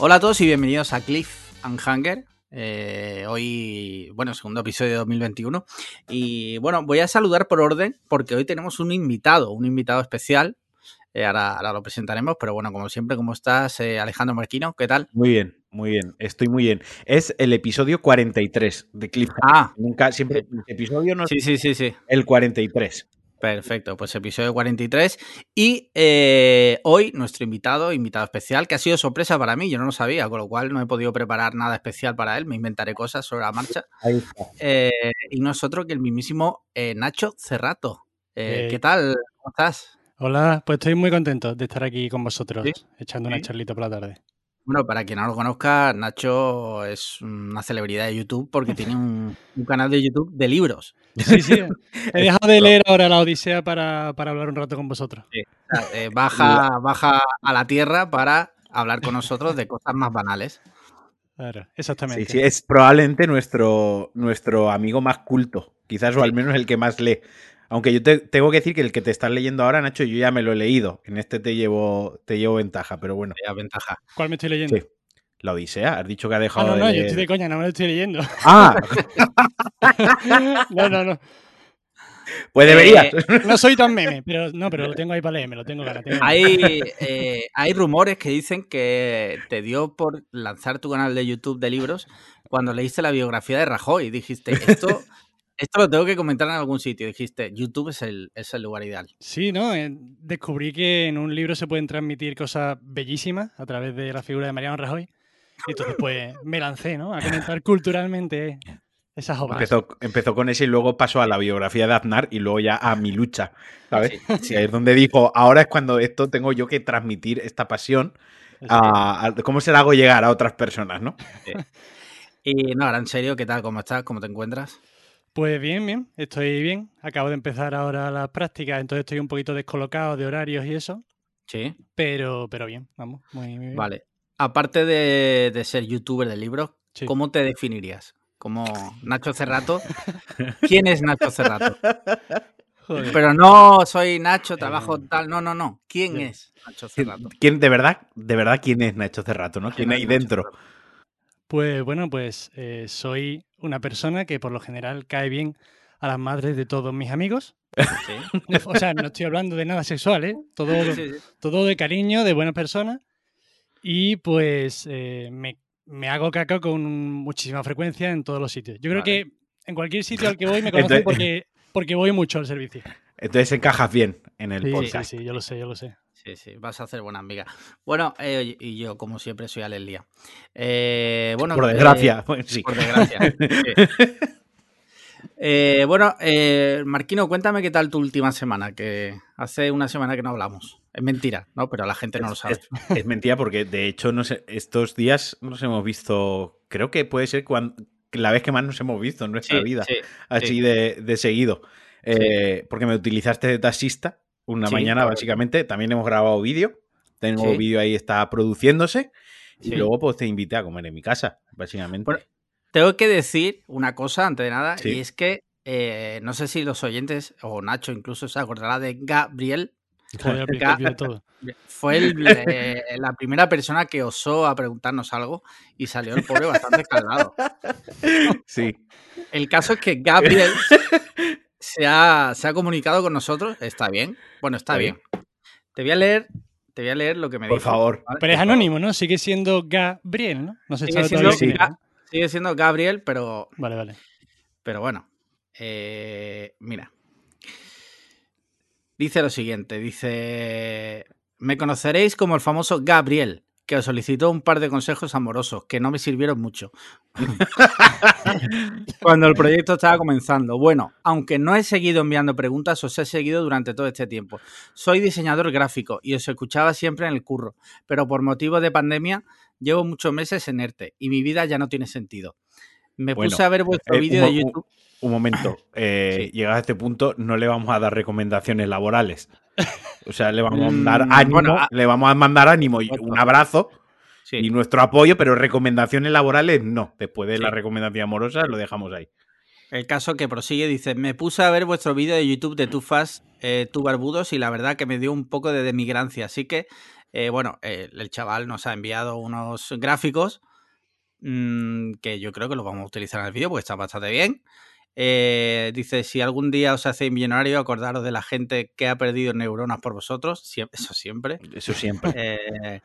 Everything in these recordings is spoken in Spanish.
Hola a todos y bienvenidos a Cliff and Hanger. Eh, hoy, bueno, segundo episodio de 2021. Y bueno, voy a saludar por orden porque hoy tenemos un invitado, un invitado especial. Eh, ahora, ahora, lo presentaremos, pero bueno, como siempre, ¿cómo estás, eh, Alejandro Marquino? ¿Qué tal? Muy bien, muy bien, estoy muy bien. Es el episodio 43 de Cliff. Ah, nunca, siempre, el episodio no sí, sí, sí, sí. El 43. Perfecto, pues episodio 43. Y eh, hoy nuestro invitado, invitado especial, que ha sido sorpresa para mí, yo no lo sabía, con lo cual no he podido preparar nada especial para él, me inventaré cosas sobre la marcha. Ahí está. Eh, y no es otro que el mismísimo eh, Nacho Cerrato. ¿Qué tal? ¿Cómo estás? Hola, pues estoy muy contento de estar aquí con vosotros, ¿Sí? echando una charlita por la tarde. Bueno, para quien no lo conozca, Nacho es una celebridad de YouTube porque tiene un, un canal de YouTube de libros. Sí, sí. He dejado de leer ahora la Odisea para, para hablar un rato con vosotros. Sí. Eh, baja, baja a la tierra para hablar con nosotros de cosas más banales. Claro, exactamente. Sí, sí, es probablemente nuestro, nuestro amigo más culto, quizás o al menos el que más lee. Aunque yo te, tengo que decir que el que te estás leyendo ahora, Nacho, yo ya me lo he leído. En este te llevo, te llevo ventaja, pero bueno. Ya, ventaja. ¿Cuál me estoy leyendo? Sí. La Odisea, has dicho que ha dejado. Ah, no, no, de yo estoy de coña, no me lo estoy leyendo. Ah, no, no, no. pues deberías. Eh, No soy tan meme, pero no, pero lo tengo ahí para leer, me lo tengo ganas. Hay, eh, hay rumores que dicen que te dio por lanzar tu canal de YouTube de libros cuando leíste la biografía de Rajoy. Dijiste, esto, esto lo tengo que comentar en algún sitio. Dijiste, YouTube es el, es el lugar ideal. Sí, ¿no? Eh, Descubrí que en un libro se pueden transmitir cosas bellísimas a través de la figura de Mariano Rajoy. Y entonces, pues, me lancé, ¿no? A comentar culturalmente esas obras. Empezó, empezó con ese y luego pasó a la biografía de Aznar y luego ya a mi lucha, ¿sabes? Sí, ahí es donde dijo, ahora es cuando esto tengo yo que transmitir esta pasión a, a- cómo se la hago llegar a otras personas, ¿no? Y no, ahora en serio, ¿qué tal? ¿Cómo estás? ¿Cómo te encuentras? Pues bien, bien, estoy bien. Acabo de empezar ahora las prácticas, entonces estoy un poquito descolocado de horarios y eso. Sí. Pero, pero bien, vamos, muy, muy bien. Vale. Aparte de, de ser youtuber de libros, Sí. ¿cómo te definirías? Como Nacho Cerrato. ¿Quién es Nacho Cerrato? Joder. Pero no soy Nacho, trabajo tal. No, no, no. ¿Quién es Nacho Cerrato? ¿Quién, de verdad, de verdad, quién es Nacho Cerrato, ¿no? ¿Quién hay Nacho dentro? Cerrato? Pues bueno, pues eh, soy una persona que por lo general cae bien a las madres de todos mis amigos. Sí. O sea, no estoy hablando de nada sexual, ¿eh? Todo, Sí, sí. todo de cariño, de buenas personas. Y pues eh, me, me hago caca con muchísima frecuencia en todos los sitios. Yo creo Vale. que en cualquier sitio al que voy me conocen Entonces- porque, porque voy mucho al servicio. Entonces encajas bien en el Sí, sí, podcast. sí, yo lo sé, yo lo sé. Sí, sí, vas a hacer buena amiga. Bueno, eh, y yo, como siempre, soy Alex Lía. Eh, bueno, Por eh, desgracia, pues sí. por desgracia. sí. Eh, bueno, Marquino, cuéntame qué tal tu última semana, que hace una semana que no hablamos. Es mentira, ¿no? Pero la gente no lo sabe. Es, es mentira porque, de hecho, estos días nos hemos visto, creo que puede ser cuan- la vez que más nos hemos visto en nuestra Sí, vida, sí, así sí. de, de seguido. Porque me utilizaste de taxista una Sí, mañana, básicamente. También hemos grabado vídeo. Tengo Sí. vídeo ahí, está produciéndose. Y Sí. luego, pues te invité a comer en mi casa, básicamente. Bueno, Tengo que decir una cosa antes de nada, Sí. y es que eh, no sé si los oyentes, o Nacho incluso, se acordará de Gabriel. Joder, todo. Fue el, eh, la primera persona que osó a preguntarnos algo y salió el pobre bastante calado. Sí. El caso es que Gabriel se ha, se ha comunicado con nosotros. Está bien. Bueno, está, Está bien. Te voy a leer, te voy a leer lo que me Por dijo, favor. ¿vale? Pero es Por anónimo, ¿no? Sigue siendo Gabriel, ¿no? No se Sigue sabe siendo. Sigue siendo Gabriel, pero, Vale, vale. pero bueno. Eh, mira. Dice lo siguiente, dice... Me conoceréis como el famoso Gabriel, que os solicitó un par de consejos amorosos que no me sirvieron mucho. Cuando el proyecto estaba comenzando. Bueno, aunque no he seguido enviando preguntas, os he seguido durante todo este tiempo. Soy diseñador gráfico y os escuchaba siempre en el curro, pero por motivo de pandemia llevo muchos meses en ERTE y mi vida ya no tiene sentido. Me Bueno, puse a ver vuestro eh, vídeo de YouTube. Un momento. Eh, Sí. A este punto, no le vamos a dar recomendaciones laborales. O sea, le vamos a Mm, dar ánimo, bueno, a- le vamos a mandar ánimo y un abrazo Sí. y nuestro apoyo, pero recomendaciones laborales no. Después de Sí. la recomendación amorosa lo dejamos ahí. El caso que prosigue dice, me puse a ver vuestro vídeo de YouTube de Tufas, eh, tu barbudos, y la verdad que me dio un poco de demigrancia, así que Eh, bueno, eh, el chaval nos ha enviado unos gráficos mm, que yo creo que los vamos a utilizar en el vídeo porque está bastante bien. Eh, dice, si algún día os hacéis millonario, acordaros de la gente que ha perdido neuronas por vosotros. Eso siempre. Eso siempre. Eh,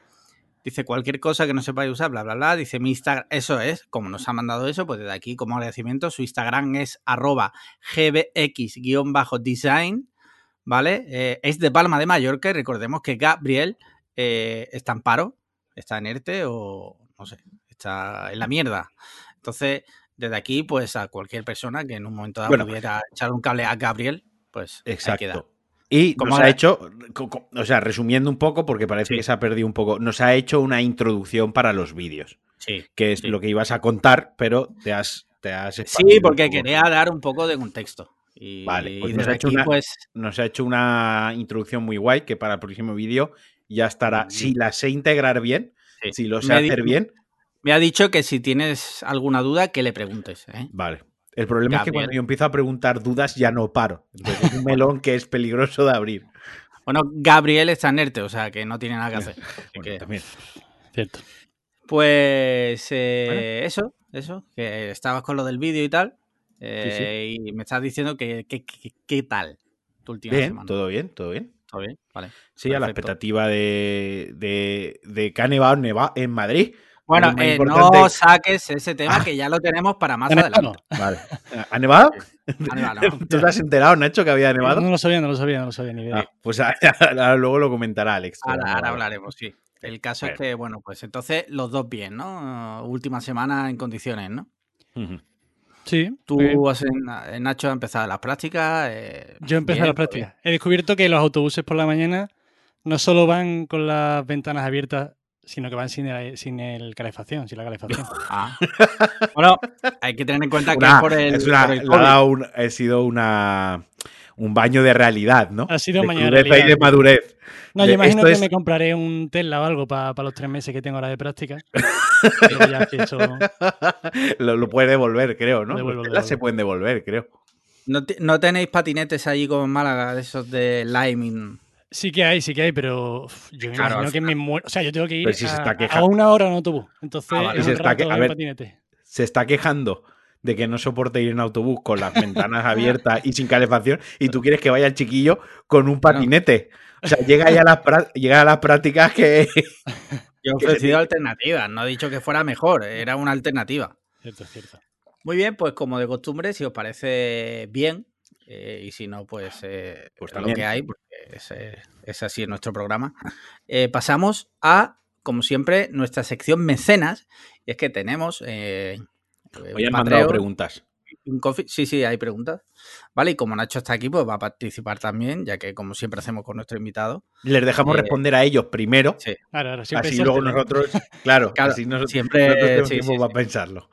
dice cualquier cosa que no sepáis usar, bla, bla, bla. Dice mi Instagram, eso es, como nos ha mandado eso, pues desde aquí como agradecimiento, su Instagram es arroba gbx-design, ¿vale? Eh, es de Palma de Mallorca y recordemos que Gabriel está en paro, está en ERTE o no sé, está en la mierda. Entonces, desde aquí, pues a cualquier persona que en un momento dado Bueno. pudiera echar un cable a Gabriel, pues ahí queda. Exacto. Y nos ahora- ha hecho, o sea, resumiendo un poco, porque parece Sí. que se ha perdido un poco, nos ha hecho una introducción para los vídeos, Sí. que es Sí. lo que ibas a contar, pero te has, te has Sí, porque quería dar un poco de contexto. Y, Vale, pues y nos desde ha hecho aquí, una- pues, Nos ha hecho una introducción muy guay, que para el próximo vídeo ya estará. Si la sé integrar bien, si lo sé Me hacer bien, Me ha dicho que si tienes alguna duda, que le preguntes. ¿eh? vale. El problema es que cuando yo empiezo a preguntar dudas ya no paro. Entonces es un melón que es peligroso de abrir. Bueno, Gabriel está en ERTE, o sea que no tiene nada que hacer. Así Bueno, que- también. Cierto. Pues eh, eso, eso, que estabas con lo del vídeo y tal. eh, Y me estás diciendo que, qué tal tu última Bien, semana. todo bien, todo bien. ¿Todo bien? Vale. Sí, a la Perfecto. expectativa de, de, de que ha nevado, neva- en Madrid. Bueno, eh, no saques ese tema que ya lo tenemos para más adelante. Vale. ¿Ha nevado? ¿Tú te has enterado, Nacho, que había nevado? No lo sabía, no lo sabía, no lo sabía ni idea. Ah, pues ahora luego lo comentará Alex. Ahora, hablaremos, sí. El caso es que, bueno, pues entonces los dos bien, ¿no? Última semana en condiciones, ¿no? Sí. Tú, has, en- en Nacho, has empezado las prácticas. eh, Yo empecé bien, la todo práctica. He descubierto que los autobuses por la mañana no solo van con las ventanas abiertas, sino que van sin el, sin el calefacción, sin la calefacción. Ah. bueno, hay que tener en cuenta que Una- es por el, es una- por el un- ha sido una, un baño de realidad, ¿no? Ha sido un de baño de crudeza y realidad. de madurez. No, De- yo imagino que es- me compraré un Tesla o algo para los tres meses que tengo ahora de práctica. Pero ya que eso- lo, lo puede devolver, creo, ¿no? Devuelvo, Los se pueden devolver, creo. ¿No, te- no tenéis patinetes allí como en Málaga, de esos de Liming? Sí que hay, sí que hay, pero yo me Claro, imagino al que me muero. O sea, yo tengo que ir si a, está queja- a una hora en autobús. Entonces, Ah, vale. es Se está que- ver, patinete. Se está quejando de que no soporte ir en autobús con las ventanas abiertas y sin calefacción y tú quieres que vaya el chiquillo con un patinete. O sea, llega ya a las, llega a las prácticas que... Yo he ofrecido alternativas, no he dicho que fuera mejor, era una alternativa. Cierto, cierto. Muy bien, pues como de costumbre, si os parece bien, eh, y si no, pues, eh, Pues es lo que hay, porque es, eh, es así en nuestro programa. Eh, pasamos a, como siempre, nuestra sección mecenas, y es que tenemos... Eh, Hoy han mandado preguntas. un coffee- Sí, sí, hay preguntas. Vale, y como Nacho está aquí, pues va a participar también, ya que como siempre hacemos con nuestro invitado. Les dejamos Eh, responder a ellos primero. Sí. Claro, ahora siempre Así luego nosotros, claro, Claro, así nosotros, siempre- nosotros tenemos sí, tiempo sí, para sí. pensarlo.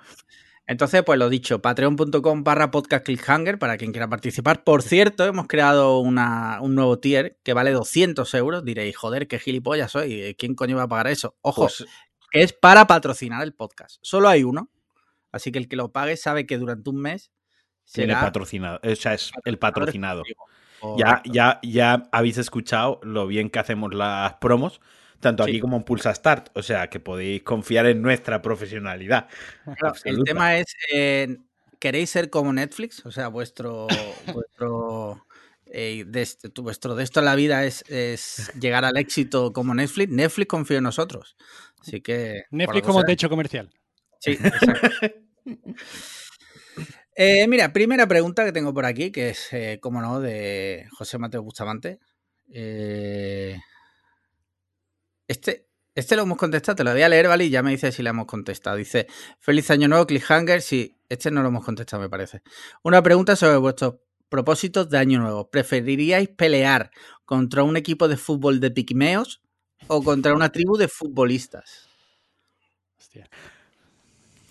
Entonces, pues lo dicho, patreon.com barra podcast cliffhanger para quien quiera participar. Por cierto, hemos creado una- un nuevo tier que vale 200 euros. Diréis, joder, qué gilipollas soy. ¿Quién coño va a pagar eso? Ojo, Pues, que es para patrocinar el podcast. Solo hay uno. Así que el que lo pague sabe que durante un mes tiene patrocinado. O sea, es el patrocinado. Ya, ya, ya habéis escuchado lo bien que hacemos las promos, tanto Sí. aquí como en Pulsa Start. O sea, que podéis confiar en nuestra profesionalidad. Claro, el tema es, eh, ¿queréis ser como Netflix? O sea, vuestro, vuestro, eh, de, tu- vuestro de esto en la vida es, es llegar al éxito como Netflix. Netflix confía en nosotros. Así que... Netflix como techo comercial. Sí, exacto. Eh, mira, primera pregunta que tengo por aquí, que es, eh, como no, de José Mateo Bustamante. Este, este lo hemos contestado, te lo voy a leer, ¿vale? Y ya me dice si le hemos contestado. Dice, feliz año nuevo, Cliffhanger. Sí, este no lo hemos contestado, me parece. Una pregunta sobre vuestros propósitos de año nuevo. ¿Preferiríais pelear contra un equipo de fútbol de pigmeos o contra una tribu de futbolistas? Hostia.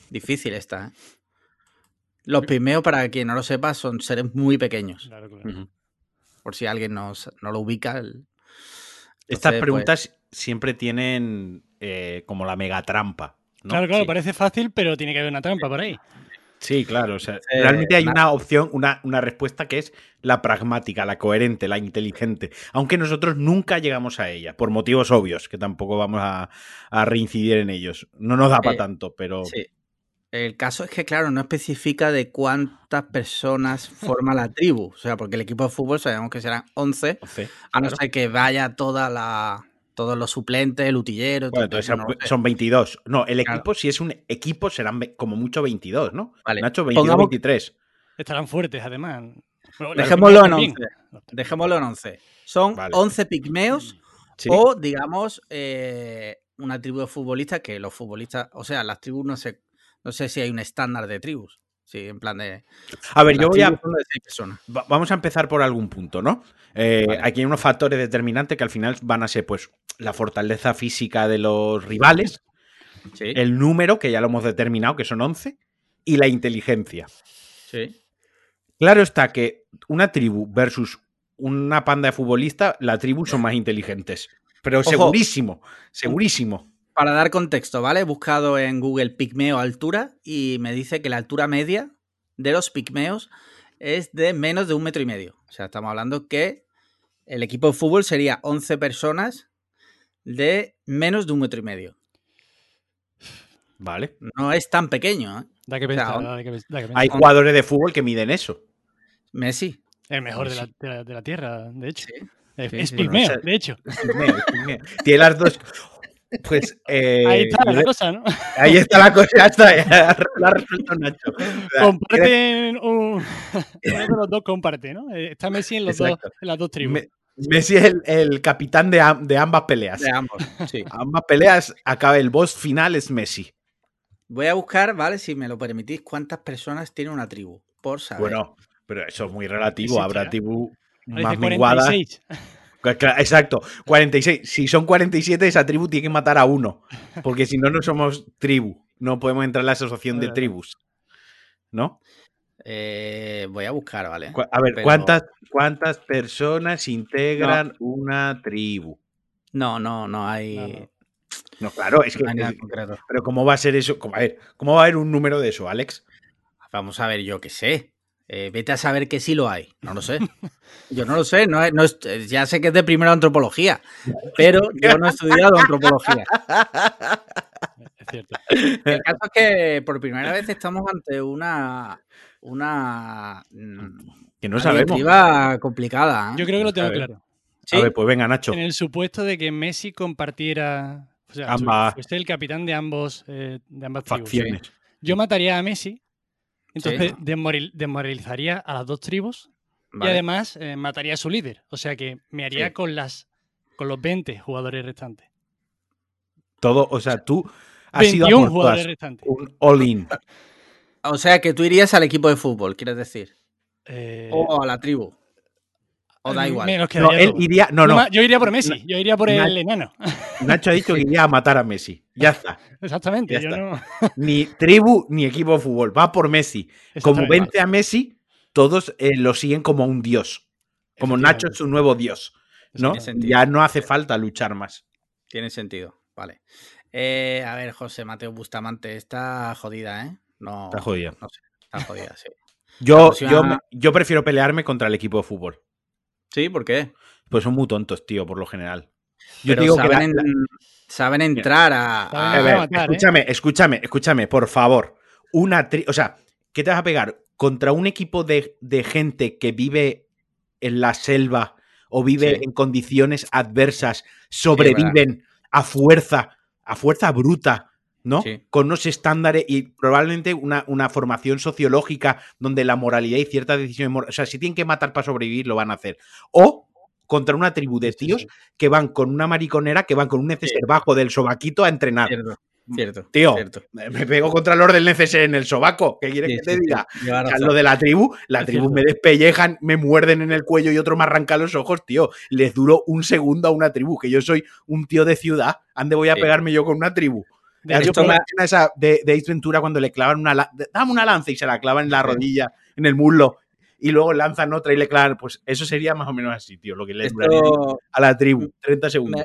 Difícil esta, ¿eh? Los pigmeos, para quien no lo sepa, son seres muy pequeños. Claro, claro. Por si alguien nos- no lo ubica. el- Estas Entonces, preguntas siempre tienen eh, como la mega trampa. ¿no? Claro, claro, Sí. parece fácil, pero tiene que haber una trampa por ahí. Sí, claro. O sea, realmente hay na- una opción, una, una respuesta que es la pragmática, la coherente, la inteligente. Aunque nosotros nunca llegamos a ella, por motivos obvios, que tampoco vamos a, a reincidir en ellos. No nos da para Eh, tanto, pero. Sí. El caso es que, claro, no especifica de cuántas personas forma la tribu. O sea, porque el equipo de fútbol sabemos que serán 11, once, a no claro. ser que vaya toda la, todos los suplentes, el utillero. Bueno, entonces no son 22. No, el Claro. equipo, si es un equipo, serán como mucho 22, ¿no? Vale, Nacho, 22, pongamos- 23. Estarán fuertes, además. Bueno, Dejémoslo en también. 11. Dejémoslo en 11. Son Vale. 11 pigmeos Sí. o, digamos, eh, una tribu de futbolistas que los futbolistas, o sea, las tribus no sé, no sé si hay un estándar de tribus. Sí, en plan de. A ver, yo voy a, Vamos a empezar por algún punto, ¿no? Eh, Vale. Aquí hay unos factores determinantes que al final van a ser, pues, la fortaleza física de los rivales, Sí, el número, que ya lo hemos determinado, que son 11, y la inteligencia. sí. Claro está que una tribu versus una panda de futbolistas, la tribu son más inteligentes. Pero Ojo. segurísimo, segurísimo. Para dar contexto, ¿vale? He buscado en Google pigmeo altura y me dice que la altura media de los pigmeos es de menos de un metro y medio. O sea, estamos hablando que el equipo de fútbol sería 11 personas de menos de un metro y medio. Vale. No es tan pequeño, ¿eh? Da que O sea, pensar, on- da que, pens- da que pensar. Hay jugadores de fútbol que miden eso. Messi. El mejor de la, de la- de la Tierra, de hecho. Sí. Es, sí, es sí. pigmeo, Bueno, o sea- de hecho. Pigmeo, pigmeo. Tiene las dos. Pues. eh, Ahí está la cosa, ¿no? Ahí está la cosa, ya está, ya la ha resuelto Nacho. Comparten un. Uno de los dos comparte, ¿no? Eh, Está Messi en, los dos, en las dos tribus. Me- Messi es el, el capitán de, am- de ambas peleas. De ambos. Sí. Ambas peleas acaba el boss final es Messi. Voy a buscar, ¿vale? Si me lo permitís, cuántas personas tiene una tribu. Por saber. Bueno, pero eso es muy relativo. Habrá será. tribu más dice menguada. 46. Cla- cla- Exacto, 46. Si son 47, esa tribu tiene que matar a uno. Porque si no, no somos tribu. No podemos entrar en la asociación de tribus. ¿No? Eh, voy a buscar, ¿vale? A ver, Pero- ¿cuántas, ¿cuántas personas integran una tribu? No, no, no hay, No, no. No, claro, es que. no hay nada es- concreto. pero ¿cómo va a ser eso? ¿Cómo, a ver, ¿cómo va a haber un número de eso, Alex? Vamos a ver, yo qué sé. Eh, vete a saber que sí lo hay. No lo sé. Yo no lo sé. No, es- no ya sé que es de primera antropología, pero yo no he estudiado antropología. Es cierto. El caso es que por primera vez estamos ante una una mm, Que no una sabemos. complicada. ¿eh? Yo creo que lo tengo claro. ¿Sí? A ver, pues venga, Nacho. En el supuesto de que Messi compartiera. O sea, Ambas- fuese el capitán de ambos eh, de ambas tribus. ¿sí? Facciones. Yo mataría a Messi. Entonces Sí. desmoril- desmoralizaría a las dos tribus Vale. y además eh, mataría a su líder. O sea que me haría Sí. con las con los 20 jugadores restantes. Todo, o sea, tú has ido a 21 por jugadores todas. restantes. Un all-in. O sea que tú irías al equipo de fútbol, quieres decir. Eh, O a la tribu. O da me igual. los No, él iría. No, Yo no. Yo iría por Messi, yo iría por el enano. Nacho ha dicho que iría a matar a Messi. Ya está. Exactamente. Ya yo está. no- Ni tribu ni equipo de fútbol. Va por Messi. Como vence a Messi, todos eh, lo siguen como un dios. Como Nacho es su nuevo dios. ¿no? Ya no hace falta luchar más. Tiene sentido. Vale. Eh, a ver, José Mateo Bustamante, está jodida, ¿eh? No, Está jodida. No sé, está jodida, sí. Yo, yo, yo prefiero pelearme contra el equipo de fútbol. Sí, ¿por qué? Pues son muy tontos, tío, por lo general. Yo Pero digo que saben, la- en- la- saben entrar a. Saben a- A ver, matar, ¿eh? escúchame, escúchame, escúchame, por favor. Una tri- o sea, ¿qué te vas a pegar? ¿Contra un equipo de, de gente que vive en la selva o vive Sí. en condiciones adversas, sobreviven a fuerza, a fuerza bruta, ¿no? Sí. Con unos estándares y probablemente una, una formación sociológica donde la moralidad y ciertas decisiones, o sea, si tienen que matar para sobrevivir, lo van a hacer. O contra una tribu de tíos que van con una mariconera, que van con un neceser bajo del sobaquito a entrenar. Cierto, cierto. Tío, cierto. Me pego contra los del neceser en el sobaco. ¿Qué quieres Sí, que te sí, diga? O sea, lo de la tribu, la tribu me despellejan, me muerden en el cuello y otro me arranca los ojos, tío. Les duro un segundo a una tribu, que yo soy un tío de ciudad. ¿Ande voy a pegarme yo con una tribu? De ¿Has hecho, visto me- la escena esa de, de Ace Ventura cuando le clavan una lanza? Dame una lanza y se la clavan en la rodilla, en el muslo, y luego lanzan otra y le clavan. Pues eso sería más o menos así, tío, lo que le Esto a la tribu. 30 segundos.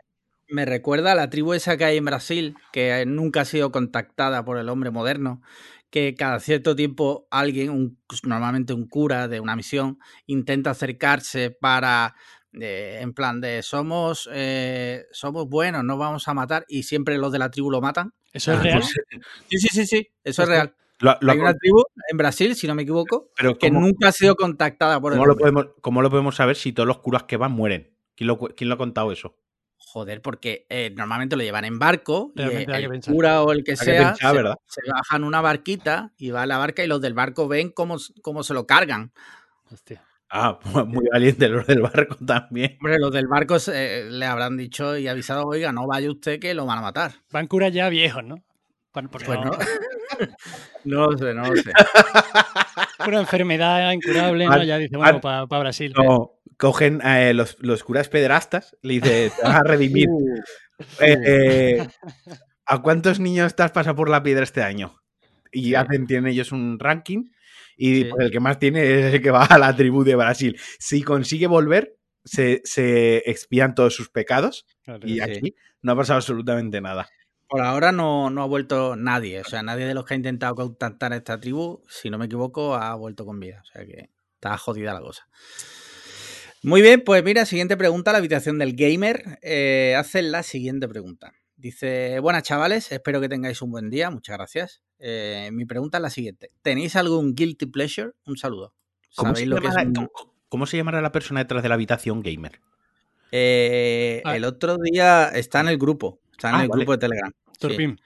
me recuerda a la tribu esa que hay en Brasil, que nunca ha sido contactada por el hombre moderno, que cada cierto tiempo alguien, un- normalmente un cura de una misión, intenta acercarse para, eh, en plan de somos, eh, somos buenos, no vamos a matar, y siempre los de la tribu lo matan. ¿Eso es Ah, real? pues, Sí, sí, sí, sí, eso es real. Lo- lo- Hay una tribu en Brasil, si no me equivoco, pero que ¿cómo, nunca ha sido contactada por el cómo lo hombre. podemos, cómo lo podemos saber si todos los curas que van mueren? ¿Quién lo, quién lo ha contado eso? Joder, porque eh, normalmente lo llevan en barco y eh, que el cura o el que Hay que sea pensar, se, ¿verdad? se bajan una barquita y va a la barca y los del barco ven cómo, cómo se lo cargan. Hostia. Ah, muy valiente los del barco también. Hombre, los del barco se- le habrán dicho y avisado, oiga, no vaya usted que lo van a matar. Van curas ya viejos, ¿no? Porque Pues no- no. sé, no lo sé. Una enfermedad incurable, ¿no? Ya dice, bueno, para Brasil. No, cogen eh, los, los curas pederastas, le dice, te vas a redimir. Eh, eh, ¿A cuántos niños te has pasado por la piedra este año? Y Sí. hacen, tienen ellos un ranking y Sí. pues, el que más tiene es el que va a la tribu de Brasil. Si consigue volver, se, se expían todos sus pecados Claro, y Sí. aquí no ha pasado absolutamente nada. Por ahora no, no ha vuelto nadie. O sea, nadie de los que ha intentado contactar a esta tribu, si no me equivoco, ha vuelto con vida. O sea que está jodida la cosa. Muy bien, pues mira, siguiente pregunta, la habitación del gamer. Eh, hace la siguiente pregunta. Dice, buenas chavales, espero que tengáis un buen día, muchas gracias. Eh, mi pregunta es la siguiente. ¿Tenéis algún guilty pleasure? Un saludo. ¿Cómo se, ¿Sabéis lo que es un- cómo- cómo se llamará la persona detrás de la habitación gamer? Eh, Ah. el otro día está en el grupo, está en Ah, el vale. grupo de Telegram. Sí. Turpin.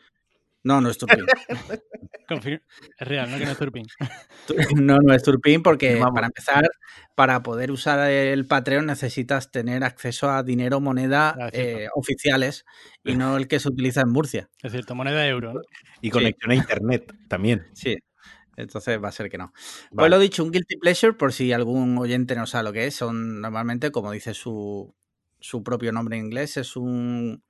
No, no es Turpin. Confir- Es real, ¿no? Que no es Turpin. No, no es Turpin porque Vamos. para empezar, para poder usar el Patreon necesitas tener acceso a dinero, moneda Ah, eh, oficiales y no el que se utiliza en Murcia. Es cierto, moneda de euro, ¿no? Y conexión a internet también. Sí, entonces va a ser que no. Pues Vale. lo dicho, un guilty pleasure, por si algún oyente no sabe lo que es, son normalmente, como dice su, su propio nombre en inglés, es un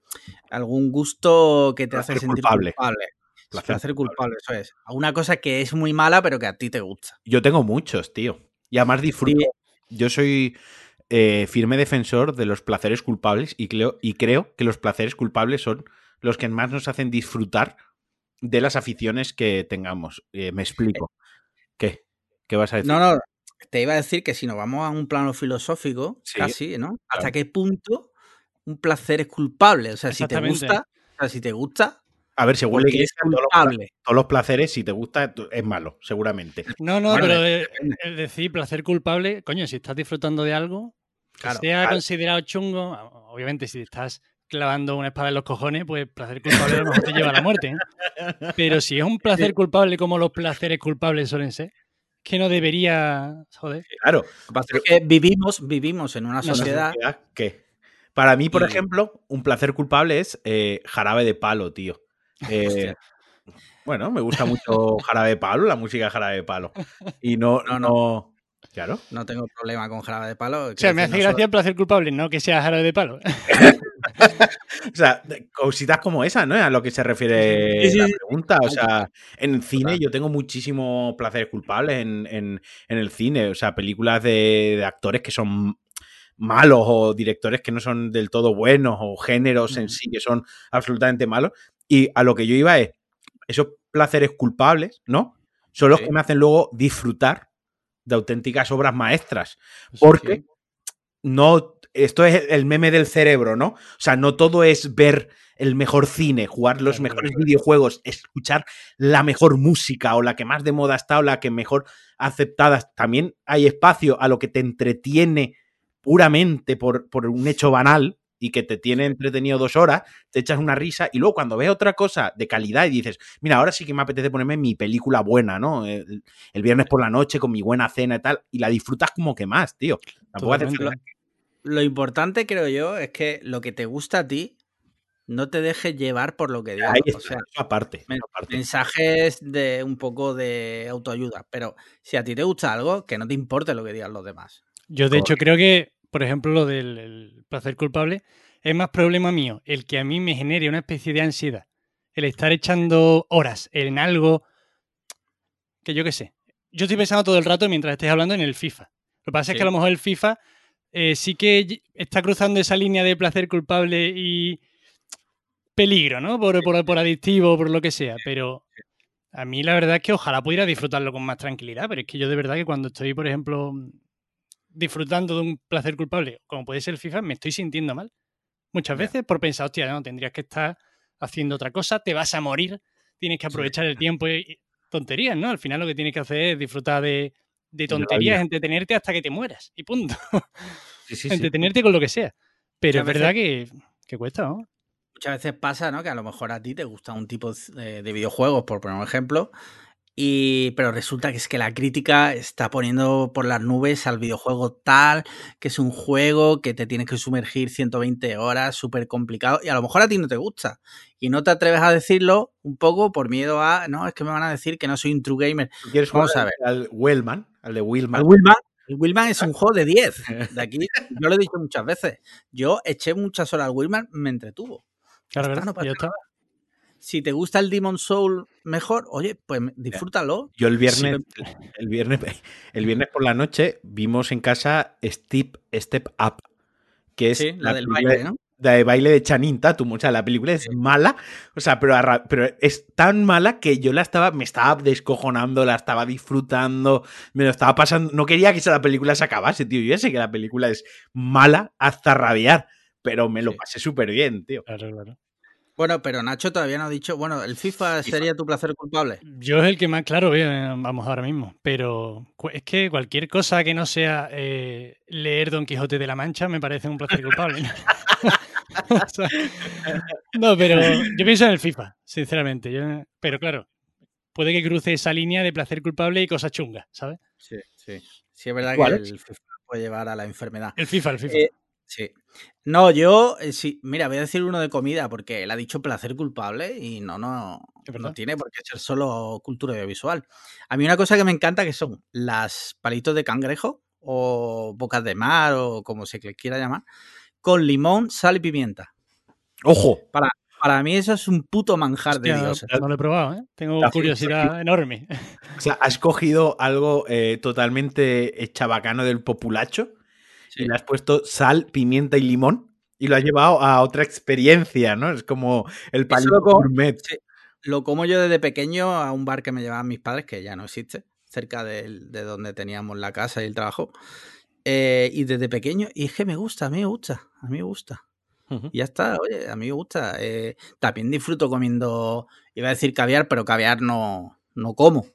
algún gusto que te hace sentir culpable. culpable. Placer Placer, culpable, eso es. Una cosa que es muy mala, pero que a ti te gusta. Yo tengo muchos, tío. Y además disfruto. Yo soy eh, firme defensor de los placeres culpables y creo, y creo que los placeres culpables son los que más nos hacen disfrutar de las aficiones que tengamos. Eh, me explico. ¿Qué? ¿Qué vas a decir? No, no, te iba a decir que si nos vamos a un plano filosófico, Sí, casi, ¿no? ¿Hasta qué punto un placer es culpable? O sea, si te gusta, o sea, si te gusta, A ver, según la es iglesia, todos los, todos los placeres, si te gusta, es malo, seguramente. No, no, Bueno, pero de- eh, el decir placer culpable, coño, si estás disfrutando de algo, que Claro, sea claro. considerado chungo, obviamente si estás clavando una espada en los cojones, pues placer culpable a lo mejor te lleva a la muerte. ¿eh? Pero si es un placer culpable como los placeres culpables suelen ser, que no debería, joder, Claro. Que es que vivimos, vivimos en una Una sociedad. ¿Qué? Para mí, por Y- ejemplo, un placer culpable es eh, jarabe de palo, tío. Eh, bueno, me gusta mucho jarabe de palo, la música de jarabe de palo. Y no, No, no, no. Claro. No tengo problema con jarabe de palo. O sea, me hace gracia el placer culpable, no que sea jarabe de palo. O sea, cositas como esa, ¿no? A lo que se refiere Sí, sí, la pregunta. O sea, en el cine yo tengo muchísimos placeres culpables en, en- en el cine. O sea, películas de, de actores que son malos o directores que no son del todo buenos o géneros en sí que son absolutamente malos. Y a lo que yo iba es, esos placeres culpables, ¿no? Son los Sí. que me hacen luego disfrutar de auténticas obras maestras. Porque sí. no, esto es el meme del cerebro, ¿no? O sea, no todo es ver el mejor cine, jugar los mejores videojuegos, escuchar la mejor música o la que más de moda está o la que mejor aceptada. También hay espacio a lo que te entretiene puramente por, por un hecho banal y que te tiene entretenido dos horas, te echas una risa y luego cuando ves otra cosa de calidad y dices, mira, ahora sí que me apetece ponerme mi película buena, ¿no? El, el viernes por la noche con mi buena cena y tal, y la disfrutas como que más, tío. Tampoco hace Lo importante, creo yo, es que lo que te gusta a ti no te dejes llevar por lo que digan. Ahí O sea, aparte, aparte. mensajes de un poco de autoayuda. Pero si a ti te gusta algo, que no te importe lo que digan los demás. Yo, de hecho, creo que, por ejemplo, lo del el placer culpable es más problema mío el que a mí me genere una especie de ansiedad. El estar echando horas en algo que yo qué sé. Yo estoy pensando todo el rato mientras estés hablando en el FIFA. Lo que pasa es que a lo mejor el FIFA eh, sí que está cruzando esa línea de placer culpable y peligro, ¿no? Por, por, por adictivo o por lo que sea. Pero A mí la verdad es que ojalá pudiera disfrutarlo con más tranquilidad, pero es que yo de verdad que cuando estoy, por ejemplo, disfrutando de un placer culpable, como puede ser el FIFA, me estoy sintiendo mal. Muchas veces por pensar, hostia, no, tendrías que estar haciendo otra cosa, te vas a morir, tienes que aprovechar el tiempo y, tonterías, ¿no? Al final lo que tienes que hacer es disfrutar de, de tonterías, entretenerte hasta que te mueras y punto. Sí, sí, sí. entretenerte con lo que sea. Pero Muchas es verdad que, que cuesta, ¿no? Muchas veces pasa, ¿no? Que a lo mejor a ti te gusta un tipo de, de videojuegos, por poner un ejemplo, y, pero resulta que es que la crítica está poniendo por las nubes al videojuego tal, que es un juego que te tienes que sumergir 120 horas, súper complicado, y a lo mejor a ti no te gusta. Y no te atreves a decirlo un poco por miedo a, no, es que me van a decir que no soy un true gamer. ¿Tú quieres Vamos jugar a al Wellman, al de Willman? El Willman, el Willman es un juego de 10. De aquí, yo lo he dicho muchas veces. Yo eché muchas horas al Willman, me entretuvo. Claro, no Ya está. Si te gusta el Demon Soul mejor, oye, pues disfrútalo. Yo el viernes, Sí. el viernes, el viernes por la noche vimos en casa Step, Step Up, que es Sí, la del baile, ¿no? de baile de Channing Tatum. O sea, la película es mala, o sea, pero, pero es tan mala que yo la estaba, me estaba descojonando, la estaba disfrutando, me lo estaba pasando. No quería que esa la película se acabase, tío. Yo ya sé que la película es mala hasta rabiar, pero me lo pasé súper bien, tío. Claro, claro. Bueno, pero Nacho todavía no ha dicho, bueno, ¿el FIFA, FIFA. sería tu placer culpable? Yo es el que más claro veo, eh, vamos ahora mismo. Pero es que cualquier cosa que no sea eh, leer Don Quijote de la Mancha me parece un placer culpable. ¿no? O sea, no, pero yo pienso en el FIFA, sinceramente. Yo- pero claro, puede que cruce esa línea de placer culpable y cosas chungas, ¿sabes? Sí, sí. Sí, es verdad ¿Cuál que es? el FIFA puede llevar a la enfermedad. El FIFA, el FIFA. Eh, Sí. No, yo, eh, sí, mira, voy a decir uno de comida porque él ha dicho placer culpable y no, no, no tiene por qué ser solo cultura audiovisual. A mí una cosa que me encanta que son las palitos de cangrejo o bocas de mar o como se quiera llamar, con limón, sal y pimienta. Ojo, Para mí eso es un puto manjar de Dios. no lo he probado, ¿eh? Tengo La- curiosidad enorme. o sea, has cogido algo eh, totalmente eh, chabacano del populacho Sí. y le has puesto sal, pimienta y limón y lo has llevado a otra experiencia, ¿no? Es como el palito gourmet. Lo como yo desde pequeño a un bar que me llevaban mis padres, que ya no existe, cerca del- de, donde teníamos la casa y el trabajo. Eh, y desde pequeño, y es que me gusta, a mí me gusta, a mí me gusta. Y ya está, oye, a mí me gusta. Eh, también disfruto comiendo, iba a decir caviar, pero caviar no, no como.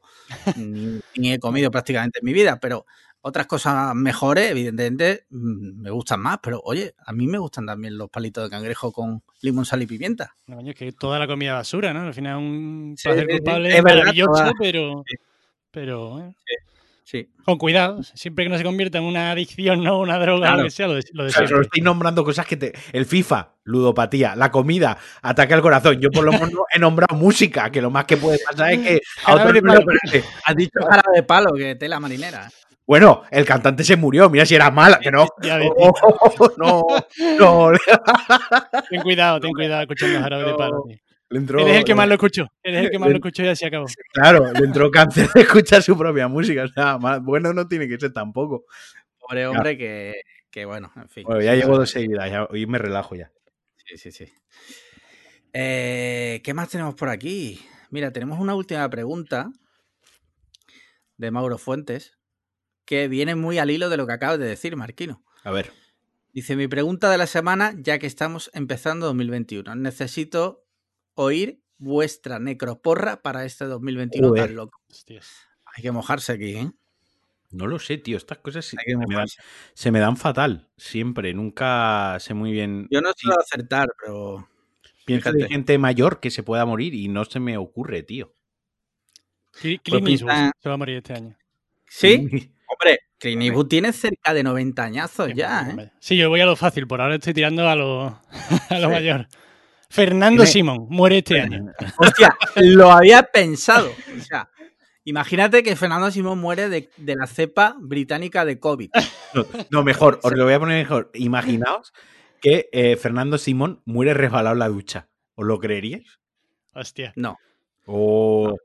Ni, ni he comido prácticamente en mi vida, pero otras cosas mejores, evidentemente, mm, me gustan más. Pero oye, a mí me gustan también los palitos de cangrejo con limón, sal y pimienta. No, es que toda la comida basura, ¿no? Al final un Sí, placer sí, culpable Es maravilloso, pero, Sí. pero eh, Sí. con cuidado. Siempre que no se convierta en una adicción, no una droga, Claro. lo que sea, lo de, lo de O sea, solo siempre. estoy nombrando cosas que te. El FIFA, ludopatía, la comida, ataque al corazón. Yo por lo menos he nombrado música, que lo más que puede pasar es que a otro de palo. Has dicho jarabe de palo, que tela marinera. Bueno, el cantante se murió, mira si era mala, que no. Oh, no, no, Ten cuidado, ten cuidado escuchando jarabe de palo. entró. Eres el que más lo escuchó. Eres el que más le- lo escuchó y así acabó. Claro, le entró cáncer de escuchar su propia música. O sea, más bueno no tiene que ser tampoco. Pobre hombre que, que bueno, en fin. Bueno, ya llevo dos seguidas, ya, hoy me relajo ya. Sí, sí, sí. Eh, ¿Qué más tenemos por aquí? Mira, tenemos una última pregunta de Mauro Fuentes que viene muy al hilo de lo que acabas de decir, Marquino. A ver. Dice, mi pregunta de la semana, ya que estamos empezando 2021. Necesito oír vuestra necroporra para este 2021 Joder. tan loco. Hostias. Hay que mojarse aquí, ¿eh? No lo sé, tío. Estas cosas se, me dan, mojarse. se me dan fatal. Siempre. Nunca sé muy bien. Yo no suelo acertar, pero... pienso fíjate. de gente mayor que se pueda morir y no se me ocurre, tío. Pues Clint Eastwood se va a morir este año. ¿Sí? Hombre, Clint Eastwood tiene cerca de 90 añazos ya, ¿eh? Sí, yo voy a lo fácil, por ahora estoy tirando a lo, a lo Sí. mayor. Fernando Tiene- Simón muere este año. Hostia, lo había pensado. O sea, imagínate que Fernando Simón muere de, de la cepa británica de COVID. No, no, mejor, os lo voy a poner mejor. Imaginaos que eh, Fernando Simón muere resbalado en la ducha. ¿Os lo creeríais? Hostia. No. O...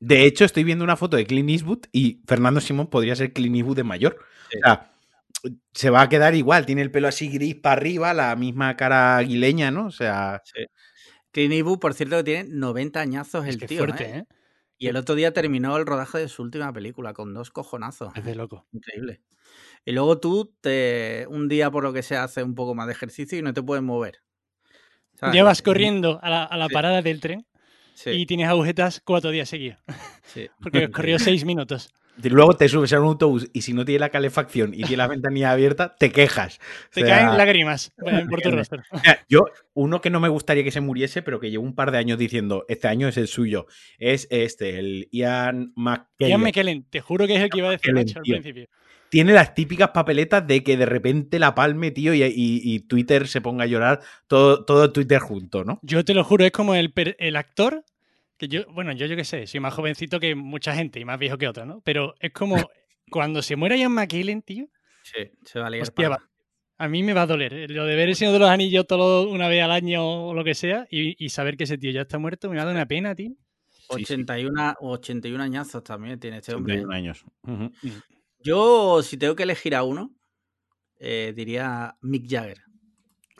De hecho, estoy viendo una foto de Clint Eastwood y Fernando Simón podría ser Clint Eastwood de mayor. Sí. O sea, se va a quedar igual. Tiene el pelo así gris para arriba, la misma cara aguileña, ¿no? O sea, Clint Eastwood, por cierto, que tiene 90 añazos Es el que tío. fuerte, ¿eh? ¿eh? Y el otro día terminó el rodaje de su última película con dos cojonazos. Es de loco. Increíble. Y luego tú te un día por lo que sea haces un poco más de ejercicio y no te puedes mover. ¿sabes? Ya vas corriendo a la, a la Sí. parada del tren Sí, y tienes agujetas cuatro días seguidos. sí. Porque has corrido seis minutos. Y luego te subes a un autobús y si no tiene la calefacción y tiene la ventanilla abierta, te quejas. Te O sea, caen lágrimas eh, por tu rostro. Yo, uno que no me gustaría que se muriese, pero que llevo un par de años diciendo, este año es el suyo, es este, el Ian McKellen. Ian McKellen, te juro que es el que iba a decir al principio. Tiene las típicas papeletas de que de repente la palme, tío, y, y- y Twitter se ponga a llorar, todo, todo Twitter junto, ¿no? Yo te lo juro, es como el, el actor que yo, bueno, yo yo qué sé, soy más jovencito que mucha gente y más viejo que otros, ¿no? Pero es como cuando se muera Ian McKellen, tío, Sí, se va a liar Hostia, a mí me va a doler. eh, Lo de ver el Señor de los Anillos todo una vez al año o lo que sea y, y saber que ese tío ya está muerto me va a dar una pena, tío. Sí, sí. 81, 81 añazos también tiene este hombre. ¿eh? 81 años. Ujú. Yo, si tengo que elegir a uno, eh, diría Mick Jagger.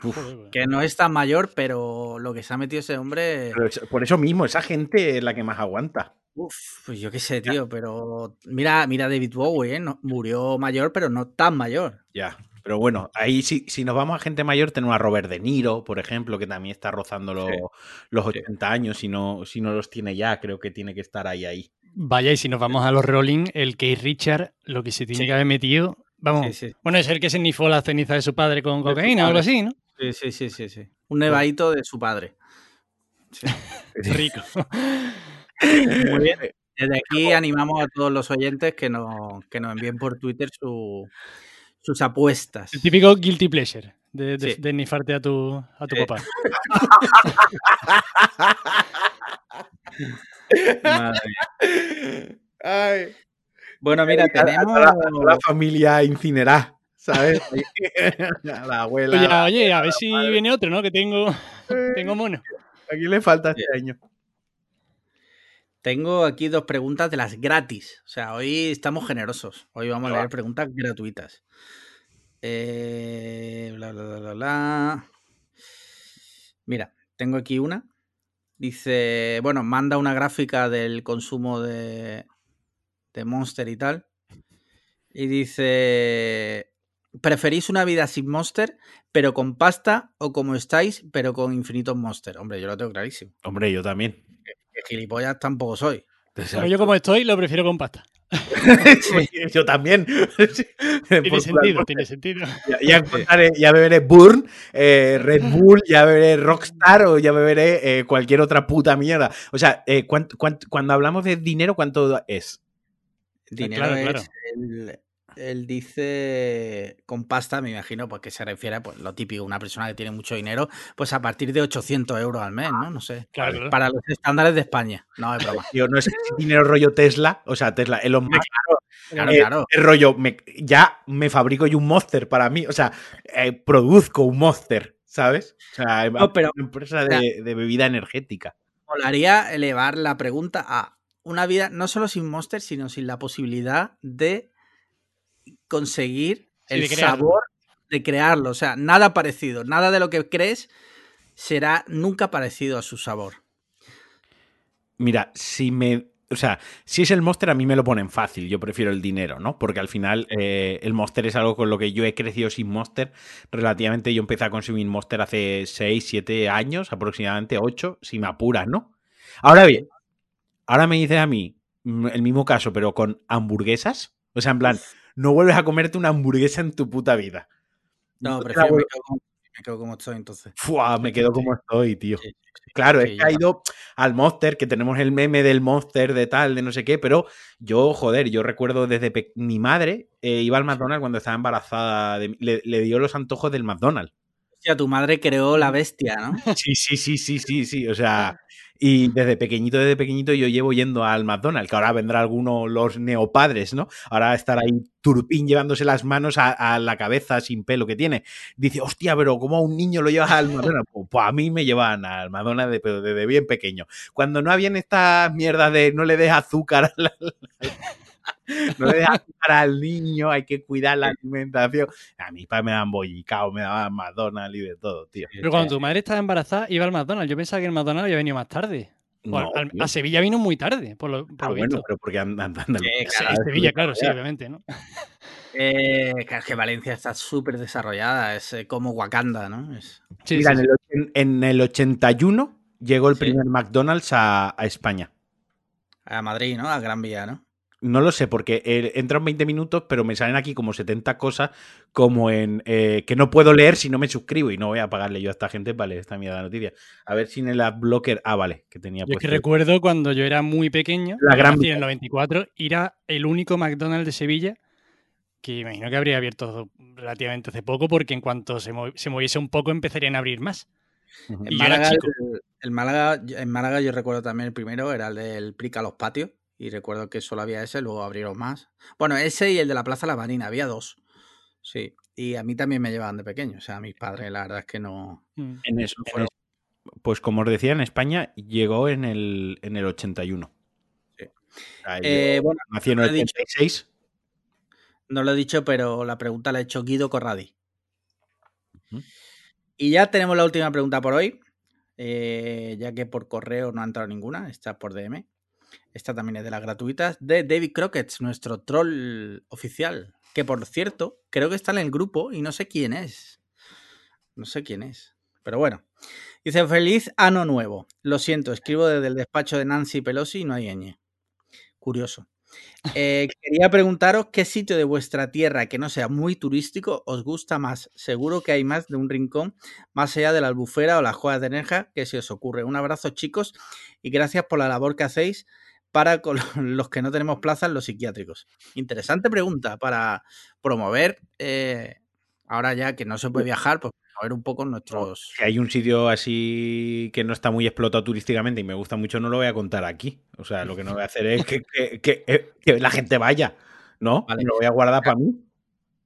Uf. Que no es tan mayor, pero lo que se ha metido ese hombre. Pero es- por eso mismo, esa gente es la que más aguanta. Uf, pues yo qué sé, tío, pero mira, mira David Bowie, ¿eh? No- murió mayor, pero no tan mayor. Ya. Pero bueno, ahí sí, si nos vamos a gente mayor, tenemos a Robert De Niro, por ejemplo, que también está rozando los, Sí. los Sí. 80 años, si no, si no los tiene ya, creo que tiene que estar ahí, ahí. Vaya, y si nos vamos a los Rolling, el Keith Richard, lo que se tiene Sí. que haber metido. Vamos, Sí, sí. bueno, es el que se nifó la ceniza de su padre con cocaína o algo así, ¿no? Sí, sí, sí, sí, sí. Un nevadito de su padre. Rico. Muy bien. Desde aquí animamos a todos los oyentes que nos, que nos envíen por Twitter su- sus apuestas. El típico guilty pleasure de, de, nifarte a tu, a tu Sí. papá. Madre. Ay. Bueno, mira, A- a- a tenemos. la, a toda la familia incinerada, ¿sabes? a la abuela. Oye, oye, a ver si viene otro, ¿no? Que tengo, tengo mono. Aquí le falta este año. Tengo aquí dos preguntas de las gratis. O sea, hoy estamos generosos. Hoy vamos a leer preguntas gratuitas. Eh, bla, bla, bla, bla, bla. Mira, tengo aquí una. Dice, bueno, manda una gráfica del consumo de, de Monster y tal. Y dice, ¿preferís una vida sin Monster, pero con pasta o como estáis, pero con infinitos Monster? Hombre, yo lo tengo clarísimo. Hombre, yo también. Que gilipollas tampoco soy. Pero yo como estoy, lo prefiero con pasta. yo también. Tiene sentido, tiene sentido. Ya, ya encontraré- ya beberé Burn, eh, Red Bull, ya beberé Rockstar o ya beberé eh, cualquier otra puta mierda. O sea, eh, ¿cuánto- cuánto- cuando hablamos de dinero, ¿cuánto es? Dinero claro, es claro. Él, dice con pasta, me imagino, pues que se refiere pues lo típico, una persona que tiene mucho dinero, pues a partir de 800 euros al mes, ¿no? No sé. Claro, claro. Para los estándares de España. No, es broma. Tío, no es dinero rollo Tesla, o sea, Tesla, Elon Musk, Claro, eh, claro. es rollo, me- ya me fabrico yo un Monster para mí, o sea, eh, produzco un Monster, ¿sabes? O sea, No, pero- una empresa de, de bebida energética. Molaría elevar la pregunta a una vida no solo sin Monster, sino sin la posibilidad de conseguir Sí, el de sabor de crearlo. O sea, nada parecido. Nada de lo que crees será nunca parecido a su sabor. Mira, si me. O sea, si es el Monster, a mí me lo ponen fácil. Yo prefiero el dinero, ¿no? Porque al final eh, el Monster es algo con lo que yo he crecido sin Monster. Relativamente, yo empecé a consumir Monster hace 6, 7 años, aproximadamente 8, si me apuras, ¿no? Ahora bien, ahora me dices a mí mm, el mismo caso, pero con hamburguesas. O sea, en plan, no vuelves a comerte una hamburguesa en tu puta vida. No, prefiero, me quedo, como, me quedo como estoy entonces. Fua, me quedo como estoy, tío. Sí, Claro, Sí, he ya. caído al Monster, que tenemos el meme del Monster, de tal, de no sé qué, pero yo, joder, yo recuerdo desde mi madre eh, iba al McDonald's cuando estaba embarazada, de le, le dio los antojos del McDonald's. Hostia, tu madre creó la bestia, ¿no? Sí, sí, sí, sí, sí, sí, o sea, y desde pequeñito, desde pequeñito yo llevo yendo al McDonald's, que ahora vendrá alguno, los neopadres, ¿no? Ahora estar ahí Turpín llevándose las manos a, a la cabeza sin pelo que tiene. Dice, hostia, pero ¿cómo a un niño lo llevas al McDonald's? Pues, pues a mí me llevaban al McDonald's de- pero desde bien pequeño. Cuando no habían estas mierdas de no le des azúcar al, no le des azúcar al niño, hay que cuidar la alimentación. A mis padres me daban bollicao, me daban McDonald's y de todo, tío. Pero cuando tu madre estaba embarazada, iba al McDonald's. Yo pensaba que el McDonald's había venido más tarde. No, al, a Sevilla vino muy tarde, por lo, por ah, lo bueno, visto. pero porque andan anda, sí, Sevilla, claro, sí, obviamente, ¿no? Eh, claro, es que Valencia está súper desarrollada, es eh, como Wakanda, ¿no? Es... Sí, Mira, sí, en, el, en, el, 81 llegó el primer McDonald's a, a, España. A Madrid, ¿no? A Gran Vía, ¿no? No lo sé, porque eh, entran 20 minutos, pero me salen aquí como 70 cosas, como en eh, que no puedo leer si no me suscribo y no voy a pagarle yo a esta gente, vale, esta mierda de noticia. A ver si en el adblocker, ah, vale, que tenía Yo es que recuerdo cuando yo era muy pequeño, la gran en el 94, era el único McDonald's de Sevilla que imagino que habría abierto relativamente hace poco, porque en cuanto se, mov se moviese un poco empezarían a abrir más. Y Málaga, el, el Málaga, en Málaga yo recuerdo también el primero, era el del Prica a los patios. Y recuerdo que solo había ese, luego abrieron más. Bueno, ese y el de la Plaza La Marina, había dos. Sí. Y a mí también me llevaban de pequeño. O sea, a mis padres, la verdad es que no. En eso, en eso. Pues como os decía, en España llegó en el, en el 81. Sí. Eh, bueno, nació en el 86. No lo he dicho, pero la pregunta la ha hecho Guido Corradi. Uh -huh. Y ya tenemos la última pregunta por hoy. Eh, ya que por correo no ha entrado ninguna, está por DM. Esta también es de las gratuitas, de David Crockett, nuestro troll oficial. Que por cierto, creo que está en el grupo y no sé quién es. No sé quién es. Pero bueno. Dice, feliz ano nuevo. Lo siento, escribo desde el despacho de Nancy Pelosi y no hay ñ. Curioso. Eh, quería preguntaros qué sitio de vuestra tierra que no sea muy turístico os gusta más. Seguro que hay más de un rincón más allá de la albufera o las juegas de Nerja que se os ocurre. Un abrazo chicos y gracias por la labor que hacéis para con los que no tenemos plaza en los psiquiátricos. Interesante pregunta para promover, eh, ahora ya que no se puede viajar, pues promover un poco nuestros... Si hay un sitio así que no está muy explotado turísticamente y me gusta mucho, no lo voy a contar aquí. O sea, lo que no voy a hacer es que, que, que, que la gente vaya, ¿no? Vale. Lo voy a guardar para mí.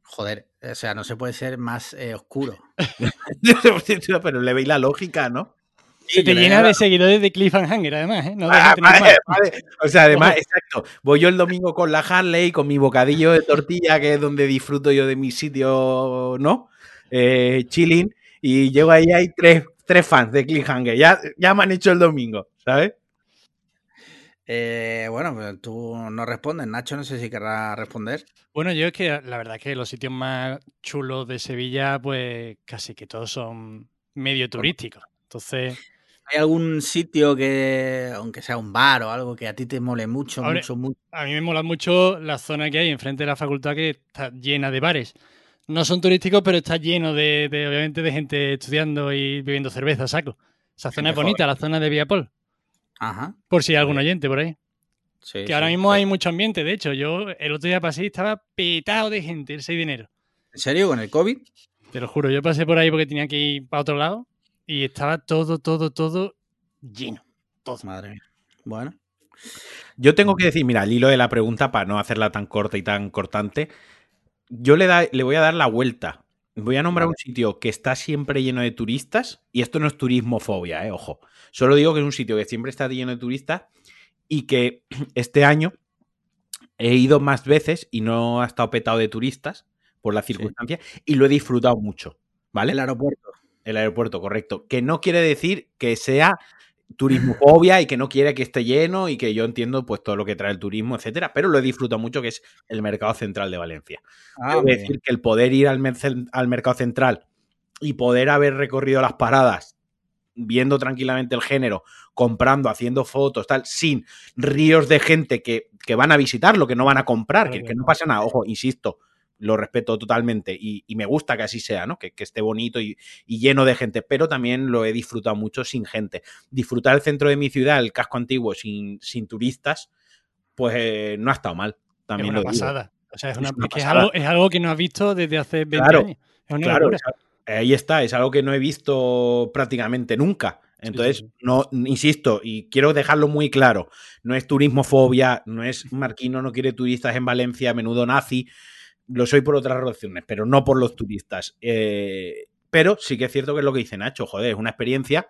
Joder, o sea, no se puede ser más eh, oscuro. Pero le veis la lógica, ¿no? Se te llena de seguidores de Cliffhanger, además, ¿eh? No ah, vale, vale. O sea, además, exacto. Voy yo el domingo con la Harley, con mi bocadillo de tortilla, que es donde disfruto yo de mi sitio, ¿no? Eh, chilling. Y llego ahí, hay tres, tres fans de Cliffhanger. Ya, ya me han hecho el domingo, ¿sabes? Eh, bueno, pues tú no respondes. Nacho, no sé si querrá responder. Bueno, yo es que la verdad es que los sitios más chulos de Sevilla, pues casi que todos son medio turísticos. Entonces. ¿Hay algún sitio que, aunque sea un bar o algo, que a ti te mole mucho, Ahora, mucho, mucho? A mí me mola mucho la zona que hay enfrente de la facultad que está llena de bares. No son turísticos, pero está lleno de, de obviamente, de gente estudiando y bebiendo cerveza, saco. Esa zona es bonita, la zona de Viapol. Ajá. Por si hay algún oyente por ahí. Sí, que ahora mismo hay mucho ambiente. De hecho, yo el otro día pasé y estaba petado de gente el 6 de enero. ¿En serio? ¿Con el COVID? Te lo juro, yo pasé por ahí porque tenía que ir para otro lado y estaba todo, todo, todo lleno. Todo. Madre mía. Bueno. Yo tengo que decir, mira, al hilo de la pregunta, para no hacerla tan corta y tan cortante, yo le, da, le voy a dar la vuelta. Voy a nombrar Vale. un sitio que está siempre lleno de turistas, y esto no es turismofobia, eh, ojo. Solo digo que es un sitio que siempre está lleno de turistas y que este año he ido más veces y no ha estado petado de turistas por la circunstancia y lo he disfrutado mucho, ¿vale? El aeropuerto. El aeropuerto, correcto. Que no quiere decir que sea turismofobia y que no quiere que esté lleno y que yo entiendo pues todo lo que trae el turismo, etcétera, pero lo he disfrutado mucho que es el mercado central de Valencia. Ah, muy decir bien. que el poder ir al, al mercado central y poder haber recorrido las paradas viendo tranquilamente el género, comprando, haciendo fotos, tal, sin ríos de gente que, que van a visitarlo, que no van a comprar, que, que no pasa nada. Ojo, insisto, lo respeto totalmente y, y me gusta que así sea, ¿no? Que, que esté bonito y, y lleno de gente, pero también lo he disfrutado mucho sin gente. Disfrutar el centro de mi ciudad, el casco antiguo, sin, sin turistas, pues eh, no ha estado mal. Es También una lo digo. pasada. O sea, es, una, Es una es es algo, es algo que no has visto desde hace 20 Claro, años. Es una Claro, es- ahí está, es algo que no he visto prácticamente nunca. Entonces, sí, sí. no, insisto, y quiero dejarlo muy claro, no es turismofobia, no es Marquino no quiere turistas en Valencia, menudo nazi, lo soy por otras razones, pero no por los turistas. Eh, pero sí que es cierto que es lo que dice Nacho, joder, es una experiencia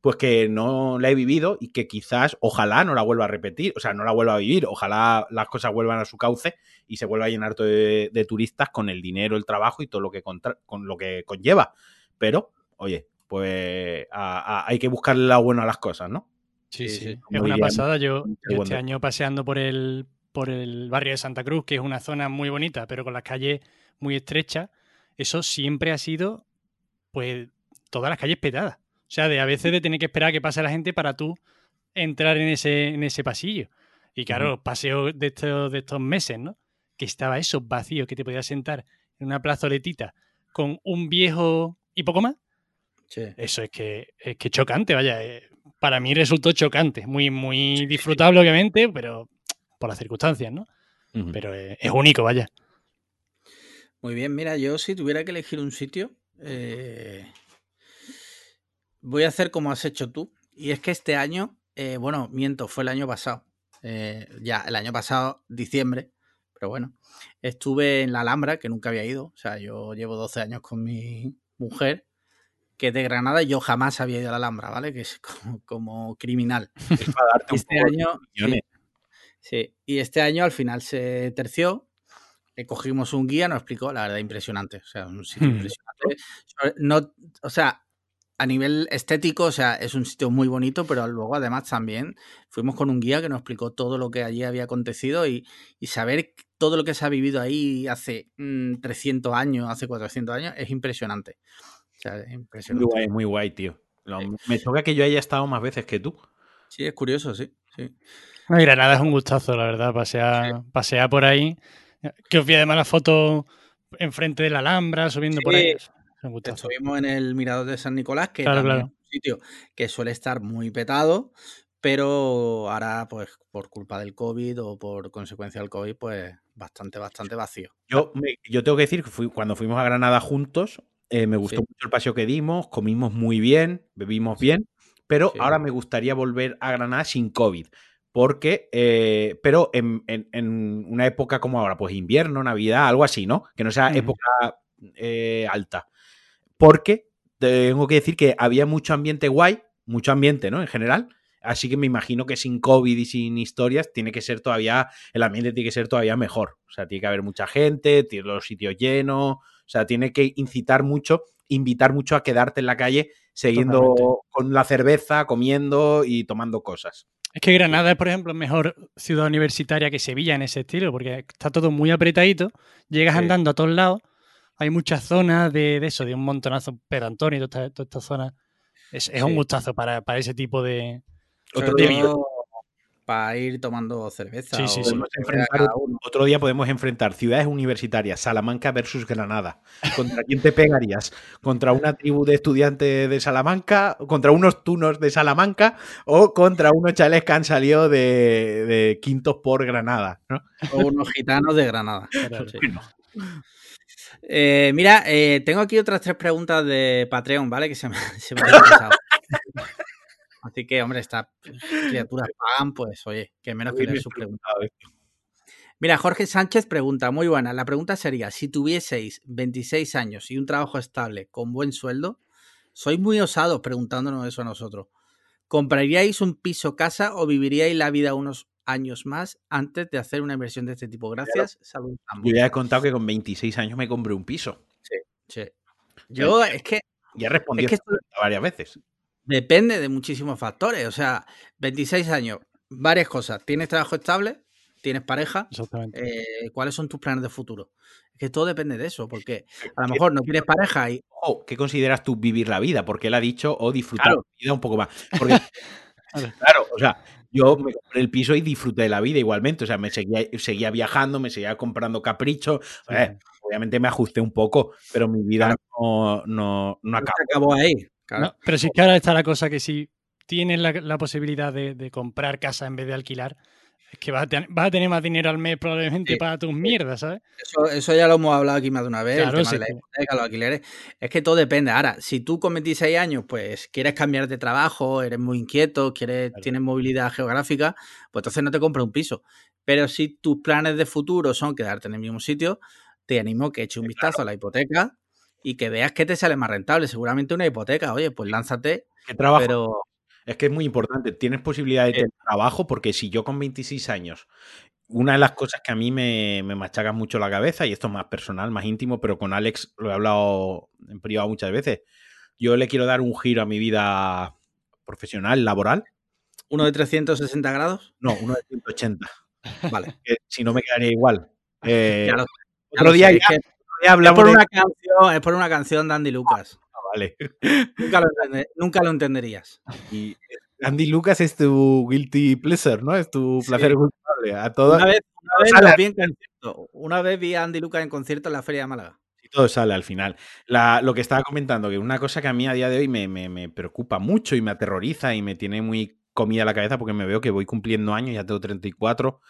pues que no la he vivido y que quizás, ojalá no la vuelva a repetir, o sea, no la vuelva a vivir, ojalá las cosas vuelvan a su cauce y se vuelva a llenar todo de, de turistas con el dinero, el trabajo y todo lo que, contra, con lo que conlleva. Pero, oye, pues a, a, hay que buscarle la buena a las cosas, ¿no? Sí, Sí. Es una bien. pasada. Yo, este año paseando por el, por el barrio de Santa Cruz, que es una zona muy bonita, pero con las calles muy estrechas, eso siempre ha sido, pues, todas las calles petadas. O sea, de a veces de tener que esperar a que pase la gente para tú entrar en ese, en ese pasillo. Y claro, los paseos de estos, de estos meses, ¿no? Que estaba eso vacío, que te podías sentar en una plazoletita con un viejo y poco más. Sí. Eso es que es que chocante, vaya. eh, Para mí resultó chocante. Muy, muy disfrutable, obviamente, pero por las circunstancias, ¿no? Pero eh, es único, vaya. Muy bien, mira, yo si tuviera que elegir un sitio, eh, voy a hacer como has hecho tú. Y es que este año, eh, bueno, miento, fue el año pasado. eh, ya, el año pasado, diciembre, pero bueno, estuve en la Alhambra, que nunca había ido. O sea, yo llevo 12 años con mi mujer, que es de Granada, y yo jamás había ido a la Alhambra, ¿vale? Que es como, como criminal. Es para darte un Este poco año. Sí, y este año al final se terció. eh, cogimos un guía, nos explicó, la verdad, impresionante. O sea, un sitio Hmm. impresionante. No, o sea, a nivel estético, o sea, es un sitio muy bonito, pero luego además también fuimos con un guía que nos explicó todo lo que allí había acontecido y, y saber todo lo que se ha vivido ahí hace mm, 300 años, hace 400 años, es impresionante. O sea, es Muy impresionante. guay, muy guay, tío. Lo- Me choca que yo haya estado más veces que tú. Sí, es curioso, sí. sí. No, Granada es un gustazo, la verdad. Pasear, pasear por ahí. Que os vi además la foto enfrente de la Alhambra, subiendo por ahí. Es un gustazo. Estuvimos en el Mirador de San Nicolás, que Claro, es un sitio que suele estar muy petado, pero ahora, pues, por culpa del COVID o por consecuencia del COVID, pues, bastante, bastante vacío. Yo, yo tengo que decir que fui- cuando fuimos a Granada juntos, eh, me gustó Sí. mucho el paseo que dimos, comimos muy bien, bebimos bien, pero Sí. ahora me gustaría volver a Granada sin COVID. Porque, eh, pero en, en- en una época como ahora, pues invierno, Navidad, algo así, ¿no? Que no sea época eh, alta. Porque tengo que decir que había mucho ambiente guay, mucho ambiente, ¿no? En general. Así que me imagino que sin COVID y sin historias tiene que ser todavía, el ambiente tiene que ser todavía mejor. O sea, tiene que haber mucha gente, tiene los sitios llenos, o sea, tiene que incitar mucho, invitar mucho a quedarte en la calle siguiendo Totalmente. con la cerveza, comiendo y tomando cosas. Es que Granada es, por ejemplo, mejor ciudad universitaria que Sevilla en ese estilo, porque está todo muy apretadito, llegas Sí. andando a todos lados, hay muchas zonas de, de eso, de un montonazo pedantón y toda esta, toda esta zona. Es, es un gustazo para, para ese tipo de... Otro día, todo para ir tomando cerveza. Sí, sí, o sí. uno. otro día podemos enfrentar ciudades universitarias, Salamanca versus Granada. ¿Contra quién te pegarías? ¿Contra una tribu de estudiantes de Salamanca? ¿Contra unos tunos de Salamanca? ¿O contra unos chales que han salido de, de quintos por Granada? ¿no? O unos gitanos de Granada. Eh, mira, eh, tengo aquí otras tres preguntas de Patreon, ¿vale? Que se me, se me han pasado. Así que, hombre, estas criaturas pagan, pues, oye, que menos que leer sus preguntas. Mira, Jorge Sánchez pregunta, muy buena. La pregunta sería, si tuvieseis 26 años y un trabajo estable con buen sueldo, sois muy osados preguntándonos eso a nosotros. ¿Compraríais un piso casa o viviríais la vida unos años más antes de hacer una inversión de este tipo? Gracias. Ambos. Yo ya he contado que con 26 años me compré un piso. Sí. Yo, es que Ya respondí Es que pregunta varias veces. Depende de muchísimos factores. O sea, 26 años, varias cosas. ¿Tienes trabajo estable? ¿Tienes pareja? Exactamente. Eh, ¿Cuáles son tus planes de futuro? Es que todo depende de eso, porque a lo mejor no tienes pareja y Ojo, ¿qué consideras tú vivir la vida? Porque él ha dicho o disfrutar Claro. la vida un poco más. Porque, claro, o sea, yo me compré el piso y disfruté de la vida igualmente. O sea, me seguía, seguía viajando, me seguía comprando caprichos. Eh, obviamente me ajusté un poco, pero mi vida no, no, no no acabó. se acabó ahí. Claro. No, pero sí que ahora está la cosa que si tienes la, la posibilidad de, de comprar casa en vez de alquilar, es que vas a, ten- vas a tener más dinero al mes probablemente Sí, para tus mierdas, ¿sabes? Eso, eso ya lo hemos hablado aquí más de una vez, Claro, el tema sí, de la hipoteca, los alquileres. Es que todo depende. Ahora, si tú con 26 años, pues quieres cambiar de trabajo, eres muy inquieto, quieres, Claro. tienes movilidad geográfica, pues entonces no te compras un piso. Pero si tus planes de futuro son quedarte en el mismo sitio, te animo que eches un vistazo a la hipoteca y que veas que te sale más rentable. Seguramente una hipoteca, oye, pues lánzate, ¿Qué trabajo? pero Es que es muy importante. Tienes posibilidad de Sí. tener trabajo porque si yo con 26 años, una de las cosas que a mí me, me machaca mucho la cabeza, y esto es más personal, más íntimo, pero con Alex lo he hablado en privado muchas veces, yo le quiero dar un giro a mi vida profesional, laboral, ¿Uno de 360 grados? No, uno de 180. Vale. que si no me quedaría igual. Eh, Ya lo- ya otro día ya- es por, de- una canción, es por una canción de Andy Lucas. Ah, vale. Nunca lo, entende- nunca lo entenderías. Y Andy Lucas es tu guilty pleasure, ¿no? Es tu Sí. placer culpable. A todas Una vez, una vez lo vi en concierto. Una vez vi a Andy Lucas en concierto en la Feria de Málaga. todo sale al final. La- lo que estaba comentando, que una cosa que a mí a día de hoy me, me- me preocupa mucho y me aterroriza y me tiene muy comida la cabeza porque me veo que voy cumpliendo años, ya tengo 34.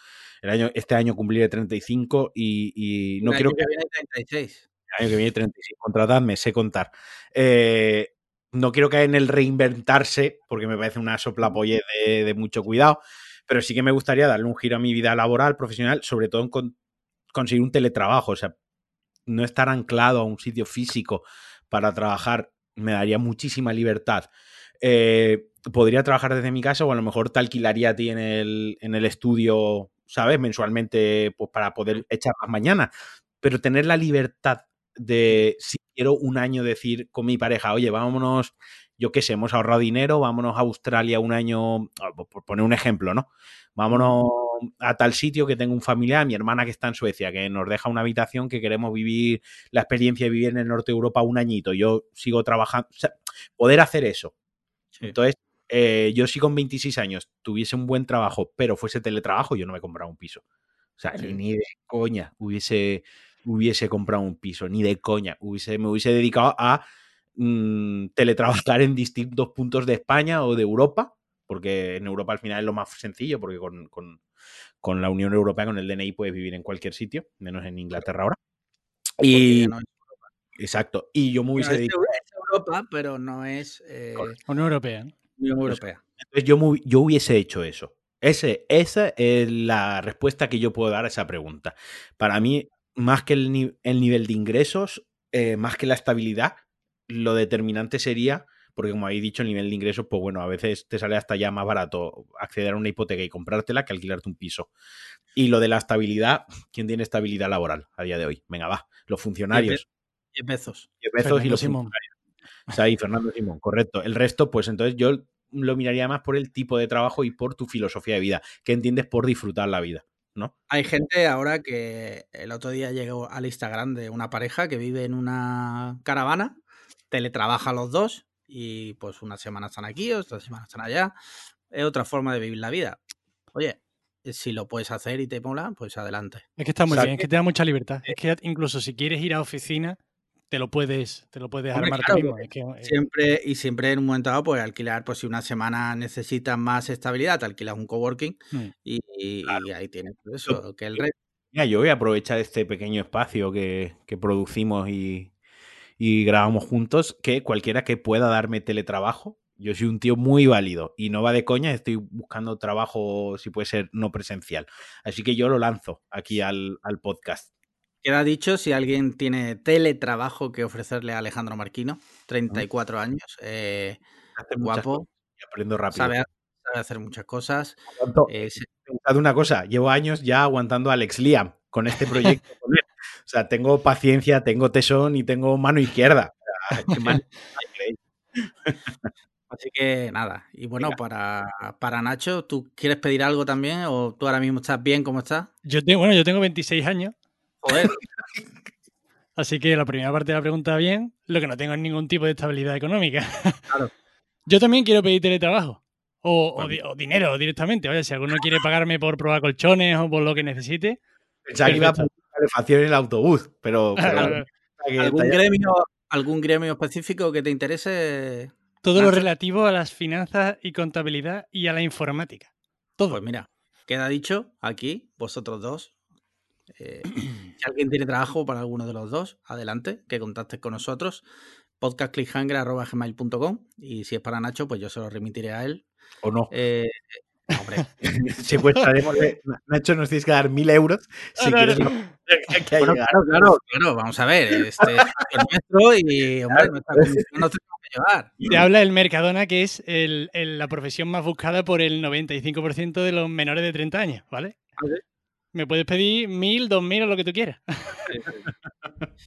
El año, este año cumpliré 35 y, y no El quiero año que viene 36. el año que viene 36 contratadme, sé contar. Eh, no quiero caer en el reinventarse, porque me parece una soplapolle de, de mucho cuidado, pero sí que me gustaría darle un giro a mi vida laboral, profesional, sobre todo en con- conseguir un teletrabajo, o sea, no estar anclado a un sitio físico para trabajar me daría muchísima libertad. Eh, podría trabajar desde mi casa o a lo mejor te alquilaría a ti en el, en el estudio, ¿sabes? Mensualmente, pues para poder echar las mañanas. Pero tener la libertad de, si quiero un año decir con mi pareja, oye, vámonos, yo qué sé, hemos ahorrado dinero, vámonos a Australia un año, ah, por poner un ejemplo, ¿no? Vámonos a tal sitio que tengo un familiar, mi hermana que está en Suecia, que nos deja una habitación que queremos vivir la experiencia de vivir en el norte de Europa un añito. Yo sigo trabajando, o sea, poder hacer eso. Entonces, eh, yo si con 26 años tuviese un buen trabajo, pero fuese teletrabajo, yo no me compraba un piso. O sea, ni, ni de coña hubiese, hubiese comprado un piso, ni de coña. Hubiese, me hubiese dedicado a mm, teletrabajar en distintos puntos de España o de Europa, porque en Europa al final es lo más sencillo, porque con, con- con la Unión Europea, con el DNI, puedes vivir en cualquier sitio, menos en Inglaterra ahora. Y, no exacto. Y yo me hubiese es, dedicado es Europa, pero no es eh, Unión Europea. ¿no? Unión Europea. Entonces yo, mu- yo hubiese hecho eso. Ese, esa es la respuesta que yo puedo dar a esa pregunta. Para mí, más que el, ni- el nivel de ingresos, eh, más que la estabilidad, lo determinante sería, porque como habéis dicho, el nivel de ingresos, pues bueno, a veces te sale hasta ya más barato acceder a una hipoteca y comprártela que alquilarte un piso. Y lo de la estabilidad, ¿quién tiene estabilidad laboral a día de hoy? Venga, va, los funcionarios. 10 pesos. Jeff Bezos y los Simón. O sea, y Fernando Simón, correcto. El resto, pues entonces yo lo miraría más por el tipo de trabajo y por tu filosofía de vida. ¿Qué entiendes por disfrutar la vida? ¿No? Hay gente ahora que el otro día llegó al Instagram de una pareja que vive en una caravana, teletrabaja los dos y pues una semana están aquí, otra semana están allá. Es otra forma de vivir la vida. Oye, si lo puedes hacer y te mola, pues adelante. Es que está muy O sea, bien, es que te da mucha libertad. Es que incluso si quieres ir a oficina, te lo puedes, te lo puedes Hombre, armar claro, tú mismo. porque Es que, eh, Siempre y siempre en un momento dado, pues alquilar, pues si una semana necesitas más estabilidad, te alquilas un coworking mm. y, y- Claro. y ahí tienes pues eso, que el resto. Mira, yo voy a aprovechar este pequeño espacio que, que producimos y, y grabamos juntos, que cualquiera que pueda darme teletrabajo, yo soy un tío muy válido y no va de coña, estoy buscando trabajo, si puede ser no presencial. Así que yo lo lanzo aquí al, al podcast. Queda dicho, si alguien tiene teletrabajo que ofrecerle a Alejandro Marquino, 34 años, eh, guapo, aprendo rápido. sabe, sabe hacer muchas cosas. Eh, se- una cosa, llevo años ya aguantando a Alex Liam con este proyecto. con él. O sea, tengo paciencia, tengo tesón y tengo mano izquierda. Mano- así que nada. Y bueno, para, para Nacho, ¿tú quieres pedir algo también? ¿O tú ahora mismo estás bien como estás? Yo tengo, bueno, yo tengo 26 años, Joder, así que la primera parte de la pregunta bien. Lo que no tengo es ningún tipo de estabilidad económica. Claro. Yo también quiero pedir teletrabajo. O, o Bueno. di- o dinero directamente. Oye, si alguno quiere pagarme por probar colchones o por lo que necesite. Pensaba que iba a calefacción en el autobús, pero. pero- ¿algún gremio, ¿algún gremio específico que te interese? Todo lo relativo a las finanzas y contabilidad y a la informática. Todo. Pues mira, queda dicho aquí, vosotros dos. eh, si alguien tiene trabajo para alguno de los dos, adelante, que contactes con nosotros. podcastclickhanger.gmail.com y si es para Nacho, pues yo se lo remitiré a él. O no. Eh, hombre, Secuestraremos. Nacho, nos tienes que dar mil euros si No, quieres. no. no- bueno, claro, claro, claro, vamos a ver, este es el nuestro y, hombre, nuestra condición nos tenemos que llevar. Te habla el Mercadona, que es el- el- la profesión más buscada por el 95% de los menores de 30 años, ¿vale? Me puedes pedir mil, dos mil o lo que tú quieras.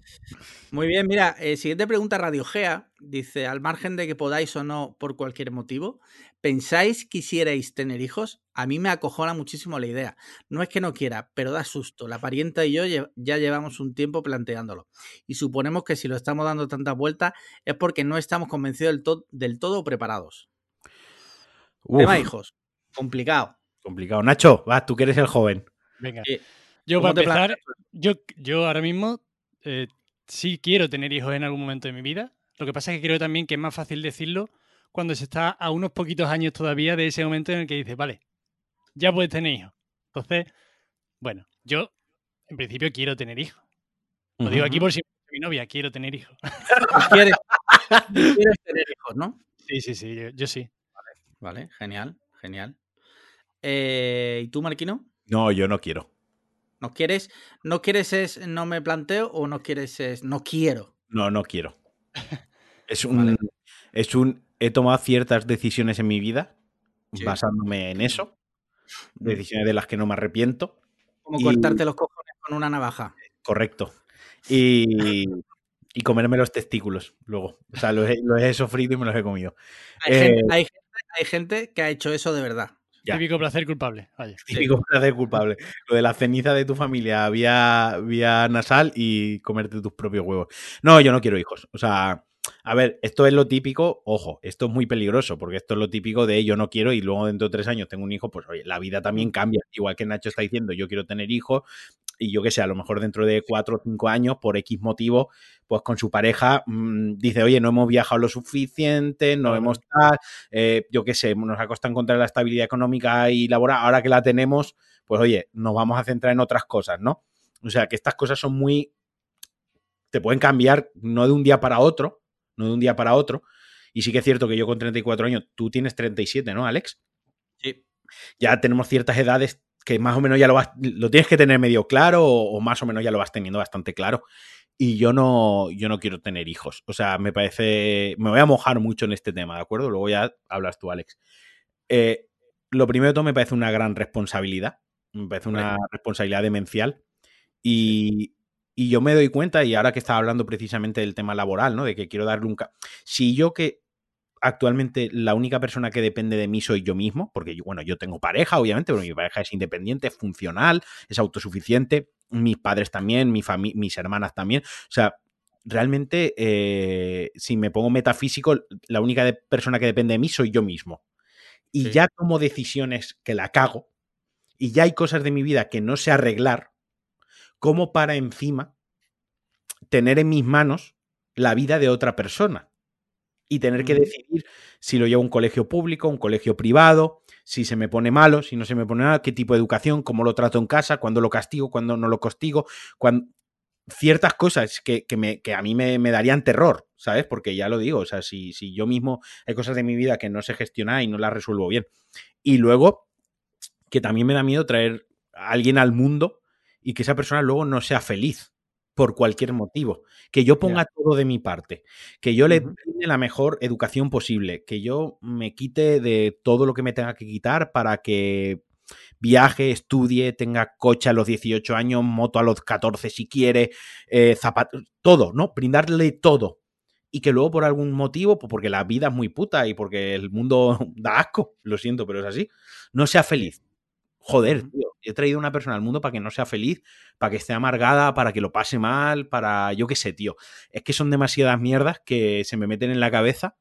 Muy bien, mira, eh, siguiente pregunta, Radio Gea. dice, al margen de que podáis o no por cualquier motivo, ¿pensáis quisierais tener hijos? A mí me acojona muchísimo la idea. No es que no quiera, pero da susto. La parienta y yo ya llevamos un tiempo planteándolo. Y suponemos que si lo estamos dando tantas vueltas es porque no estamos convencidos del, del todo preparados. Tema hijos. Complicado. Complicado. Nacho, vas, tú que eres el joven. Venga. yo, para empezar, yo, yo ahora mismo eh, sí quiero tener hijos en algún momento de mi vida. Lo que pasa es que creo también que es más fácil decirlo cuando se está a unos poquitos años todavía de ese momento en el que dices, vale, ya puedes tener hijos. Entonces, bueno, yo en principio quiero tener hijos. Lo digo aquí por si mi novia, quiero tener hijos. ¿Quieres, tener hijos, no? Sí, sí, sí, yo, sí. Vale, genial, genial. Eh, ¿Y tú, Marquino? No, yo no quiero. ¿No quieres? ¿No quieres es no me planteo o no quieres es no quiero? No, no quiero. Es un, es un. He tomado ciertas decisiones en mi vida basándome en eso. Decisiones de las que no me arrepiento. Como cortarte los cojones con una navaja. Correcto. Y, y comerme los testículos luego. O sea, los he, sofrido y me los he comido. Hay, gente, eh, hay, gente, hay gente que ha hecho eso de verdad. Típico placer culpable. Típico placer culpable. Lo de la ceniza de tu familia vía, vía nasal y comerte tus propios huevos. No, yo no quiero hijos. O sea, a ver, esto es lo típico, ojo, esto es muy peligroso, porque esto es lo típico de yo no quiero y luego dentro de tres años tengo un hijo, pues oye, la vida también cambia. Igual que Nacho está diciendo, yo quiero tener hijos, y yo que sé, a lo mejor dentro de cuatro o cinco años, por X motivo, pues con su pareja mm, dice, oye, no hemos viajado lo suficiente, no hemos tal, eh, yo qué sé, nos ha costado encontrar la estabilidad económica y laboral, ahora que la tenemos, pues oye, nos vamos a centrar en otras cosas, ¿no? O sea, que estas cosas son muy... te pueden cambiar no de un día para otro, no de un día para otro. Y sí que es cierto que yo con 34 años, tú tienes 37, ¿no, Alex? Sí. Ya tenemos ciertas edades que más o menos ya lo vas, lo tienes que tener medio claro o, más o menos ya lo vas teniendo bastante claro. Y yo no, yo no quiero tener hijos. O sea, me parece, me voy a mojar mucho en este tema, ¿de acuerdo? Luego ya hablas tú, Alex. Eh, lo primero de todo me parece una gran responsabilidad. Me parece una responsabilidad demencial. Y, y yo me doy cuenta, y ahora que estaba hablando precisamente del tema laboral, ¿no? De que quiero darle un... Si yo que actualmente la única persona que depende de mí soy yo mismo, porque bueno, yo tengo pareja, obviamente, pero mi pareja es independiente, es funcional, es autosuficiente, mis padres también, mi mis hermanas también. O sea, realmente, eh, si me pongo metafísico, la única persona que depende de mí soy yo mismo. Y ya tomo decisiones que la cago, y ya hay cosas de mi vida que no sé arreglar, como para encima tener en mis manos la vida de otra persona y tener que decidir si lo llevo a un colegio público, un colegio privado, si se me pone malo, si no se me pone nada, qué tipo de educación, cómo lo trato en casa, cuándo lo castigo, cuándo no lo castigo, cuando... ciertas cosas que, me, que a mí me, darían terror, ¿sabes? Porque ya lo digo, o sea, si, si yo mismo hay cosas de mi vida que no sé gestionar y no las resuelvo bien. Y luego, que también me da miedo traer a alguien al mundo y que esa persona luego no sea feliz por cualquier motivo. Que yo ponga todo de mi parte, que yo le dé la mejor educación posible, que yo me quite de todo lo que me tenga que quitar para que viaje, estudie, tenga coche a los 18 años, moto a los 14 si quiere, eh, zapatos, todo, ¿no? Brindarle todo. Y que luego por algún motivo, pues porque la vida es muy puta y porque el mundo da asco, lo siento, pero es así, no sea feliz. Joder, tío, he traído una persona al mundo para que no sea feliz, para que esté amargada, para que lo pase mal, para yo qué sé, tío. Es que son demasiadas mierdas que se me meten en la cabeza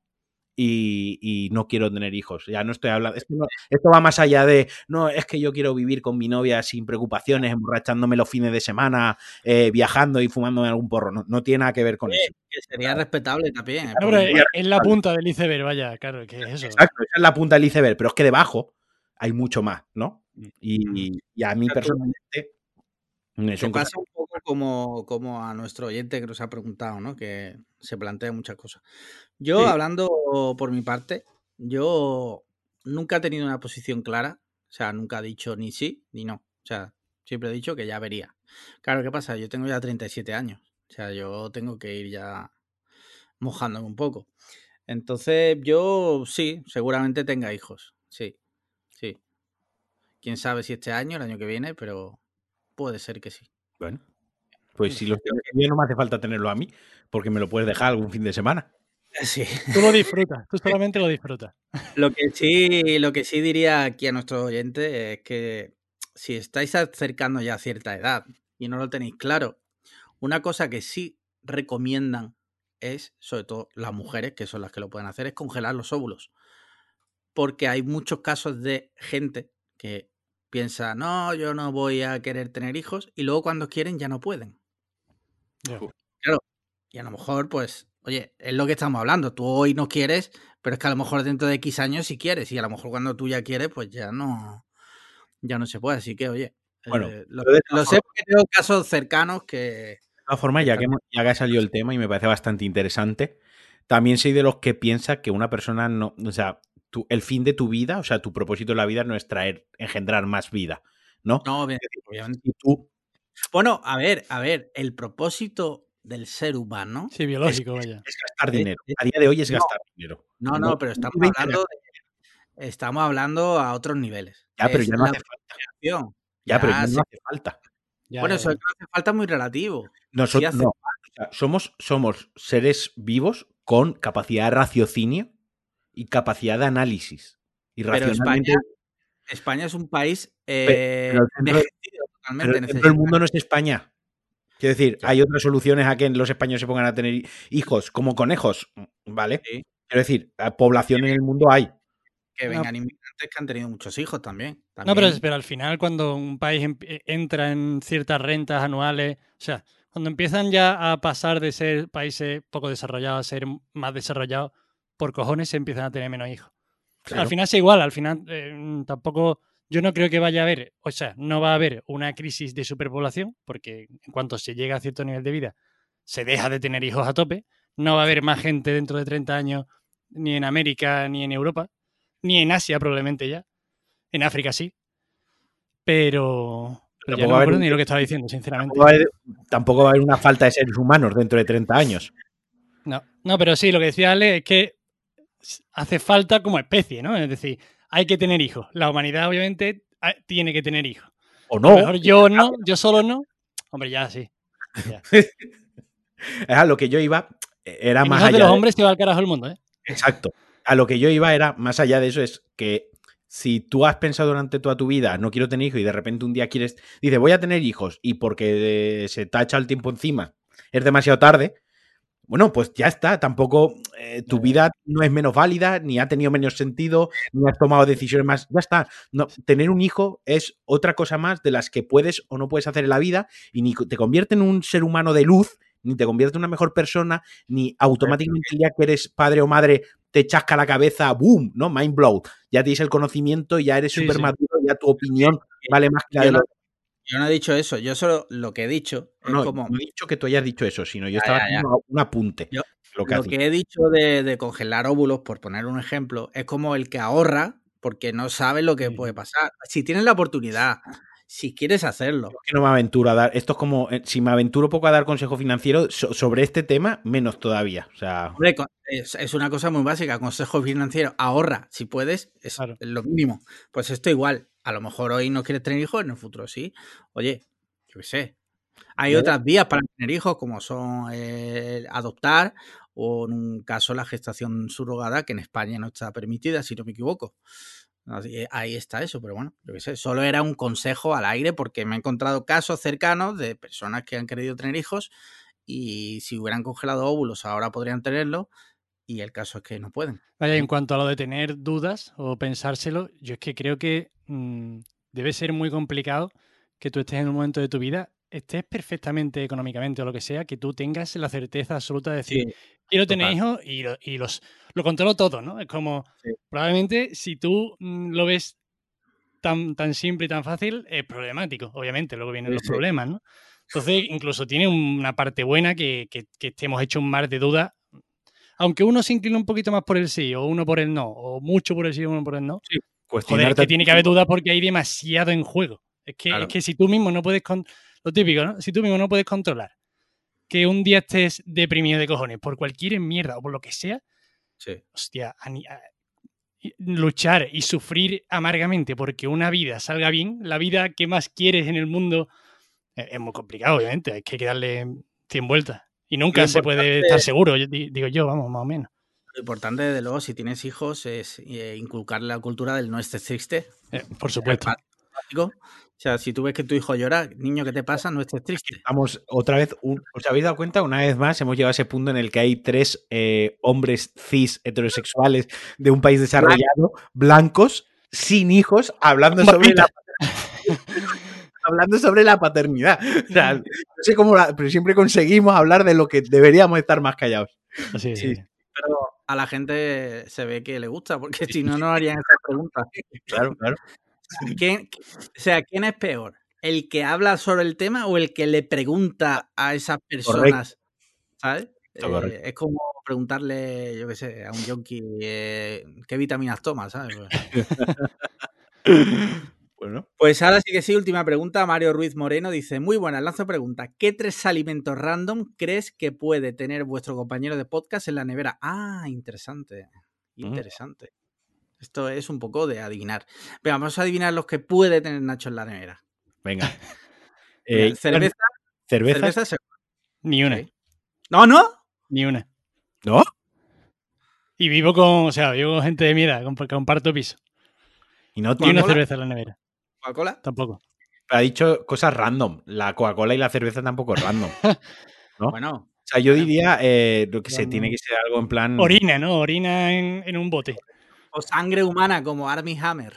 y, no quiero tener hijos. Ya no estoy hablando. Esto, va más allá de, no, es que yo quiero vivir con mi novia sin preocupaciones, emborrachándome los fines de semana, eh, viajando y fumándome algún porro. No, tiene nada que ver con eso. sería respetable también. ¿eh? es la punta del iceberg, vaya, claro, que es eso. Exacto, esa es la punta del iceberg, pero es que debajo hay mucho más, ¿no? Y, a mí personalmente me pasa un poco como, como a nuestro oyente que nos ha preguntado, ¿no? Que se plantea muchas cosas. Yo, hablando por mi parte, yo nunca he tenido una posición clara. O sea, nunca he dicho ni sí ni no. O sea, siempre he dicho que ya vería. Claro, ¿qué pasa? Yo tengo ya 37 años. O sea, yo tengo que ir ya mojándome un poco. Entonces, yo sí, seguramente tenga hijos. Sí, Quién sabe si este año, el año que viene, pero puede ser que sí. Bueno, pues si lo tienes bien, no me hace falta tenerlo a mí, porque me lo puedes dejar algún fin de semana. Sí. Tú lo disfrutas, tú solamente lo disfrutas. Lo que sí, lo que sí diría aquí a nuestro oyente es que si estáis acercando ya a cierta edad y no lo tenéis claro, una cosa que sí recomiendan es, sobre todo las mujeres, que son las que lo pueden hacer, es congelar los óvulos. Porque hay muchos casos de gente que piensa, no, yo no voy a querer tener hijos, y luego cuando quieren ya no pueden. Claro. Y a lo mejor, pues, oye, es lo que estamos hablando. Tú hoy no quieres, pero es que a lo mejor dentro de X años sí quieres. Y a lo mejor cuando tú ya quieres, pues ya no, ya no se puede. Así que, oye, Bueno, eh, lo, sé porque tengo casos cercanos que. De todas formas, ya que, ya que ha salido el tema y me parece bastante interesante, también soy de los que piensa que una persona no. O sea, tu- el fin de tu vida, o sea, tu propósito en la vida no es traer, engendrar más vida, ¿no? No, obvi- obviamente. Tú, Bueno, a ver, a ver, el propósito del ser humano. Sí, biológico, vaya. es gastar dinero. A día de hoy es no. gastar dinero. No, no, pero estamos hablando de- estamos hablando a otros niveles. Ya, pero Es ya no hace falta. creación. Ya, pero ya sí. no hace falta. Ya, Bueno, ya, eso ya. es no hace falta muy relativo. Nosotros no. O sea, somos, somos seres vivos con capacidad de raciocinio y capacidad de análisis. Y Pero racionalmente. España, España es un país eh, pero el centro- envejecido totalmente. Pero el necesita- del mundo no es España. Quiero decir, hay otras soluciones a que los españoles se pongan a tener hijos como conejos, ¿vale? Sí. Quiero decir, a población en el mundo hay. que No. vengan inmigrantes que han tenido muchos hijos también. No, pero, pero al final cuando un país eh, entra en ciertas rentas anuales, o sea, cuando empiezan ya a pasar de ser países poco desarrollados a ser más desarrollados, por cojones se empiezan a tener menos hijos. Claro. Al final es igual, al final eh, tampoco, yo no creo que vaya a haber, o sea, no va a haber una crisis de superpoblación, porque en cuanto se llega a cierto nivel de vida, se deja de tener hijos a tope, no va a haber más gente dentro de 30 años, ni en América, ni en Europa, ni en Asia probablemente ya, en África sí, pero, pero ya no me acuerdo ni lo que estaba diciendo, sinceramente. Tampoco va, a haber, tampoco va a haber una falta de seres humanos dentro de 30 años. No, no, pero sí, lo que decía Ale es que hace falta como especie, ¿no? Es decir, hay que tener hijos. La humanidad, obviamente, tiene que tener hijos. O A lo no. mejor yo no, yo solo no. Hombre, ya sí. Ya. A lo que yo iba. Era En más allá. de los de- hombres se va al carajo el mundo, ¿eh? Exacto. A lo que yo iba era, más allá de eso, es que si tú has pensado durante toda tu vida, no quiero tener hijos, y de repente un día quieres, dices, voy a tener hijos, y porque eh, se te ha echado el tiempo encima, es demasiado tarde, bueno, pues ya está. Tampoco eh, tu vida no es menos válida, ni ha tenido menos sentido, ni has tomado decisiones más. Ya está. No, tener un hijo es otra cosa más de las que puedes o no puedes hacer en la vida, y ni te convierte en un ser humano de luz, ni te convierte en una mejor persona, ni automáticamente el día que eres padre o madre te chasca la cabeza, boom, ¿no? Mind blow. Ya tienes el conocimiento, ya eres súper sí. maduro, ya tu opinión vale más que la de los yo no he dicho eso. Yo solo lo que he dicho es No, como no he dicho que tú hayas dicho eso, sino yo estaba ya, ya. haciendo un apunte. Yo- lo que lo he dicho de, de congelar óvulos, por poner un ejemplo, es como el que ahorra porque no sabe lo que Sí. puede pasar. Si tienes la oportunidad, si quieres hacerlo, Yo que no me aventuro a dar. Esto es como. eh, Si me aventuro poco a dar consejo financiero so- sobre este tema, menos todavía. O sea. Hombre, es, es una cosa muy básica, consejo financiero, ahorra, si puedes, es Claro. lo mínimo. Pues esto igual, a lo mejor hoy no quieres tener hijos, en el futuro sí. Oye, yo qué sé. Hay otras vías para tener hijos, como son eh, adoptar o en un caso la gestación surrogada, que en España no está permitida, si no me equivoco. Ahí está eso, pero bueno, yo qué sé, solo era un consejo al aire porque me he encontrado casos cercanos de personas que han querido tener hijos y si hubieran congelado óvulos ahora podrían tenerlo y el caso es que no pueden. Vaya, en cuanto a lo de tener dudas o pensárselo, yo es que creo que mm, debe ser muy complicado que tú estés en un momento de tu vida, estés perfectamente económicamente o lo que sea, que tú tengas la certeza absoluta de decir, quiero tener hijos y, lo- y los lo controlo todo, ¿no? Es como, Sí. probablemente si tú mm, lo ves tan, tan simple y tan fácil, es problemático, obviamente, luego vienen Sí, los sí. problemas, ¿no? Entonces, incluso tiene una parte buena que, que, que estemos hechos un mar de dudas, aunque uno se inclina un poquito más por el sí, o uno por el no, o mucho por el sí, o uno por el no, Joder, es que tiene que haber dudas porque hay demasiado en juego. Es que, Claro. es que si tú mismo no puedes, con... lo típico, ¿no? Si tú mismo no puedes controlar que un día estés deprimido de cojones por cualquier mierda o por lo que sea, Sí. hostia, a- luchar y sufrir amargamente porque una vida salga bien, la vida que más quieres en el mundo, eh, es muy complicado, obviamente, hay que darle 100 vueltas. Y nunca Lo se puede importante- estar seguro, digo yo, vamos, más o menos. Lo importante, desde luego, si tienes hijos, es eh, inculcarle la cultura del no estés triste. Eh, por supuesto. O sea, si tú ves que tu hijo llora, niño, ¿qué te pasa? No estés triste. Vamos, otra vez, un- ¿os habéis dado cuenta? Una vez más hemos llegado a ese punto en el que hay tres eh, hombres cis heterosexuales de un país desarrollado, blancos, sin hijos, hablando sobre la hablando sobre la paternidad. O sea, no sé cómo, la- pero siempre conseguimos hablar de lo que deberíamos estar más callados. Sí. sí. Pero a la gente se ve que le gusta, porque si no, no harían esas preguntas. Claro, claro. ¿Quién- o sea, ¿quién es peor? ¿El que habla sobre el tema o el que le pregunta a esas personas? ¿Sabes? Eh, es como preguntarle, yo qué sé, a un yonki eh, qué vitaminas toma, ¿sabes? Pues- Bueno, Pues ahora sí que sí, última pregunta. Mario Ruiz Moreno dice: Muy buenas, lanzo pregunta. ¿Qué tres alimentos random crees que puede tener vuestro compañero de podcast en la nevera? Ah, interesante. Mm. Interesante. Esto es un poco de adivinar. Venga, vamos a adivinar los que puede tener Nacho en la nevera. venga. Eh, cerveza, ¿Cervezas? cerveza seguro. Ni una. No, no. ni una. ¿No? Y vivo con, o sea, vivo con gente de mi edad, comp- comparto piso. Y no tiene una cerveza en la nevera, Coca-Cola. tampoco. ha dicho cosas random. La Coca-Cola y la cerveza tampoco es random. ¿No? Bueno, O sea, yo diría eh, lo que sé, Random. tiene que ser algo en plan. Orina, ¿no? Orina en, en un bote. o sangre humana como Army Hammer.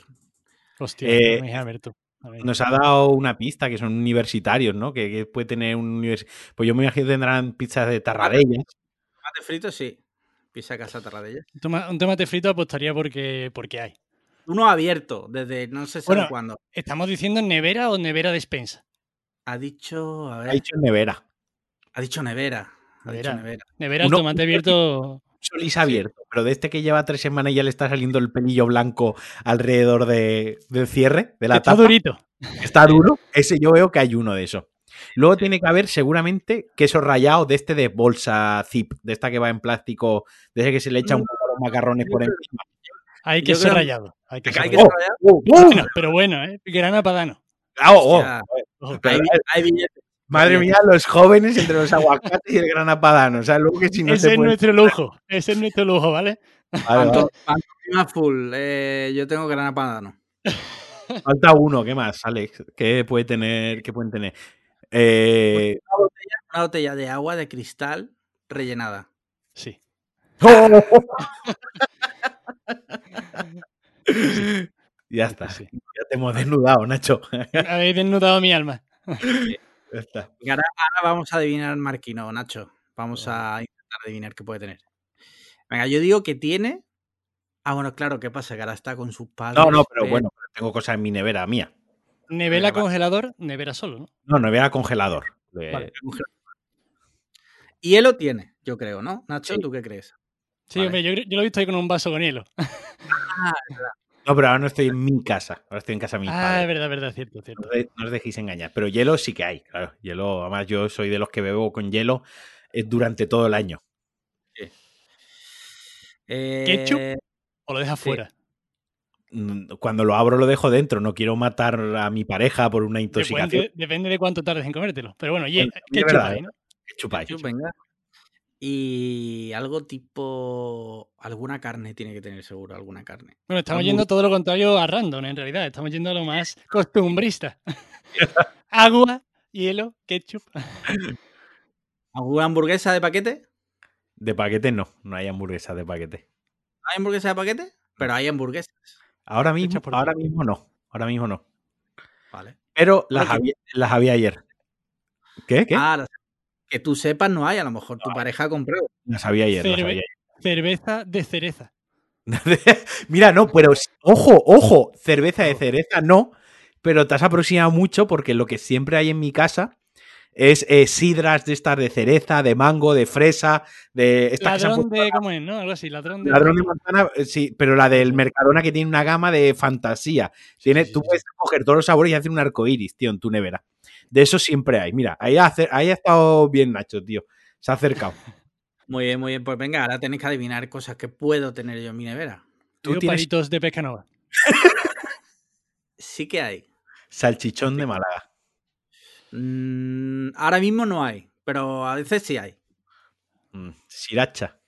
Hostia, Eh, no me a ver tú. Nos ha dado una pista que son universitarios, ¿no? Que, que puede tener un univers... Pues yo me imagino que tendrán pizzas de tarradellas. Tomate frito, sí. Pisa casa Tarradella. Un toma- un tomate frito apostaría porque, porque hay. Uno abierto desde no sé Bueno, cuándo. ¿Estamos diciendo nevera o nevera despensa? Ha dicho, a ver, Ha dicho en nevera. ha dicho nevera. Ha dicho Nevera. nevera. Nevera, el Uno- tomate abierto. Solís abierto, pero de este que lleva tres semanas y ya le está saliendo el pelillo blanco alrededor de- del cierre, de la Está tapa. durito. Está duro. Ese yo veo que hay uno de esos. Luego tiene que haber seguramente queso rallado de este de bolsa zip, de esta que va en plástico, de ese que se le echa un poco los macarrones por encima. Hay que ser rayado. Hay que Hay ser que rallado. saber- ¡Oh! Bueno, pero bueno, ¿eh? Grana padano. Ah, oh, oh. Hay, hay billetes. Madre mía, los jóvenes entre los aguacates y el grana padano. O sea, luego que si no ese se es puede... nuestro lujo. Ese es nuestro lujo, ¿vale? Vale, vale. Panto- pantomima full. Eh, yo tengo grana padano. Falta uno, ¿qué más, Alex? ¿Qué puede tener? ¿Qué pueden tener? Eh... Una botella de agua de cristal rellenada. Sí. ya está. Sí. Ya te hemos desnudado, Nacho. Habéis desnudado mi alma. Ya está. Y ahora, ahora vamos a adivinar Marquino, Nacho. Vamos a intentar adivinar qué puede tener. Venga, yo digo que tiene. Ah, bueno, claro, ¿qué pasa? Que ahora está con sus padres. No, no, pero bueno, tengo cosas en mi nevera mía. Nevera Venga, va. congelador, nevera solo, ¿no? No, nevera congelador. Vale. Y él lo tiene, yo creo, ¿no? Nacho, Sí. ¿tú qué crees? Sí, Vale. hombre, yo, lo he visto ahí con un vaso con hielo. No, pero ahora no estoy en mi casa. Ahora estoy en casa de mis Ah, es padres. verdad, verdad, cierto, No cierto. os, de- no os dejéis engañar. Pero hielo sí que hay, claro. Hielo, además, yo soy de los que bebo con hielo eh, durante todo el año. Eh, ¿Ketchup? O lo dejas Sí. fuera. Mm, Cuando lo abro, lo dejo dentro. No quiero matar a mi pareja por una intoxicación. Depende, depende de cuánto tardes en comértelo. Pero bueno, ye- Bueno, ¿qué es verdad, chupa ahí, no? Ketchup, venga. Y algo tipo. Alguna carne tiene que tener seguro, alguna carne. Bueno, estamos yendo todo lo contrario a random, en realidad. Estamos yendo a lo más costumbrista. Agua, hielo, ketchup. ¿Alguna hamburguesa de paquete? De paquete no. No hay hamburguesa de paquete. ¿Hay hamburguesa de paquete? Pero hay hamburguesas. Ahora mismo, por ahora mismo no. Ahora mismo no. Vale. Pero las había, las había ayer. ¿Qué? ¿Qué? Ah, las- que tú sepas, no hay. A lo mejor tu pareja ha comprado. Las había ayer. Cerveza de cereza. Mira, no, pero ojo, ojo, cerveza de cereza no, pero te has aproximado mucho porque lo que siempre hay en mi casa es eh, sidras de estas de cereza, de mango, de fresa, de estas que se han Ladrón de. ¿Cómo es, no? Algo así, ladrón de. Ladrón de manzana, eh, sí, pero la del Mercadona que tiene una gama de fantasía. Tiene, sí, tú sí, puedes coger todos los sabores y hacer un arco iris, tío, en tu nevera. De eso siempre hay. Mira, ahí ha, ahí ha estado bien Nacho, tío. Se ha acercado. Muy bien, muy bien. Pues venga, ahora tenéis que adivinar cosas que puedo tener yo en mi nevera. Tú Digo tienes palitos de pescanova. Sí que hay. salchichón de Málaga. Mm, ahora mismo no hay, pero a veces sí hay. Mm, Sriracha.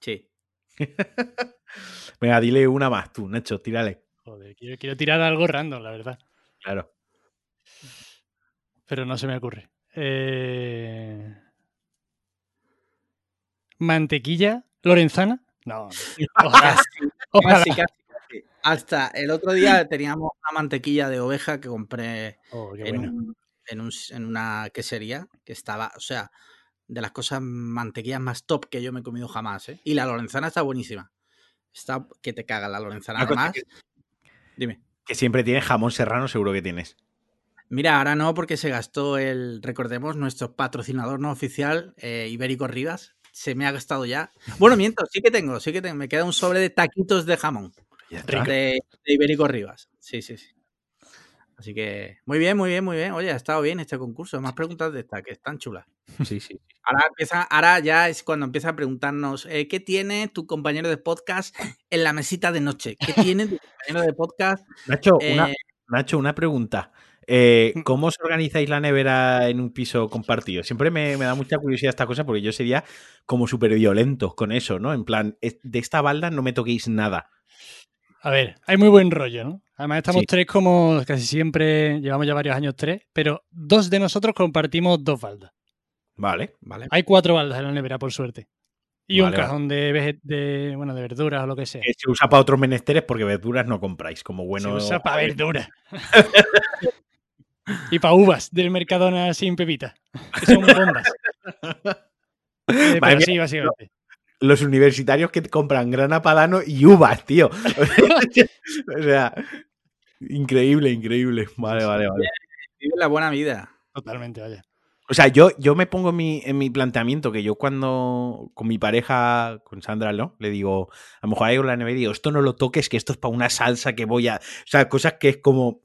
Sí. Venga, dile una más tú, Nacho, tírale. Joder, quiero, quiero tirar algo random, la verdad. Claro. Pero no se me ocurre. Eh, ¿Mantequilla lorenzana? No. no. Ojalá. ojalá. Casi, casi, casi. Hasta el otro día teníamos una mantequilla de oveja que compré Oh, en, bueno. un- en, un- en una quesería que estaba, o sea, de las cosas mantequillas más top que yo me he comido jamás, ¿eh? Y la lorenzana está buenísima. Está que te caga la lorenzana. Además, que, dime. que siempre tienes jamón serrano, seguro que tienes. Mira, ahora no, porque se gastó el, recordemos, nuestro patrocinador no oficial, eh, Ibérico Rivas. Se me ha gastado ya. Bueno, miento, sí que tengo, sí que tengo. Me queda un sobre de taquitos de jamón de, de Ibérico Rivas. Sí, sí, sí. Así que, muy bien, muy bien, muy bien. Oye, ha estado bien este concurso. Más preguntas de esta, que están chulas. Sí, sí. Ahora, empieza, ahora ya es cuando empieza a preguntarnos, eh, ¿qué tiene tu compañero de podcast en la mesita de noche? ¿Qué tiene tu compañero de podcast? Nacho, una, eh, Nacho, una pregunta. Eh, Mm. ¿Cómo os organizáis la nevera en un piso compartido? Siempre me, me da mucha curiosidad esta cosa porque yo sería como súper violento con eso, ¿no? En plan, de esta balda no me toquéis nada. A ver, hay muy buen rollo, ¿no? Además estamos Sí. tres como casi siempre, llevamos ya varios años tres, pero dos de nosotros compartimos dos baldas. Vale. Vale. Hay cuatro baldas en la nevera, por suerte. Y un vale. cajón de, bueno, de verduras o lo que sea. Que se usa para otros menesteres porque verduras no compráis, como bueno. Se usa para verduras. y para uvas del Mercadona sin pepita. Que son bombas. Eh, pero sí, básicamente. Los universitarios que compran grana padano y uvas, tío. o sea, increíble, increíble. Vale, vale, vale. Vive la buena vida. Totalmente, vaya. O sea, yo, yo me pongo en mi, en mi planteamiento que yo cuando con mi pareja, con Sandra, ¿no? Le digo, a lo mejor ahí en la nevera y digo, esto no lo toques, que esto es para una salsa que voy a. O sea, cosas que es como.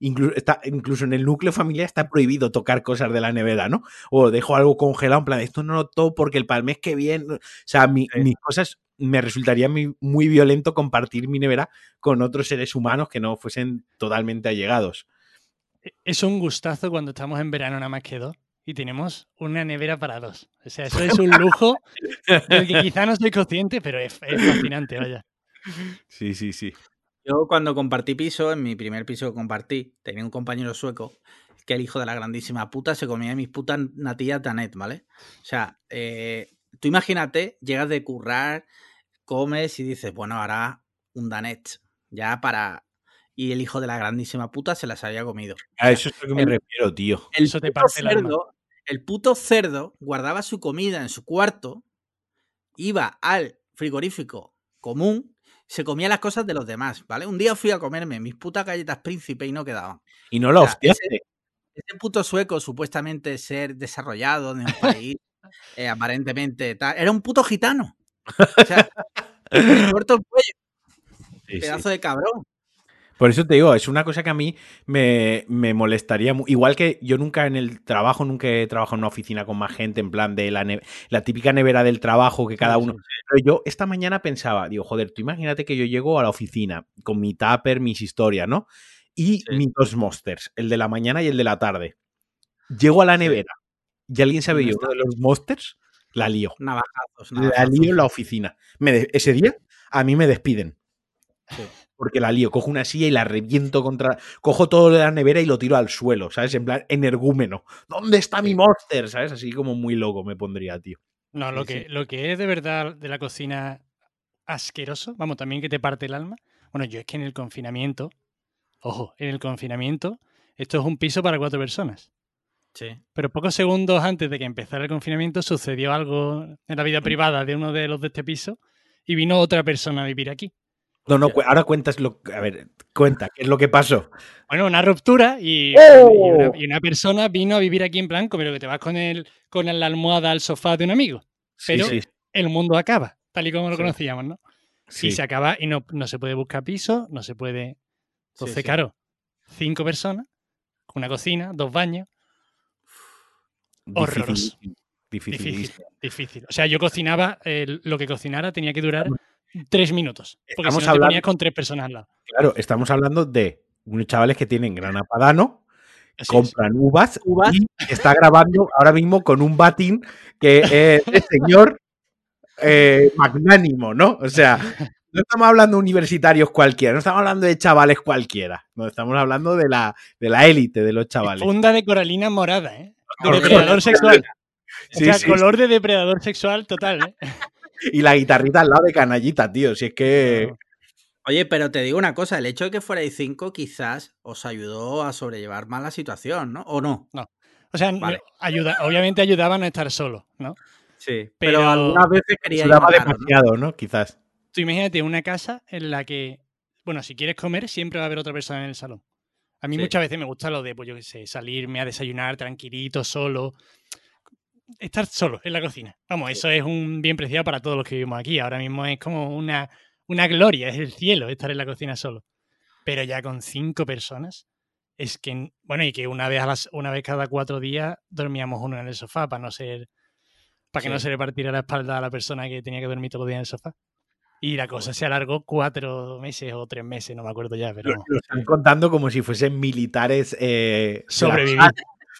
Inclu- está, incluso en el núcleo familiar está prohibido tocar cosas de la nevera, ¿no? O dejo algo congelado, en plan, esto no lo toco porque el palmés que viene. O sea, mi- Sí. mis cosas me resultaría muy, muy violento compartir mi nevera con otros seres humanos que no fuesen totalmente allegados. Es un gustazo cuando estamos en verano nada más que dos y tenemos una nevera para dos. O sea, eso es un lujo del que quizá no soy consciente, pero es, es fascinante, vaya. Sí, sí, sí. Yo cuando compartí piso, en mi primer piso que compartí, tenía un compañero sueco que el hijo de la grandísima puta se comía mis putas natillas de Anet, ¿vale? O sea, eh, tú imagínate, llegas de currar, comes y dices, bueno, ahora un Danet, ya para... Y el hijo de la grandísima puta se las había comido. A eso es lo que me el- refiero, tío. El Eso te puto parte el alma. cerdo, el puto cerdo guardaba su comida en su cuarto, iba al frigorífico común, se comía las cosas de los demás, ¿vale? Un día fui a comerme mis putas galletas príncipe y no quedaban. Y no la O sea, hostiaste. Ese puto sueco, supuestamente ser desarrollado de un país, eh, aparentemente tal, era un puto gitano. O sea, corto el cuello, Sí, sí. pedazo de cabrón. Por eso te digo, es una cosa que a mí me, me molestaría. Igual que yo nunca en el trabajo, nunca he trabajado en una oficina con más gente, en plan de la, la típica nevera del trabajo que cada uno. Pero yo esta mañana pensaba, digo, joder, tú imagínate que yo llego a la oficina con mi tupper, mis historias, ¿no? Y Sí. mis dos monsters, el de la mañana y el de la tarde. Llego a la nevera y alguien sabe ¿Dónde yo uno de los monsters, la lío. Navajazos, La navajazos. lío en la oficina. Me ese día a mí me despiden. Sí. Porque la lío, cojo una silla y la reviento contra. Cojo todo de la nevera y lo tiro al suelo, ¿sabes? En plan, energúmeno. ¿Dónde está mi monster? ¿Sabes? Así como muy loco me pondría, tío. No, lo Sí, que, sí. lo que es de verdad de la cocina asqueroso, vamos, también que te parte el alma. Bueno, yo es que en el confinamiento, ojo, en el confinamiento, esto es un piso para cuatro personas. Sí. Pero pocos segundos antes de que empezara el confinamiento sucedió algo en la vida privada de uno de los de este piso y vino otra persona a vivir aquí. No, no, ahora cuentas lo. A ver, cuenta, ¿qué es lo que pasó? Bueno, una ruptura y, ¡Oh! y una, y una persona vino a vivir aquí en blanco, pero que te vas con, el, con la almohada al sofá de un amigo. Pero sí, sí, el mundo acaba, tal y como lo Sí. conocíamos, ¿no? sí. Y se acaba y no, no se puede buscar piso, no se puede. Entonces, sí. claro, cinco personas, una cocina, dos baños, horroroso. Difícil. difícil, difícil. O sea, yo cocinaba, eh, lo que cocinara tenía que durar tres minutos. Porque Estamos si no te hablando- ponías con tres personas al lado. Claro, estamos hablando de unos chavales que tienen grana padano, Así es. compran uvas, Uvas. y está grabando ahora mismo con un batín que es de señor eh, magnánimo, ¿no? O sea, no estamos hablando de universitarios cualquiera, no estamos hablando de chavales cualquiera, no estamos hablando de la de la élite de los chavales. Funda de coralina morada, ¿eh? De depredador sexual. O sea, sí, color de depredador sexual total, ¿eh? Y la guitarrita al lado de canallita, tío. Si es que. Oye, pero te digo una cosa, el hecho de que fuerais cinco quizás os ayudó a sobrellevar más la situación, ¿no? ¿O no? O sea, Vale. ayuda, obviamente ayudaba a no estar solo, ¿no? Sí. Pero- Pero, algunas veces quería ir raro, ¿no? demasiado, ¿no? Quizás. Tú imagínate una casa en la que, bueno, si quieres comer, siempre va a haber otra persona en el salón. A mí Sí. muchas veces me gusta lo de, pues yo qué sé, salirme a desayunar tranquilito, solo. Estar solo en la cocina. Vamos, eso es un bien preciado para todos los que vivimos aquí. Ahora mismo es como una, una gloria, es el cielo estar en la cocina solo. Pero ya con cinco personas, es que, bueno, y que una vez, a las, una vez cada cuatro días dormíamos uno en el sofá para no ser, para que no se le partiera la espalda a la persona que tenía que dormir todos los días en el sofá. Y la cosa se alargó cuatro meses o tres meses, no me acuerdo ya, pero Lo, lo están contando como si fuesen militares. Eh, sobrevivir.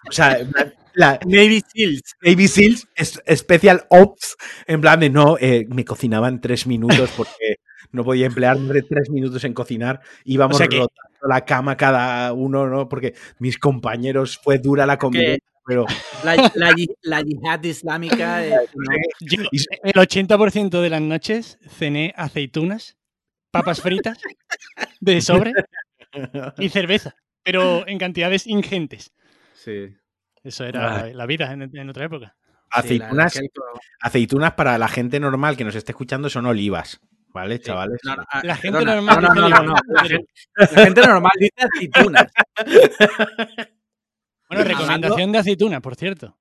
O sea, la, la Navy Seals. Navy Seals, es- Special Ops, en plan de no, eh, me cocinaban tres minutos porque no podía emplear más de tres minutos en cocinar. Íbamos O sea que- rotando la cama cada uno, ¿no? Porque mis compañeros fue dura la convivencia, pero La, la, yi- la yihad islámica. eh, no. Yo, el 80% de las noches cené aceitunas, papas fritas de sobre y cerveza, pero en cantidades ingentes. Sí. Eso era la vida en, en otra época. Aceitunas, aceitunas para la gente normal que nos esté escuchando son olivas, ¿vale, chavales? No, no, ah, La gente perdona. normal No, no, dice. La, gente, la gente normal dice aceitunas. Bueno, Hablando- recomendación de aceituna, por cierto.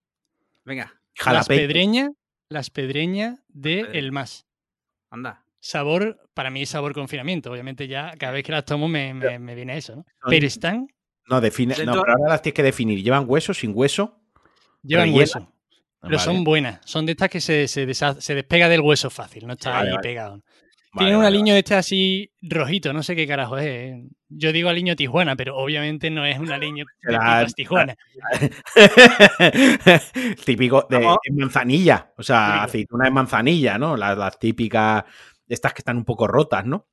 Venga, Las Jalapeño. pedreñas, las pedreñas de Pedreña. El Más. anda. Sabor, para mí es sabor confinamiento. Obviamente ya cada vez que las tomo me, me- me viene eso, ¿no? Pero están, No, define, no, Dentro- pero ahora las tienes que definir. ¿Llevan hueso, sin hueso? llevan hueso. Pero Vale, son buenas. Son de estas que se, se, se despega del hueso fácil, no está Vale, ahí vale. pegado. vale, Tienen un aliño de este así rojito, no sé qué carajo es. eh. Yo digo aliño Tijuana, pero obviamente no es un aliño de pipas Tijuana. Típico de manzanilla. O sea, Típico. aceituna de manzanilla, ¿no? Las, las típicas, estas que están un poco rotas, ¿no?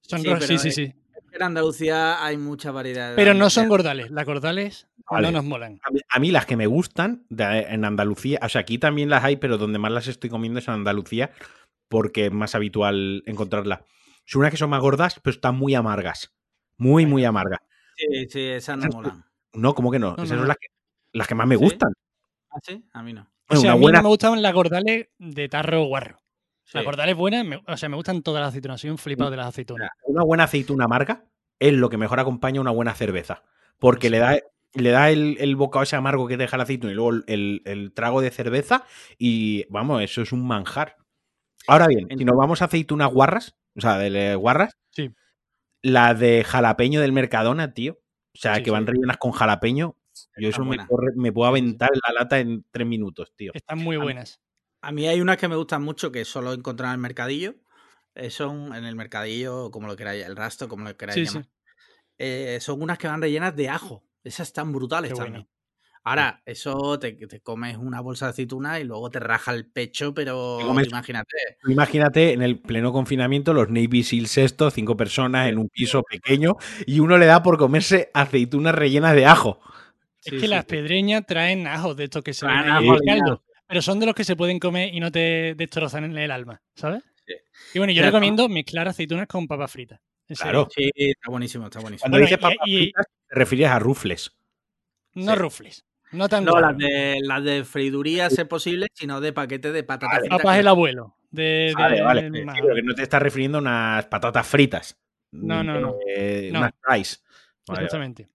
Son Sí, pero sí, sí, sí. En Andalucía hay mucha variedad. de Pero no son gordales. Las gordales Vale. no nos molan. A mí, a mí las que me gustan de- en Andalucía, o sea, aquí también las hay, pero donde más las estoy comiendo es en Andalucía, porque es más habitual encontrarlas. Son unas que son más gordas, pero están muy amargas. Muy, muy amargas. Sí, sí, esas no molan. No, ¿cómo que no? No, Esas no, son las que, las que más me ¿Sí? gustan. ¿Ah, sí? A mí no. O sea, una a mí buena, no me gustan las gordales de tarro guarro. Sí. Las gordales buenas, me- o sea, me gustan todas las aceitunas. Soy un flipado de las aceitunas. una buena aceituna amarga es lo que mejor acompaña una buena cerveza. Porque Sí. le da, le da el, el bocado ese amargo que deja la aceituna y luego el, el- trago de cerveza y vamos, eso es un manjar. Ahora bien, si nos vamos a aceitunas guarras, o sea, de le- guarras, Sí. la de jalapeño del Mercadona, tío, o sea, Sí, que van rellenas con jalapeño, yo eso me, buena. corre- me puedo aventar en la lata en tres minutos, tío. Están muy buenas. A mí hay unas que me gustan mucho que solo encontrar en el mercadillo. Eh, son en el mercadillo, como lo queráis, el rastro, como lo queráis Sí, llamar. Eh, son unas que van rellenas de ajo. Esas están brutales Qué también. Ahora, eso te, te comes una bolsa de aceituna y luego te raja el pecho, pero comes- imagínate. Imagínate en el pleno confinamiento los Navy Seals estos, cinco personas en un piso pequeño y uno le da por comerse aceitunas rellenas de ajo. Es Sí, que sí, las sí. pedreñas traen ajo de estos que se ven en el caldo. Pero son de los que se pueden comer y no te destrozan en el alma, ¿sabes? Sí. Y bueno, yo recomiendo mezclar aceitunas con papas fritas. Claro. Sí, está buenísimo, está buenísimo. Cuando Bueno, dices y- papas y- fritas, te refieres a rufles. No Sí. rufles. No tan No, las de, las de freiduría, si es posible, sino de paquete de patatas Vale. fritas. Papas que- el abuelo. De, Vale, de- vale. de- Sí, pero que no te estás refiriendo a unas patatas fritas. No, no, no. Eh, No. Unas fries. Vale, Exactamente.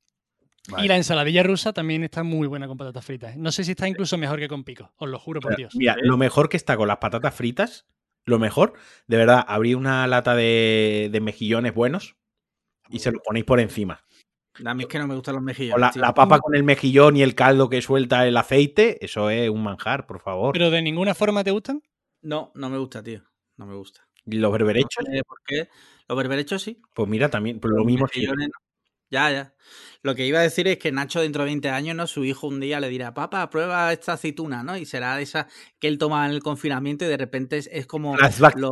Vale. Y la ensaladilla rusa también está muy buena con patatas fritas. ¿eh? No sé si está incluso mejor que con pico. Os lo juro por Dios. Mira, lo mejor que está con las patatas fritas, lo mejor, de verdad, abrir una lata de, de mejillones buenos y se los ponéis por encima. A mí es que no me gustan los mejillones. O la, papa con el mejillón y el caldo que suelta el aceite, eso es un manjar, por favor. Pero de ninguna forma te gustan. No, no me gusta, tío. No me gusta. y los berberechos, No sé por qué. Los berberechos sí. pues mira, también, pues lo los mismo. sí. mejillones no. Ya, ya. Lo que iba a decir es que Nacho dentro de 20 años, ¿no? Su hijo un día le dirá, papá, prueba esta aceituna, ¿no? Y será esa que él toma en el confinamiento y de repente es, es como lo,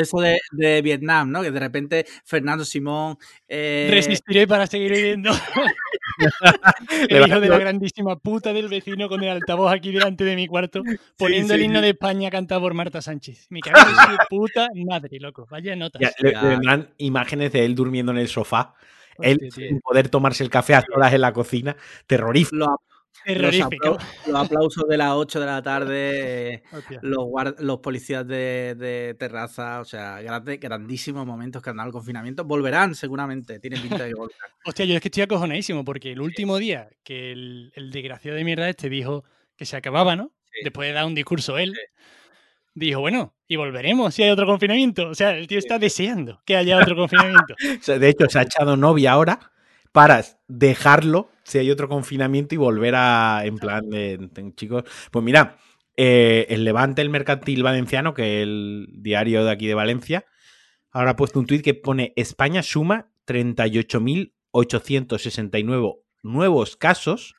eso de, de Vietnam, ¿no? Que de repente Fernando Simón... eh, Resistiré para seguir viviendo. El hijo de la grandísima puta del vecino con el altavoz aquí delante de mi cuarto, poniendo el sí, himno sí. de España cantado por Marta Sánchez. Cago en su puta madre, loco. Vaya notas. Ya, le, le vendrán imágenes de él durmiendo en el sofá, él sin poder tomarse el café a solas en la cocina. Terrorífico. los Terrorífico. los aplausos de las 8 de la tarde, los, los policías de, de terraza, o sea, grande- grandísimos momentos que han dado el confinamiento. Volverán seguramente, tienen pinta de que volverán. Hostia, yo es que estoy acojonadísimo porque el último día que el, el desgraciado de mierda este dijo que se acababa, ¿no? Sí. Después de dar un discurso él, dijo, bueno, y volveremos si hay otro confinamiento. O sea, el tío está deseando que haya otro confinamiento. O sea, de hecho, se ha echado novia ahora para dejarlo si hay otro confinamiento y volver a, en plan de, de- chicos, pues mira, eh, el Levante, el Mercantil Valenciano, que es el diario de aquí de Valencia, ahora ha puesto un tuit que pone España suma 38.869 nuevos casos,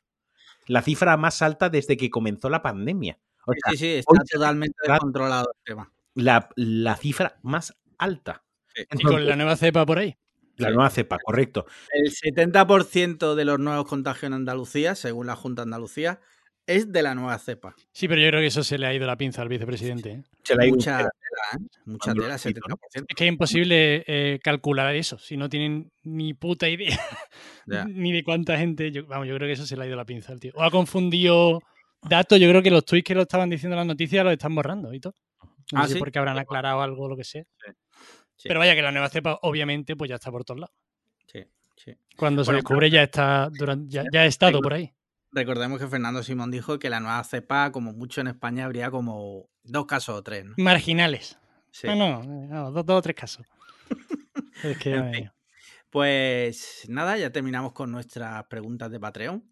la cifra más alta desde que comenzó la pandemia. O sea, Sí, sí, está totalmente descontrolado el tema. la, la cifra más alta. Sí. Y con la nueva cepa por ahí. la nueva cepa, correcto. El 70% de los nuevos contagios en Andalucía, según la Junta de Andalucía, es de la nueva cepa. Sí, pero yo creo que eso se le ha ido la pinza al vicepresidente. ¿eh? Se la ha ido Mucha tela, ¿eh? Mucha tela, lo quito, ¿no? 70%. Es que es imposible eh, calcular eso si no tienen ni puta idea ni de cuánta gente. Yo, vamos, yo creo que eso se le ha ido la pinza al tío. O ha confundido datos. Yo creo que los tweets que lo estaban diciendo en las noticias los están borrando y todo. No Ah, sé ¿sí? por qué habrán aclarado algo o lo que sea. Sí. Pero vaya que la nueva cepa, obviamente, pues ya está por todos lados. Sí, sí. Cuando se descubre ya está durante, ya, ya ha estado por ahí. Recordemos que Fernando Simón dijo que la nueva cepa, como mucho en España, habría como dos casos o tres, ¿no? Marginales. Sí. No, no, no, dos, dos o tres casos. es que En fin. Pues nada, ya terminamos con nuestras preguntas de Patreon.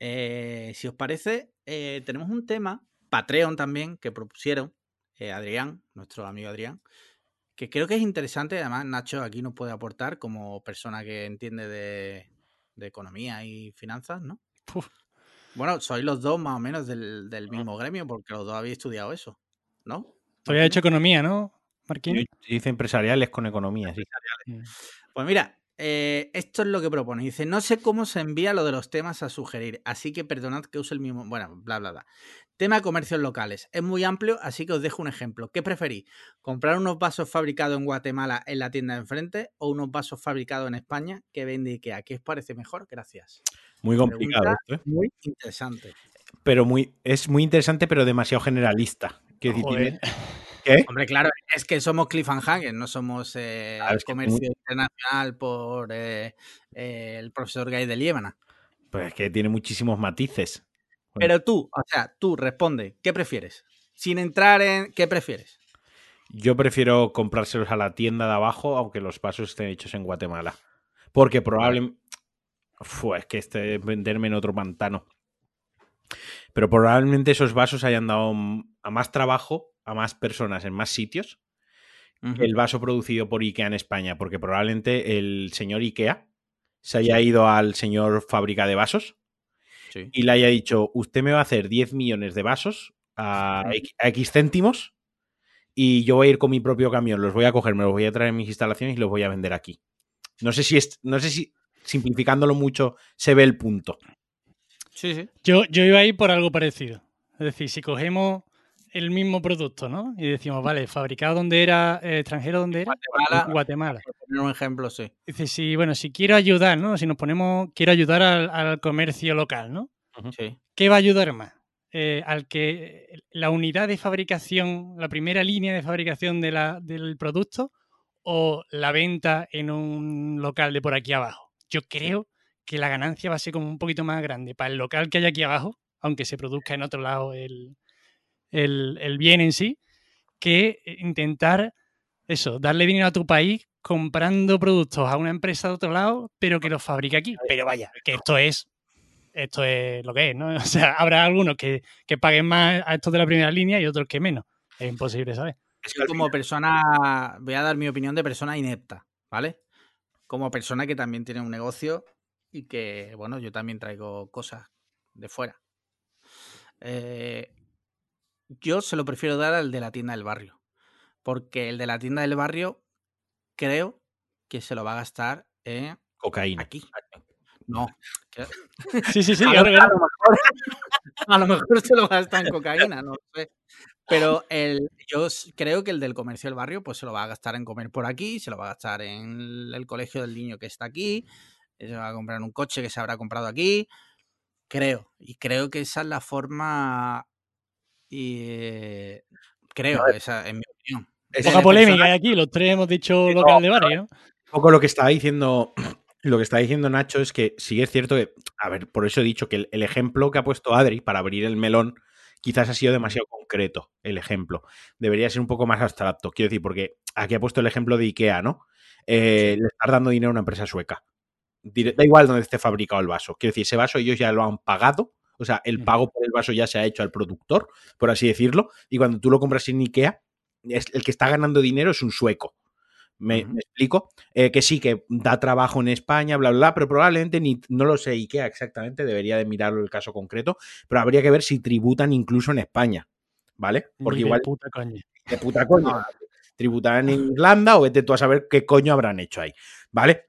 Eh, si os parece, eh, tenemos un tema, Patreon también, que propusieron eh, Adrián, nuestro amigo Adrián, que creo que es interesante. Además, Nacho aquí nos puede aportar como persona que entiende de, de economía y finanzas, ¿no? Puf. Bueno, sois los dos más o menos del, del mismo gremio, porque los dos habéis estudiado eso, ¿no? Tú habías hecho economía, ¿no, Marquín? Yo hice empresariales con economía, sí. Mm. Pues mira, eh, esto es lo que propone. Dice, no sé cómo se envía lo de los temas a sugerir, así que perdonad que use el mismo... Bueno, bla, bla, bla. Tema de comercios locales. Es muy amplio, así que os dejo un ejemplo. ¿Qué preferís? ¿Comprar unos vasos fabricados en Guatemala en la tienda de enfrente o unos vasos fabricados en España que vende Ikea? ¿Qué os parece mejor? Gracias. Muy complicado ¿eh? Muy interesante. Pero muy, es muy interesante, pero demasiado generalista. Quiero decir, tiene- ¿Qué? Hombre, claro, es que somos Cliffhanger, no somos eh, Claro, que comercio muy- internacional por eh, eh, el profesor Gay de Liébana. Pues es que tiene muchísimos matices. Bueno. Pero tú, o sea, tú responde, ¿qué prefieres? Sin entrar en qué prefieres. Yo prefiero comprárselos a la tienda de abajo, aunque los vasos estén hechos en Guatemala. Porque probablemente. es que este es venderme en otro pantano. Pero probablemente esos vasos hayan dado a más trabajo a más personas en más sitios que el vaso producido por IKEA en España. Porque probablemente el señor IKEA se haya ido al señor fábrica de vasos Sí. y le haya dicho: Usted me va a hacer 10 millones de vasos a Ujú. X, a X céntimos y yo voy a ir con mi propio camión, los voy a coger, me los voy a traer en mis instalaciones y los voy a vender aquí. No sé si es, no sé si simplificándolo mucho se ve el punto. Sí, sí. Yo, yo iba a ir por algo parecido. Es decir, si cogemos el mismo producto, ¿no? Y decimos, vale, fabricado donde era, eh, extranjero donde era, Guatemala, Guatemala. poner un ejemplo, sí. Dice, si, bueno, si quiero ayudar, ¿no? Si nos ponemos, quiero ayudar al, al comercio local, ¿no? sí. ¿Qué va a ayudar más? Eh, al que la unidad de fabricación, la primera línea de fabricación de la- del producto o la venta en un local de por aquí abajo. Yo creo que la ganancia va a ser como un poquito más grande para el local que hay aquí abajo, aunque se produzca en otro lado el, el- el bien en sí, que intentar eso, darle dinero a tu país comprando productos a una empresa de otro lado, pero que los fabrique aquí. Pero vaya, que esto es esto es lo que es, ¿no? O sea, habrá algunos que, que paguen más a estos de la primera línea y otros que menos. Es imposible saber. Yo como persona, voy a dar mi opinión de persona inepta, ¿vale? Como persona que también tiene un negocio y que, bueno, yo también traigo cosas de fuera. Eh, yo se lo prefiero dar al de la tienda del barrio, porque el de la tienda del barrio creo que se lo va a gastar en Cocaína. aquí. No. Sí, sí, sí. a, lo, ahora, a lo mejor, a lo mejor se lo gasta en cocaína, no sé. Pero el, yo creo que el del comercio del barrio, pues se lo va a gastar en comer por aquí, se lo va a gastar en el colegio del niño que está aquí, se va a comprar un coche que se habrá comprado aquí. Creo. Y creo que esa es la forma. Y, eh, creo, esa es mi opinión. Es Poca polémica hay aquí. Los tres hemos dicho local de barrio. ¿no? un poco lo que está diciendo. Lo que está diciendo Nacho es que sí es cierto que, a ver, por eso he dicho que el, el ejemplo que ha puesto Adri para abrir el melón quizás ha sido demasiado concreto el ejemplo. Debería ser un poco más abstracto. Quiero decir, porque aquí ha puesto el ejemplo de IKEA, ¿no? Eh, Le estás dando dinero a una empresa sueca. Da igual donde esté fabricado el vaso. Quiero decir, ese vaso ellos ya lo han pagado. O sea, el pago por el vaso ya se ha hecho al productor, por así decirlo. Y cuando tú lo compras en IKEA, es- el que está ganando dinero es un sueco. ¿Me, explico? Eh, que sí, que da trabajo en España, bla, bla, bla, pero probablemente ni, no lo sé IKEA exactamente, debería de mirarlo el caso concreto, pero habría que ver si tributan incluso en España, ¿vale? Porque de igual puta coña. de puta coña. Tributarán en Irlanda o vete tú a saber qué coño habrán hecho ahí, ¿vale?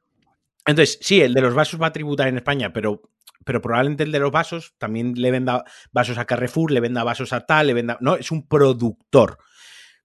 Entonces, sí, el de los vasos va a tributar en España, pero, pero probablemente el de los vasos también le venda vasos a Carrefour, le venda vasos a tal, le venda. No, es un productor.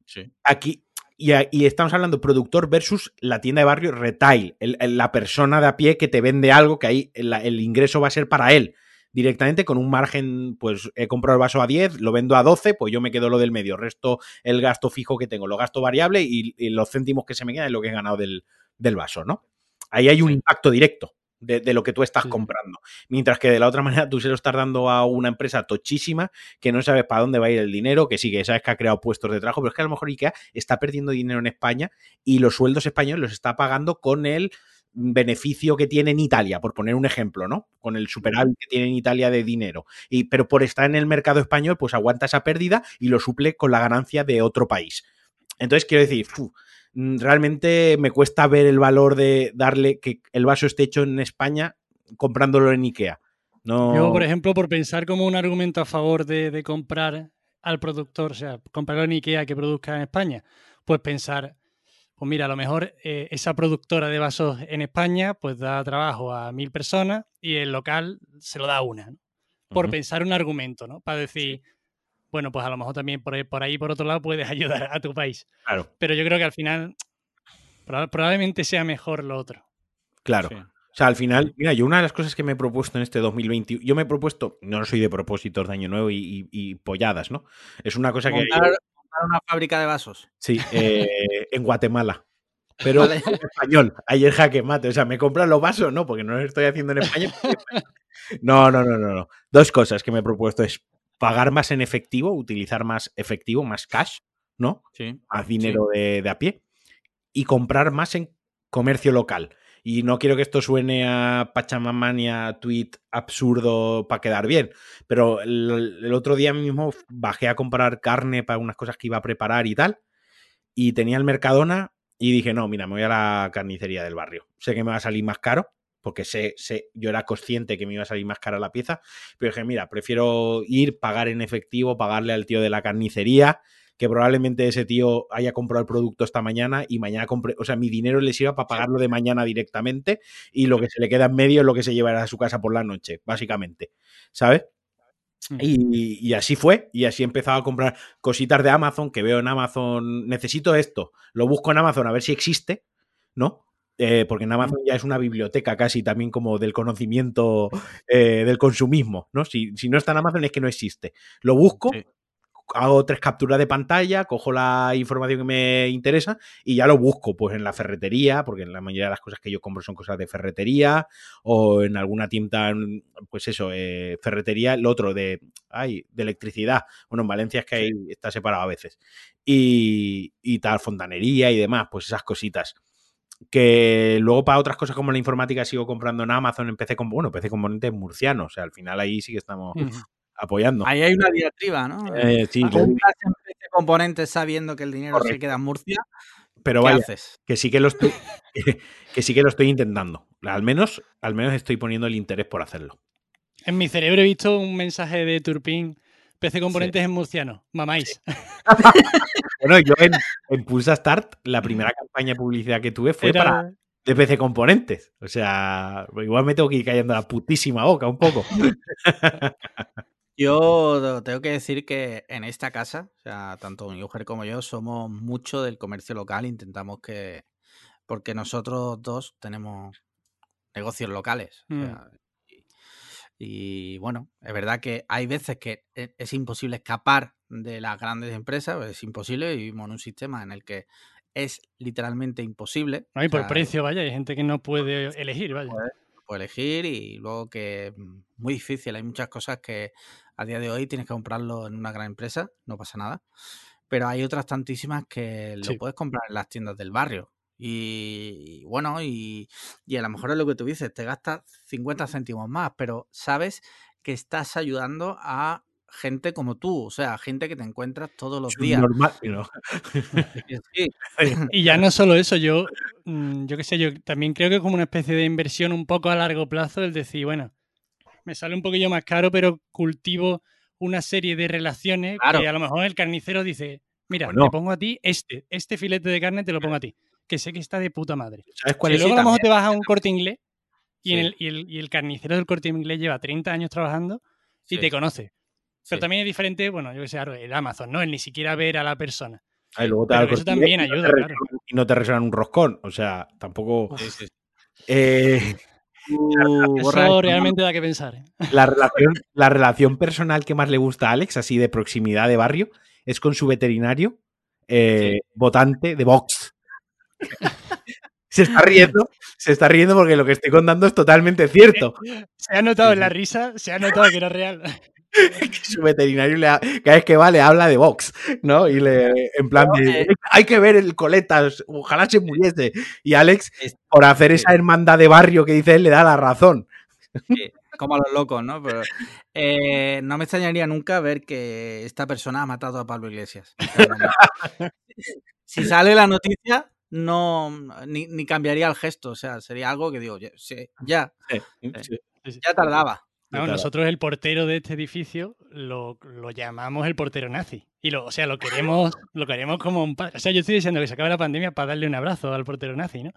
Sí. Aquí, y, estamos hablando productor versus la tienda de barrio retail, el- el- la persona de a pie que te vende algo que ahí el, el ingreso va a ser para él. Directamente con un margen, pues he comprado el vaso a 10, lo vendo a 12, pues yo me quedo lo del medio, resto el gasto fijo que tengo, lo gasto variable y, y los céntimos que se me quedan es lo que he ganado del, del vaso, ¿no? Ahí hay un impacto directo de, de lo que tú estás Sí. comprando. Mientras que de la otra manera tú se lo estás dando a una empresa tochísima que no sabes para dónde va a ir el dinero, que sí, que sabes que ha creado puestos de trabajo, pero es que a lo mejor IKEA está perdiendo dinero en España y los sueldos españoles los está pagando con el beneficio que tiene en Italia, por poner un ejemplo, ¿no? Con el superávit que tiene en Italia de dinero. Y, pero por estar en el mercado español, pues aguanta esa pérdida y lo suple con la ganancia de otro país. Entonces, quiero decir, mm, realmente me cuesta ver el valor de darle que el vaso esté hecho en España comprándolo en Ikea. No, Yo, por ejemplo, por pensar como un argumento a favor de, de comprar al productor, o sea, comprarlo en Ikea que produzca en España, pues pensar, pues mira, a lo mejor eh, esa productora de vasos en España pues da trabajo a mil personas y el local se lo da a una. ¿no? Por pensar un argumento, ¿no? Para decir, bueno, pues a lo mejor también por ahí, por ahí, por otro lado, puedes ayudar a tu país. Claro, Pero yo creo que al final proba- probablemente sea mejor lo otro. claro. Sí. O sea, al final, mira, yo una de las cosas que me he propuesto en este 2021, yo me he propuesto, no soy de propósitos de año nuevo y, y- y polladas, ¿no? Es una cosa que... Montar, una fábrica de vasos. Sí, eh, en Guatemala. Pero Vale. en español. Ayer jaque mate. O sea, ¿me compran los vasos? No, porque no lo estoy haciendo en España. No, no, no, no, no. Dos cosas que me he propuesto es pagar más en efectivo, utilizar más efectivo, más cash, ¿no? Sí. Más dinero de, de a pie. Y comprar más en comercio local. Y no quiero que esto suene a Pachamamania, tweet absurdo para quedar bien. Pero el, el otro día mismo bajé a comprar carne para unas cosas que iba a preparar y tal. Y tenía el Mercadona y dije, no, mira, me voy a la carnicería del barrio. Sé que me va a salir más caro, porque sé, sé, yo era consciente que me iba a salir más cara la pieza, pero dije, mira, prefiero ir, pagar en efectivo, pagarle al tío de la carnicería, que probablemente ese tío haya comprado el producto esta mañana y mañana compre, o sea, mi dinero le sirva para pagarlo de mañana directamente y lo que se le queda en medio es lo que se llevará a su casa por la noche, básicamente, ¿sabes? Y, y así fue, y así he empezado a comprar cositas de Amazon que veo en Amazon, necesito esto, lo busco en Amazon a ver si existe, ¿no? Eh, porque en Amazon ya es una biblioteca casi también como del conocimiento eh, del consumismo, ¿no? Si, si no está en Amazon es que no existe. Lo busco, Sí. hago tres capturas de pantalla, cojo la información que me interesa y ya lo busco, pues en la ferretería, porque la mayoría de las cosas que yo compro son cosas de ferretería, o en alguna tienda, pues eso, eh, ferretería, lo otro de, ay, de electricidad. Bueno, en Valencia es que hay, está separado a veces. Y, y tal, fontanería y demás, pues esas cositas. Que luego para otras cosas como la informática sigo comprando en Amazon, en PC, con, bueno, PC componentes murcianos, o sea, al final ahí sí que estamos apoyando. Ahí hay una diatriba, ¿no? Eh, sí, Ah, yo- componentes sabiendo que el dinero se queda en Murcia. pero ¿Qué vaya, haces? que sí que lo estoy, que sí que lo estoy intentando. Al menos, al menos estoy poniendo el interés por hacerlo. En mi cerebro he visto un mensaje de Turpin. PC Componentes en murciano. Mamáis. Bueno, yo en, en Pulsa Start, la primera campaña de publicidad que tuve fue Era- para de PC Componentes. O sea, igual me tengo que ir cayendo la putísima boca un poco. Yo tengo que decir que en esta casa, o sea, tanto mi mujer como yo somos mucho del comercio local, intentamos que, porque nosotros dos tenemos negocios locales. o Mm. sea, y, bueno, es verdad que hay veces que e- es imposible escapar de las grandes empresas, es imposible, vivimos en un sistema en el que es literalmente imposible. No, y o por sea, precio, vaya, hay gente que no puede elegir, vaya. puedes elegir y luego que es muy difícil. Hay muchas cosas que a día de hoy tienes que comprarlo en una gran empresa, no pasa nada. Pero hay otras tantísimas que lo Sí. puedes comprar en las tiendas del barrio. Y, y bueno, y, y a lo mejor es lo que tú dices, te gastas 50 céntimos más, pero sabes que estás ayudando a gente como tú, o sea, gente que te encuentras todos los días. Normal, ¿no? Sí, Y ya no solo eso, yo, mm, yo qué sé, yo también creo que es como una especie de inversión un poco a largo plazo, el decir, bueno, me sale un poquillo más caro, pero cultivo una serie de relaciones Claro. que a lo mejor el carnicero dice, mira, Bueno. te pongo a ti este, este filete de carne te lo pongo a ti, que sé que está de puta madre. ¿Sabes cuál Si es? luego a lo mejor te vas a un corte inglés y, en Sí. el, y, el, y el carnicero del corte inglés lleva 30 años trabajando y sí, te conoce. Pero sí. también es diferente, bueno, yo que sé, el Amazon, ¿no? El ni siquiera ver a la persona. Ay, luego te Pero eso también y ayuda, claro. Y no te resuenan un roscón. O sea, tampoco. Sí, sí, sí. Eh, borra Eso realmente da que pensar. ¿eh? la, relación, la relación personal que más le gusta a Alex, así de proximidad de barrio, es con su veterinario, eh, votante de Vox. Se está riendo, se está riendo porque lo que estoy contando es totalmente cierto. Se ha notado en la risa, se ha notado que era real. que su veterinario le ha- cada vez que va le habla de Vox, ¿no? Y le, en plan No, de, eh. hay que ver el coletas, ojalá se muriese. Y Alex, por hacer esa hermandad de barrio que dice él, le da la razón. Como a los locos, ¿no? Pero eh, no me extrañaría nunca ver que esta persona ha matado a Pablo Iglesias. Si sale la noticia, no ni, ni cambiaría el gesto. O sea, sería algo que digo, ya, sí, ya, Sí. ya tardaba. No, nosotros el portero de este edificio lo, lo llamamos el portero nazi. Y lo, o sea, lo queremos, lo queremos como un padre. O sea, yo estoy diciendo que se acabe la pandemia para darle un abrazo al portero nazi, ¿no?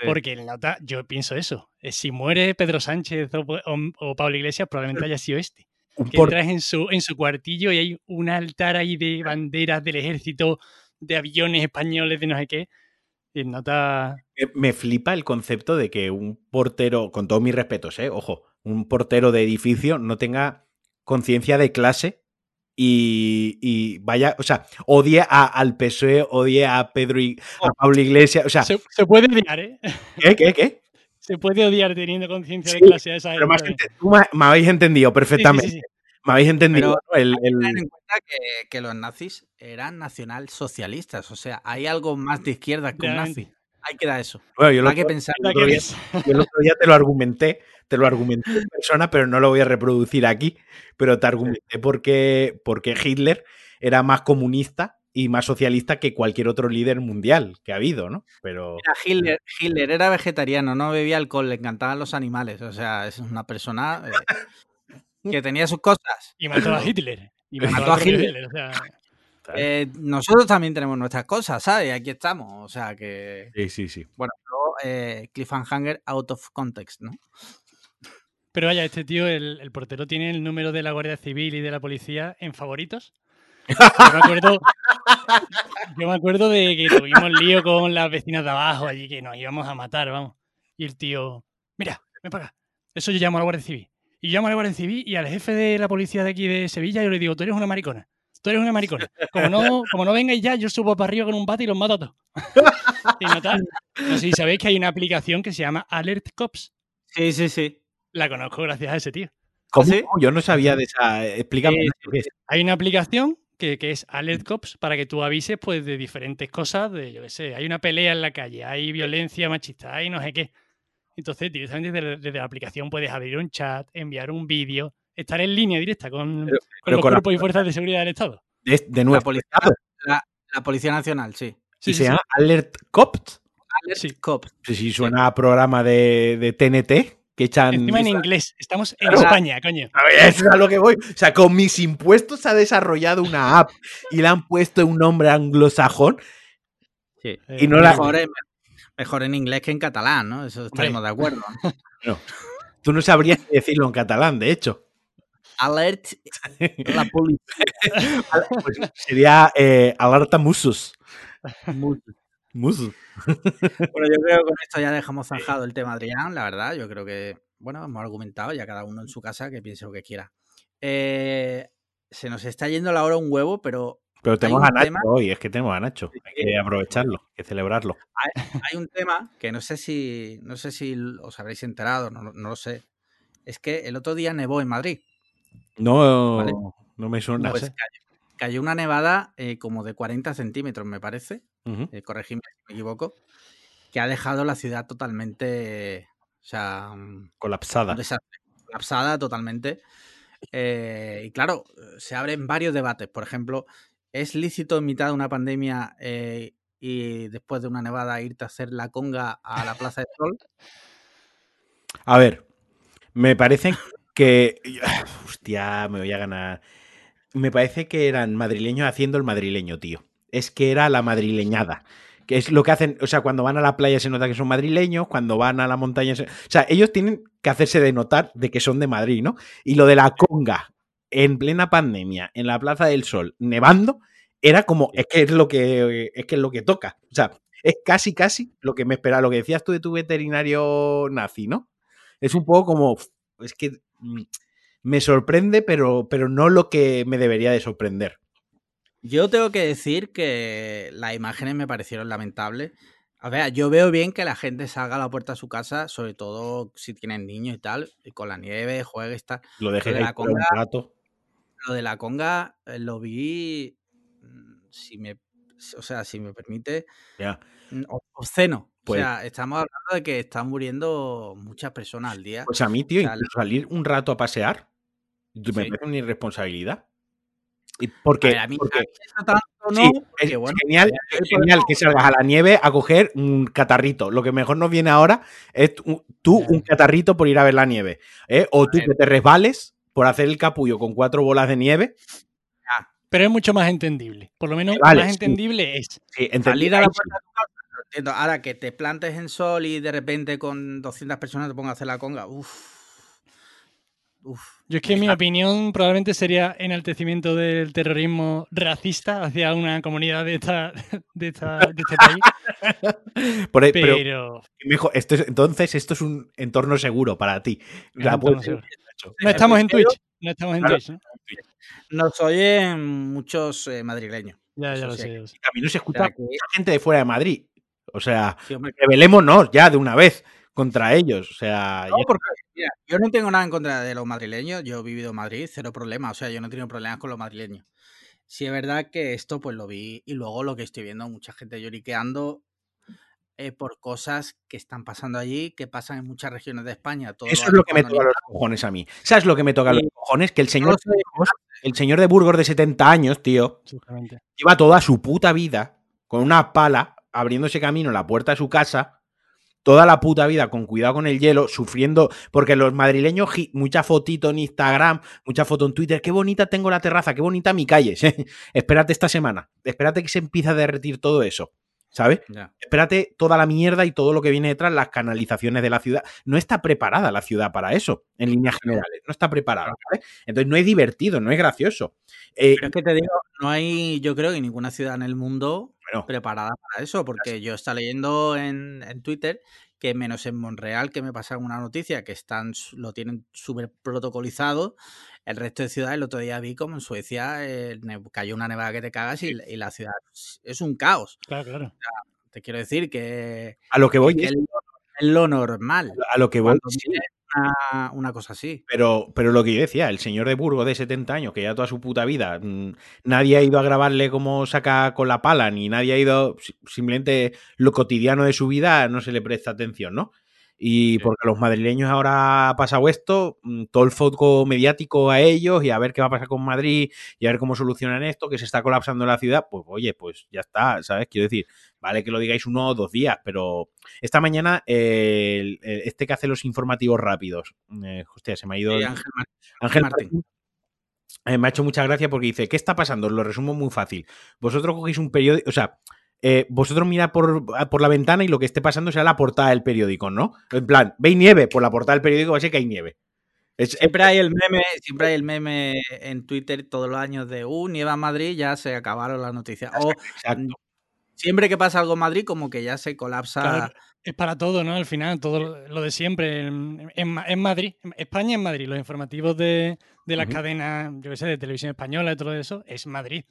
Sí. Porque el nota, yo pienso eso. eh, Si muere Pedro Sánchez o, o- o Pablo Iglesias, probablemente haya sido este. Un Que entras en su, en su cuartillo y hay un altar ahí de banderas del ejército, de aviones españoles, de no sé qué. Nota. Me- flipa el concepto de que un portero, con todos mis respetos, ¿eh? ojo, un portero de edificio no tenga conciencia de clase y, y vaya, o sea, odie a- al PSOE, odie a Pedro y a Pablo Iglesias, o sea, Se, se puede odiar, ¿eh? ¿qué, qué, qué? Se puede odiar teniendo conciencia de clase a esa Pero me, has ente- tú me, habéis entendido perfectamente, sí, sí. Me habéis entendido Pero el, el- Tener en cuenta que, que los nazis eran nacionalsocialistas. O sea, hay algo más de izquierda que un nazi. Hay que dar eso. Bueno, yo lo Hay que pensar. La otro que día-. Yo el otro día te lo argumenté, te lo argumenté en persona, pero no lo voy a reproducir aquí. Pero te argumenté porque, porque Hitler era más comunista y más socialista que cualquier otro líder mundial que ha habido, ¿no? Pero Mira, Hitler, Hitler era vegetariano, no bebía alcohol, le encantaban los animales. O sea, es una persona eh, que tenía sus cosas. Y mató a Hitler. Y Mató mató a Hitler. Hitler. O sea, Eh, nosotros también tenemos nuestras cosas, ¿sabes? Aquí estamos. O sea que. sí, sí, sí. Bueno, luego, eh, Cliffhanger out of context, ¿no? pero vaya, este tío, el, el portero tiene el número de la Guardia Civil y de la policía en favoritos. Yo me acuerdo, yo me acuerdo de que tuvimos lío con las vecinas de abajo allí, que nos íbamos a matar, vamos. Y el tío, mira, ven para acá. Eso yo llamo a la Guardia Civil. Y llamo a la Guardia Civil y al jefe de la policía de aquí de Sevilla yo le digo, tú eres una maricona. Tú eres una maricona. Como no, como no vengáis ya, yo subo para arriba con un bate y los mato a todos. y nota, no sé si sabéis que hay una aplicación que se llama Alert Cops. Sí, sí, sí. La conozco gracias a ese tío. ¿Cómo? sí? Yo no sabía de esa. Explícame. Es. Hay una aplicación que, que es Alert Cops para que tú avises pues, de diferentes cosas, de yo qué sé, hay una pelea en la calle, hay violencia machista, hay no sé qué. Entonces, directamente desde, desde la aplicación puedes abrir un chat, enviar un vídeo, estar en línea directa con, Pero- con pero los con la- cuerpos y fuerzas de seguridad del Estado. De, de La policía, estado. la, la Policía Nacional, sí. Sí, y sí, se sí. llama Alert Cops. Alert Sí. Cops. Sí, sí, suena a programa de, de TNT que echan. Encima en inglés. Estamos en Claro. España, coño. A ver, eso es a lo que voy. O sea, con mis impuestos se ha desarrollado una app y le han puesto un nombre anglosajón. Sí. Y no la- Mejor, mejor en inglés que en catalán, ¿no? Eso estaremos de acuerdo. ¿no? Tú no sabrías decirlo en catalán, de hecho. Alert la policía. Pues sería eh, alerta musus. Musus. Bueno, yo creo que con esto ya dejamos zanjado el tema Adrián, la verdad. Yo creo que, bueno, hemos argumentado ya cada uno en su casa que piense lo que quiera. Eh, se nos está yendo la hora un huevo, pero Pero tenemos a Nacho tema- hoy, es que tenemos a Nacho. Hay que aprovecharlo, hay que celebrarlo. hay un tema que no sé si, no sé si os habréis enterado, no, no lo sé. Es que el otro día nevó en Madrid. No, Vale. no me suena. Pues cayó, cayó una nevada eh, como de 40 centímetros, me parece. Eh, corregidme si me equivoco. Que ha dejado la ciudad totalmente. O sea, un Colapsada. colapsada totalmente. Eh, y claro, se abren varios debates. Por ejemplo, ¿es lícito en mitad de una pandemia eh, y después de una nevada irte a hacer la conga a la Plaza del Sol? A ver, me parece que. Hostia, me voy a ganar. Me parece que eran madrileños haciendo el madrileño, tío. Es que era la madrileñada. Que es lo que hacen, o sea, cuando van a la playa se nota que son madrileños, cuando van a la montaña se... O sea, ellos tienen que hacerse de notar de que son de Madrid, ¿no? Y lo de la conga en plena pandemia, en la Plaza del Sol, nevando, era como, es que es lo que, es que es lo que toca. O sea, es casi, casi lo que me esperaba, lo que decías tú de tu veterinario nazi, ¿no? Es un poco como, es que mm, me sorprende, pero, pero no lo que me debería de sorprender. Yo tengo que decir que las imágenes me parecieron lamentables. A ver, yo veo bien que la gente salga a la puerta de su casa, sobre todo si tienen niños y tal, y con la nieve, juegue y tal. Lo dejé de ahí la un rato. Lo de la conga eh, lo vi, mm, si me, o sea, si me permite, Ya. mm, obsceno. Pues- o sea, estamos hablando de que están muriendo muchas personas al día. Pues a mí, tío, O sea, incluso salir un rato a pasear, me Sí. parece una irresponsabilidad. Y A porque, ver, a mí, a porque mí eso tanto no, sí, porque, es bueno, genial, ya es hay genial que salgas a la nieve a coger un catarrito. Lo que mejor nos viene ahora es tú, un catarrito por ir a ver la nieve. ¿eh? O tú ver. que te resbales por hacer el capullo con cuatro bolas de nieve. Pero es mucho más entendible. Por lo menos Vale, más sí. entendible es. Sí, salir a la puerta de tu casa, lo entiendo. Ahora que te plantes en sol y de repente con 200 personas te pongas a hacer la conga, uff. Uf. Yo es que mi opinión probablemente sería enaltecimiento del terrorismo racista hacia una comunidad de, esta, de, esta- de este país. Por- pero Pero mejor, esto es- entonces esto es un entorno seguro para ti. La un puedes- no estamos en Twitch. No estamos en Claro. Twitch. ¿no? Nos oyen muchos eh, madrileños. Ya, ya lo sé. ya lo sé. A mí no se O escucha sea, que- mucha gente de fuera de Madrid. O sea, sí, hombre, rebelémonos ya de una vez contra ellos. O sea, No, ya- porque, mira, yo no tengo nada en contra de los madrileños, yo he vivido en Madrid, cero problema, o sea, yo no he tenido problemas con los madrileños. Sí es verdad que esto pues lo vi y luego lo que estoy viendo, mucha gente lloriqueando eh, por cosas que están pasando allí, que pasan en muchas regiones de España. todo eso es lo que me toca los cojones a mí. ¿Sabes lo que me toca los Sí. cojones? Que el señor, sé, el señor de Burgos de 70 años, tío, lleva toda su puta vida con una pala abriéndose camino en la puerta de su casa, toda la puta vida con cuidado con el hielo, sufriendo, porque los madrileños, gi- mucha fotito en Instagram, mucha foto en Twitter, qué bonita tengo la terraza, qué bonita mi calle. espérate esta semana, espérate que se empiece a derretir todo eso, ¿sabes? Espérate toda la mierda y todo lo que viene detrás, las canalizaciones de la ciudad. No está preparada la ciudad para eso, en líneas generales. No está preparada. ¿vale? Entonces no es divertido, no es gracioso. Eh, Pero es que te digo, no hay, yo creo que ninguna ciudad en el mundo bueno, preparada para eso, porque yo estaba leyendo en, en Twitter que menos en Monreal, que me pasaron una noticia, que están lo tienen súper protocolizado, el resto de ciudades, el otro día vi como en Suecia eh, cayó una nevada que te cagas y, y la ciudad es un caos. Claro, claro. Te quiero decir que, a lo que voy que es, es, lo, normal a lo que voy una, una cosa así. Pero, pero lo que yo decía, el señor de Burgos de 70 años, que ya toda su puta vida, mm, nadie ha ido a grabarle cómo saca con la pala, ni nadie ha ido, si- simplemente lo cotidiano de su vida no se le presta atención, ¿no? Y Sí. porque los madrileños ahora ha pasado esto, mm, todo el foco mediático a ellos y a ver qué va a pasar con Madrid y a ver cómo solucionan esto, que se está colapsando la ciudad, pues oye, pues ya está, ¿sabes? Quiero decir, vale que lo digáis uno o dos días, pero esta mañana eh, el- el- este que hace los informativos rápidos, eh, hostia, se me ha ido Sí, Ángel Mar- Ángel Martín. Martín. Eh, me ha hecho mucha gracia porque dice, ¿qué está pasando? Os lo resumo muy fácil. Vosotros cogéis un periódico, o sea, eh, vosotros mirad por, por la ventana y lo que esté pasando será la portada del periódico, ¿no? En plan, ¿veis nieve? Pues la portada del periódico va a ser que hay nieve. Es- Siempre hay el meme, siempre hay el meme en Twitter todos los años de uh, nieva en Madrid, ya se acabaron las noticias. O exacto. siempre que pasa algo en Madrid, como que ya se colapsa. Claro, es para todo, ¿no? Al final, todo lo- de siempre. En, en Ma- en Madrid, España es Madrid. Los informativos de, de las cadenas, yo qué sé, de televisión española y todo eso, es Madrid.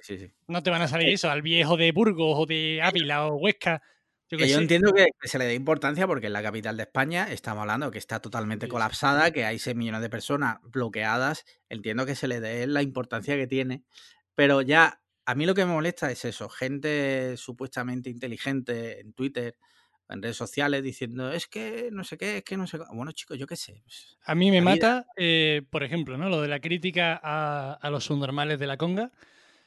Sí, sí. No te van a salir eso, al viejo de Burgos o de Ávila o Huesca. Yo Que qué yo sé. entiendo que se le dé importancia porque es la capital de España, estamos hablando que está totalmente colapsada, que hay 6 millones de personas bloqueadas. Entiendo que se le dé la importancia que tiene, pero ya a mí lo que me molesta es eso, gente supuestamente inteligente en Twitter, en redes sociales, diciendo es que no sé qué, es que no sé qué. Bueno, chicos, yo qué sé. pues, A mí me mata, eh, por ejemplo, ¿no? Lo de la crítica a, a los subnormales de la conga,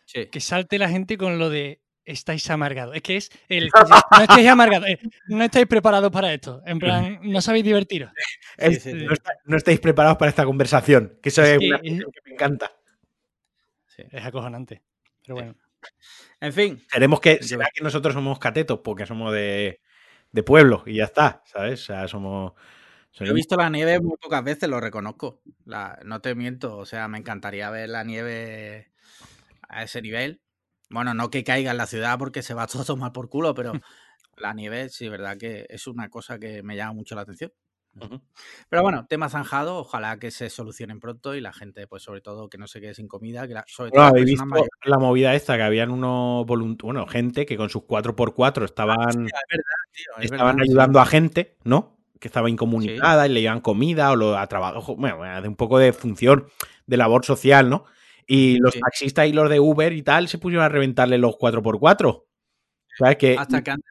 sí. que salte la gente con lo de estáis amargados. Es que es el no estáis amargados, eh, no estáis preparados para esto. En plan, no sabéis divertiros. Es- sí, sí. No, está- no estáis preparados para esta conversación, que eso Es es, que una es- que me encanta. Es acojonante. Pero bueno. En fin, Seremos que, será que nosotros somos catetos porque somos de, de pueblo y ya está, ¿sabes? O sea, somos... Yo he visto la nieve muy pocas veces, lo reconozco. La- no te miento, o sea, me encantaría ver la nieve a ese nivel. Bueno, no que caiga en la ciudad porque se va todo a tomar por culo, pero la nieve sí, verdad que es una cosa que me llama mucho la atención. Pero bueno, tema zanjado, ojalá que se solucionen pronto y la gente, pues sobre todo, que no se quede sin comida, que la- sobre todo Bueno, visto la movida esta, que habían unos volunt bueno, gente que con sus 4x4 estaban, Es verdad, tío, es estaban verdad, sí. ayudando a gente, ¿no? Que estaba incomunicada y le llevaban comida o lo, a trabajo, bueno, de un poco de función de labor social, ¿no? Y los Sí. taxistas y los de Uber y tal se pusieron a reventarle los 4x4. ¿Sabes? Que Hasta que, han,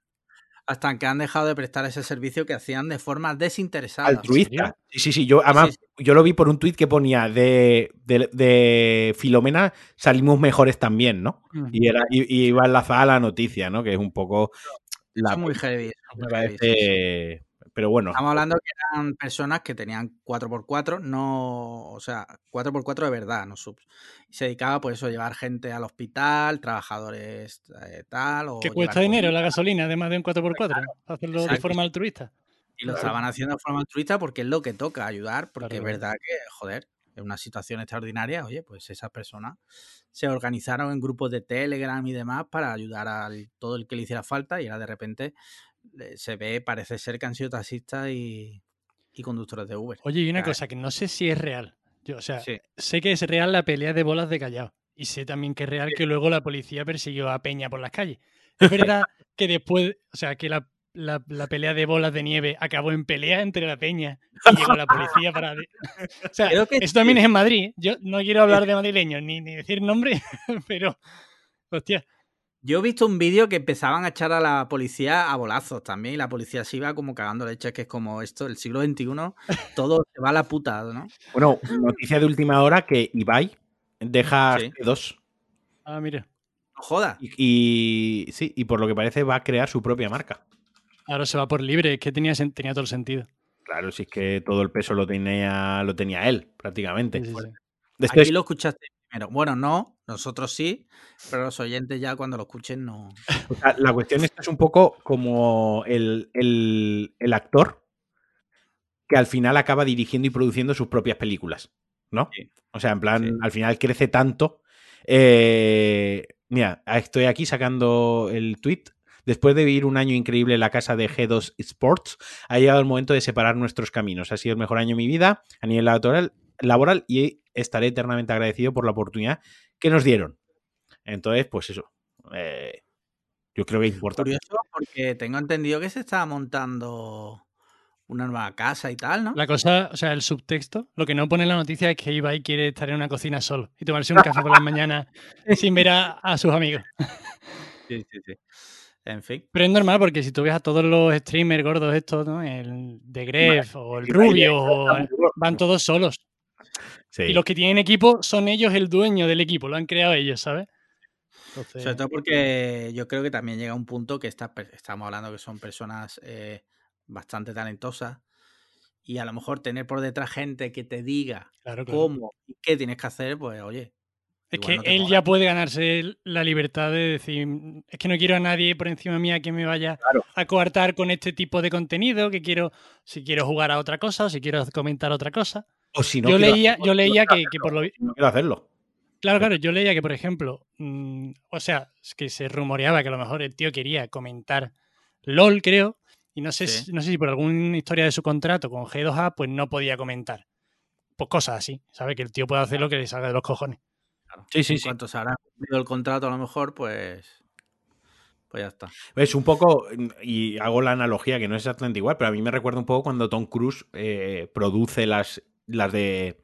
hasta que han dejado de prestar ese servicio que hacían de forma desinteresada. altruista. Sí, sí, sí. Yo, además, sí. yo lo vi por un tuit que ponía de, de, de Filomena salimos mejores también, ¿no? Y, era, y, y iba enlazada a la noticia, ¿no? Que es un poco. La, es muy heavy. me parece. Pero bueno. Estamos hablando que eran personas que tenían 4x4, no, o sea, 4x4 de verdad, no subs. Y se dedicaba, pues eso, a llevar gente al hospital, trabajadores eh, tal. O Que cuesta dinero comida, la gasolina, además de un 4x4, para hacerlo de forma altruista. Y lo Claro. estaban haciendo de forma altruista porque es lo que toca, ayudar, porque Claro, es verdad que, joder, en una situación extraordinaria, oye, pues esas personas se organizaron en grupos de Telegram y demás para ayudar a todo el que le hiciera falta y ahora de repente se ve, parece ser que han sido taxistas y, y conductores de Uber. Oye, y una Ya, cosa que no sé si es real. Yo, o sea, Sí. sé que es real la pelea de bolas de Callao. Y sé también que es real que luego la policía persiguió a Peña por las calles. Es verdad que después, o sea, que la, la- la pelea de bolas de nieve acabó en pelea entre la Peña y llegó la policía para. O sea, que también sí. es en Madrid. Yo no quiero hablar de madrileños ni, ni decir nombre, pero. Hostia, Yo he visto un vídeo que empezaban a echar a la policía a bolazos también y la policía se iba como cagando leche, que es como esto, el siglo XXI, todo se va a la puta, ¿no? Bueno, noticia de última hora que Ibai deja Sí. dos ah, mira. No joda. y, y sí, y por lo que parece va a crear su propia marca. Ahora se va por libre, es que tenía, todo el sentido. Claro, si es que todo el peso lo tenía, lo tenía él, prácticamente. Sí, sí, sí. Esto Aquí lo escuchaste primero. Bueno, no, nosotros sí, pero los oyentes ya cuando lo escuchen no. o sea, la cuestión esta es un poco como el, el- el actor que al final acaba dirigiendo y produciendo sus propias películas, ¿no? Sí. O sea, en plan, Sí. al final crece tanto. Eh, mira, estoy aquí sacando el tweet. Después de vivir un año increíble en la casa de G2 Sports, ha llegado el momento de separar nuestros caminos. Ha sido el mejor año de mi vida a nivel laboral, laboral y estaré eternamente agradecido por la oportunidad que nos dieron. Entonces, pues eso. eh, yo creo que importa. Curioso porque tengo entendido que se estaba montando una nueva casa y tal, ¿no? La cosa, o sea, el subtexto, lo que no pone en la noticia es que Ibai quiere estar en una cocina solo y tomarse un café por las mañanas sin ver a, a sus amigos. Sí, sí, sí. En fin. Pero es normal porque si tú ves a todos los streamers gordos estos, ¿no? El de Gref o el Rubio, o, van todos solos. Sí. Y los que tienen equipo son ellos el dueño del equipo, lo han creado ellos, ¿sabes? Entonces, Sobre todo porque yo creo que también llega un punto que estamos hablando que son personas eh, bastante talentosas y a lo mejor tener por detrás gente que te diga claro, claro. cómo y qué tienes que hacer, pues oye. Es que no él mola. ya puede ganarse la libertad de decir, es que no quiero a nadie por encima mía que me vaya Claro. a coartar con este tipo de contenido, que quiero, si quiero jugar a otra cosa o si quiero comentar otra cosa. O si no yo quiero leía, hacerlo, yo leía quiero que, que por lo No quiero hacerlo. Claro, claro, yo leía que, por ejemplo, mm, o sea, es que se rumoreaba que a lo mejor el tío quería comentar LOL, creo, y no sé, Sí. si, no sé si por alguna historia de su contrato con G2A, pues no podía comentar. Pues cosas así, ¿sabes? Que el tío puede hacer lo que le salga de los cojones. Claro. Sí, sí, en sí. cuanto se habrá cumplido el contrato, a lo mejor, pues. Pues ya está. Es un poco, y hago la analogía que no es exactamente igual, pero a mí me recuerda un poco cuando Tom Cruise eh, produce las, las de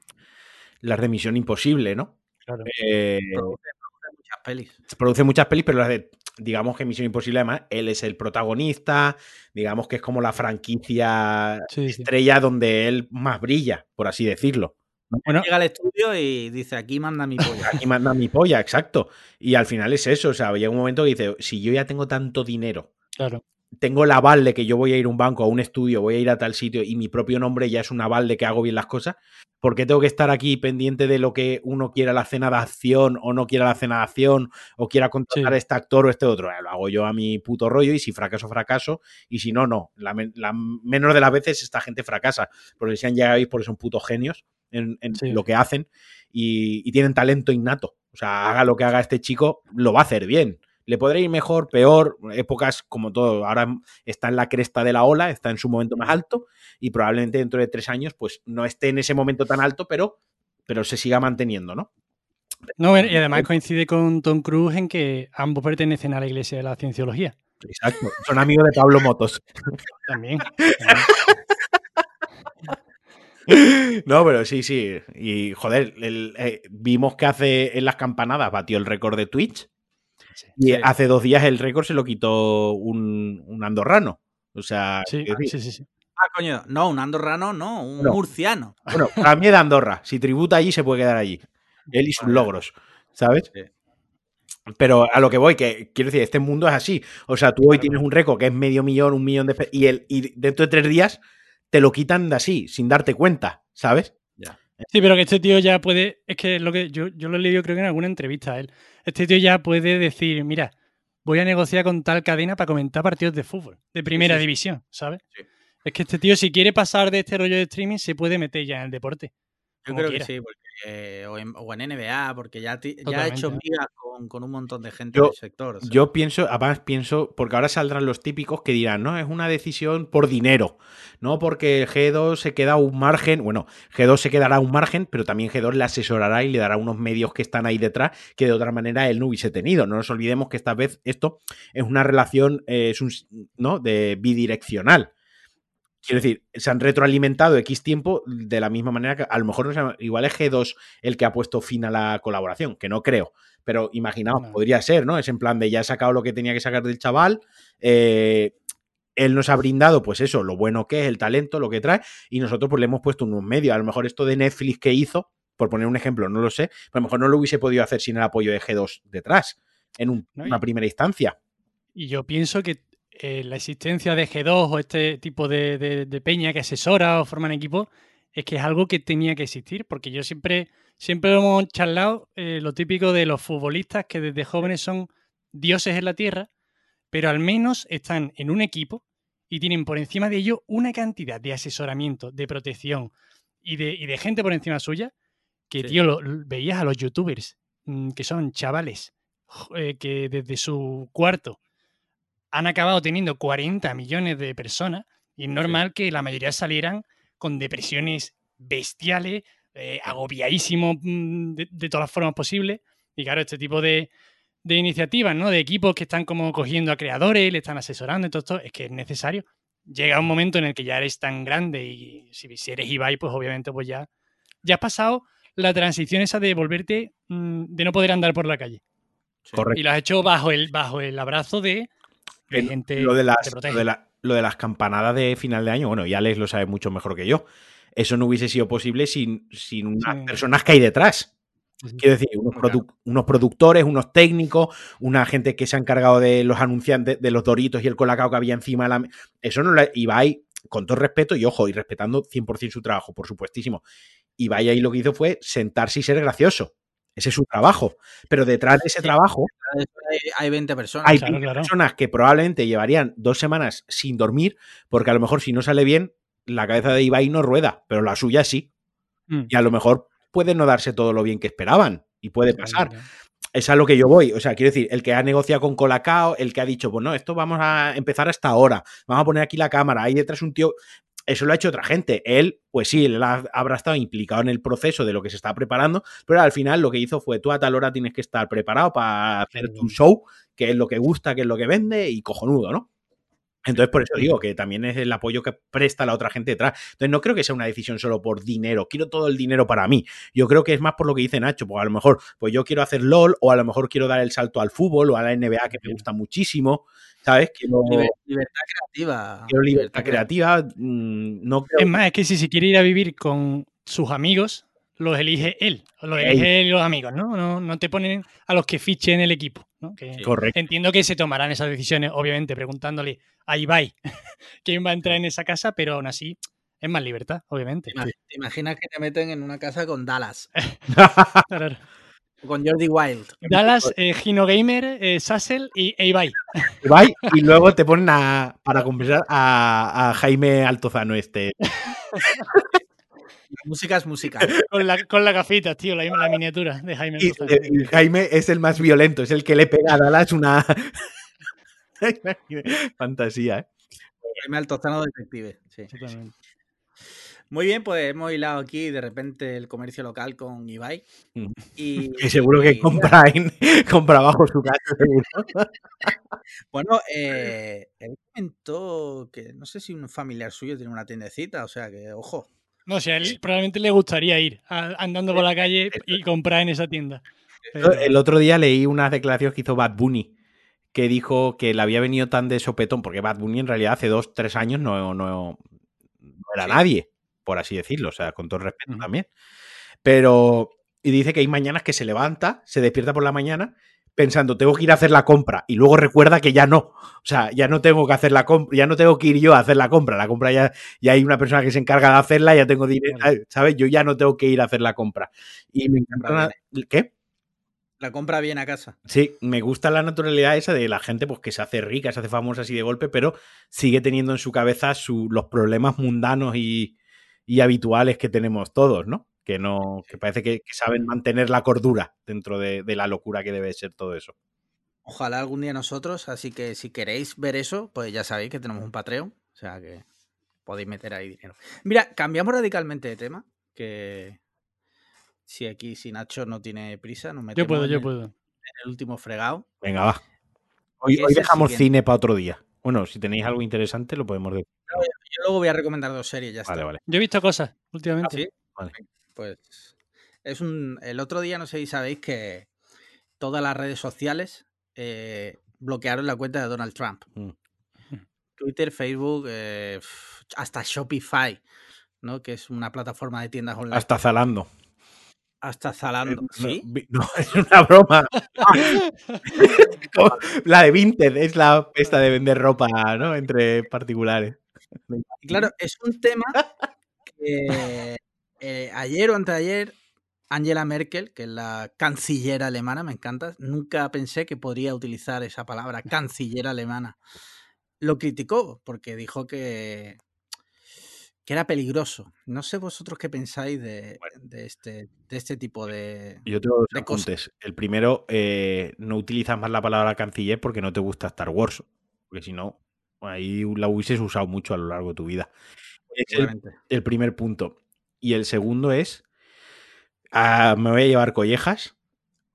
las de Misión Imposible, ¿no? Claro. Eh, Produce, produce muchas pelis. produce muchas pelis, pero las de, digamos que Misión Imposible, además, él es el protagonista, digamos que es como la franquicia Sí, sí. estrella donde él más brilla, por así decirlo. Bueno, Llega al estudio y dice: aquí manda mi polla. Aquí manda mi polla, exacto. Y al final es eso, o sea, llega un momento que dice, si yo ya tengo tanto dinero, claro. Tengo el aval de que yo voy a ir a un banco, a un estudio, voy a ir a tal sitio y mi propio nombre ya es un aval de que hago bien las cosas, ¿por qué tengo que estar aquí pendiente de lo que uno quiera la cena de acción o no quiera la cena de acción o quiera contratar Sí. a este actor o este otro? Eh, Lo hago yo a mi puto rollo y si fracaso, fracaso y si no, no. La, la menos de las veces esta gente fracasa porque se han llegado porque son putos genios en, en Sí. lo que hacen y, y tienen talento innato. O sea, haga lo que haga este chico, lo va a hacer bien. Le podrá ir mejor, peor, épocas como todo. Ahora está en la cresta de la ola, está en su momento más alto y probablemente dentro de tres años pues no esté en ese momento tan alto, pero, pero se siga manteniendo, ¿no? No, y además coincide con Tom Cruise en que ambos pertenecen a la iglesia de la cienciología. Exacto. Son amigos de Pablo Motos. También. también. No, pero sí, sí. Y joder, el- eh, vimos que hace en las campanadas batió el récord de Twitch. Y Sí. hace dos días el récord se lo quitó un, un andorrano. O sea, Sí, quiero decir, sí, sí, sí. Ah, coño. No, un andorrano, no, un No. murciano. bueno, a mí de Andorra. Si tributa allí, se puede quedar allí. Él y sus logros, ¿sabes? Sí. Pero a lo que voy, que quiero decir, este mundo es así. O sea, tú hoy Claro, tienes un récord que es medio millón, un millón de... Y, el, y dentro de tres días te lo quitan de así, sin darte cuenta, ¿sabes? Sí, pero que este tío ya puede. Es que lo que yo, yo lo he leído, creo que en alguna entrevista a él. Este tío ya puede decir: Mira, voy a negociar con tal cadena para comentar partidos de fútbol, de primera sí, sí. división, ¿sabes? Sí. Es que este tío, si quiere pasar de este rollo de streaming, se puede meter ya en el deporte. Yo creo quiera. que sí, porque, eh, o, en, o en NBA, porque ya, ti- ya ha hecho migas con, con un montón de gente Yo- del sector. o sea. Yo pienso, además pienso, porque ahora saldrán los típicos que dirán, no, es una decisión por dinero, no porque G2 se queda un margen, bueno, G2 se quedará un margen, pero también G2 le asesorará y le dará unos medios que están ahí detrás que de otra manera él no hubiese tenido. No nos olvidemos que esta vez esto es una relación, eh, es un, ¿no? De bidireccional. Quiero decir, se han retroalimentado X tiempo de la misma manera que a lo mejor no sé, igual es G2 el que ha puesto fin a la colaboración, que no creo. Pero imaginaos, No. podría ser, ¿no? Es en plan de ya he sacado lo que tenía que sacar del chaval. eh, él nos ha brindado, pues eso, lo bueno que es, el talento, lo que trae, y nosotros pues le hemos puesto unos medios. A lo mejor esto de Netflix que hizo, por poner un ejemplo, no lo sé, pero a lo mejor no lo hubiese podido hacer sin el apoyo de G2 detrás, en un- una primera instancia. Y yo pienso que eh, la existencia de G2 o este tipo de, de- de peña que asesora o forman equipo es que es algo que tenía que existir, porque yo siempre, siempre hemos charlado eh, lo típico de los futbolistas que desde jóvenes son dioses en la tierra, pero al menos están en un equipo y tienen por encima de ello una cantidad de asesoramiento, de protección y de, y de gente por encima suya, que, Sí. tío, lo, lo- veías a los youtubers, mm, que son chavales, eh, que desde su cuarto han acabado teniendo 40 millones de personas y es normal que la mayoría salieran con depresiones bestiales, eh, agobiadísimos mm, de, de todas las formas posibles. Y claro, este tipo de, de iniciativas, ¿no? De equipos que están como cogiendo a creadores, le están asesorando y todo esto, es que es necesario. Llega un momento en el que ya eres tan grande y si, si eres Ibai, pues obviamente pues ya, ya has pasado la transición esa de volverte, mm, de no poder andar por la calle. Sí. Correcto. Y lo has hecho bajo el, bajo el abrazo de Hay gente lo, de que las, te protege. lo, de la- lo de las campanadas de final de año, bueno, y Alex lo sabe mucho mejor que yo. Eso no hubiese sido posible sin, sin unas Sí. personas que hay detrás. Quiero decir, unos, produ- unos productores, unos técnicos, una gente que se ha encargado de los anunciantes, de los doritos y el colacao que había encima de la... Eso no lo... Ibai, con todo respeto, y ojo, y respetando 100% su trabajo, por supuestísimo. Ibai ahí lo que hizo fue sentarse y ser gracioso. Ese es su trabajo. Pero detrás de ese trabajo Hay, hay 20 personas. hay Claro, 20 claro. personas que probablemente llevarían dos semanas sin dormir, porque a lo mejor si no sale bien, la cabeza de Ibai no rueda, pero la suya sí. Mm. Y a lo mejor puede no darse todo lo bien que esperaban. Y puede pasar. claro. Es a lo que yo voy. O sea, quiero decir, el que ha negociado con Colacao, el que ha dicho, pues no, esto vamos a empezar hasta ahora, vamos a poner aquí la cámara, ahí detrás un tío. Eso lo ha hecho otra gente. Él, pues sí, él ha- habrá estado implicado en el proceso de lo que se está preparando, pero al final lo que hizo fue tú a tal hora tienes que estar preparado para hacer tu claro. show, que es lo que gusta, que es lo que vende y cojonudo, ¿no? Entonces, por eso digo que también es el apoyo que presta la otra gente detrás. Entonces, no creo que sea una decisión solo por dinero. Quiero todo el dinero para mí. Yo creo que es más por lo que dice Nacho. Pues a lo mejor, pues yo quiero hacer LOL, o a lo mejor quiero dar el salto al fútbol o a la NBA, que me gusta muchísimo. ¿Sabes? Quiero, Liber- libertad creativa. quiero libertad creativa. mm, No creo Es más, es que si se quiere ir a vivir con sus amigos, los elige él. Los elige él y los amigos, ¿no? ¿no? No te ponen a los que fichen el equipo. ¿no? Que Sí. Correcto. Entiendo que se tomarán esas decisiones, obviamente, preguntándole a Ibai quién va a entrar en esa casa, pero aún así es más libertad, obviamente. ¿Te imag- te imaginas que te meten en una casa con Dallas? Con Jordi Wild. Dallas, eh, Gino Gamer, eh, Sassel y e Ibai. Y luego te ponen a, para compensar a, a Jaime Altozano este. La música es música. Con la, con la gafita, tío, la, la miniatura de Jaime. Y, Altozano. y Jaime es el más violento, es el que le pega a Dallas una fantasía, ¿eh? Jaime Altozano detective. Sí. Muy bien, pues hemos hilado aquí de repente el comercio local con Ibai. Mm. Y, seguro que y- compra, en, compra bajo su casa. seguro. Bueno, eh, él comentó que no sé si un familiar suyo tiene una tiendecita, o sea que, ojo. No, o sea, a él probablemente le gustaría ir a- andando por la calle y comprar en esa tienda. Pero- El otro día leí unas declaraciones que hizo Bad Bunny, que dijo que le había venido tan de sopetón, porque Bad Bunny en realidad hace dos, tres años no, no, no era Sí. nadie, por así decirlo, o sea, con todo respeto también. Pero, y dice que hay mañanas que se levanta, se despierta por la mañana pensando, tengo que ir a hacer la compra, y luego recuerda que ya no, o sea, ya no tengo que hacer la compra, ya no tengo que ir yo a hacer la compra, la compra ya, ya hay una persona que se encarga de hacerla, ya tengo dinero. ¿sabes? Yo ya no tengo que ir a hacer la compra. Y me encanta... Una- ¿Qué? La compra bien a casa. Sí, me gusta la naturalidad esa de la gente pues, que se hace rica, se hace famosa así de golpe, pero sigue teniendo en su cabeza su- los problemas mundanos y, y habituales que tenemos todos, ¿no? Que no, que parece que, que saben mantener la cordura dentro de, de la locura que debe ser todo eso. Ojalá algún día nosotros, así que si queréis ver eso, pues ya sabéis que tenemos un Patreon, o sea que podéis meter ahí dinero. Mira, cambiamos radicalmente de tema, que si aquí, si Nacho no tiene prisa, nos metemos yo puedo, en, yo el, puedo. en el último fregado. Venga, va. Hoy, ¿Qué hoy dejamos cine para otro día. Bueno, si tenéis algo interesante lo podemos decir. Yo luego voy a recomendar dos series, ya Vale, está. vale. Yo he visto cosas últimamente. ¿Sí? Vale. Pues es un. El otro día no sé si sabéis que todas las redes sociales eh, bloquearon la cuenta de Donald Trump. Mm. Twitter, Facebook, eh, hasta Shopify, ¿no? Que es una plataforma de tiendas online. Hasta Zalando. Hasta Zalando. ¿Sí? No, es una broma. La de Vinted es la esta de vender ropa, ¿no? Entre particulares. Y claro, es un tema que eh, ayer o anteayer Angela Merkel, que es la canciller alemana, me encanta, nunca pensé que podría utilizar esa palabra, canciller alemana. Lo criticó porque dijo que, que era peligroso. No sé vosotros qué pensáis de, de este, de este tipo de... Yo tengo dos apuntes. El primero, eh, no utilizas más la palabra canciller porque no te gusta Star Wars. Porque si no, ahí la hubieses usado mucho a lo largo de tu vida. Es el, primer punto. Y el segundo es, ah, me voy a llevar collejas,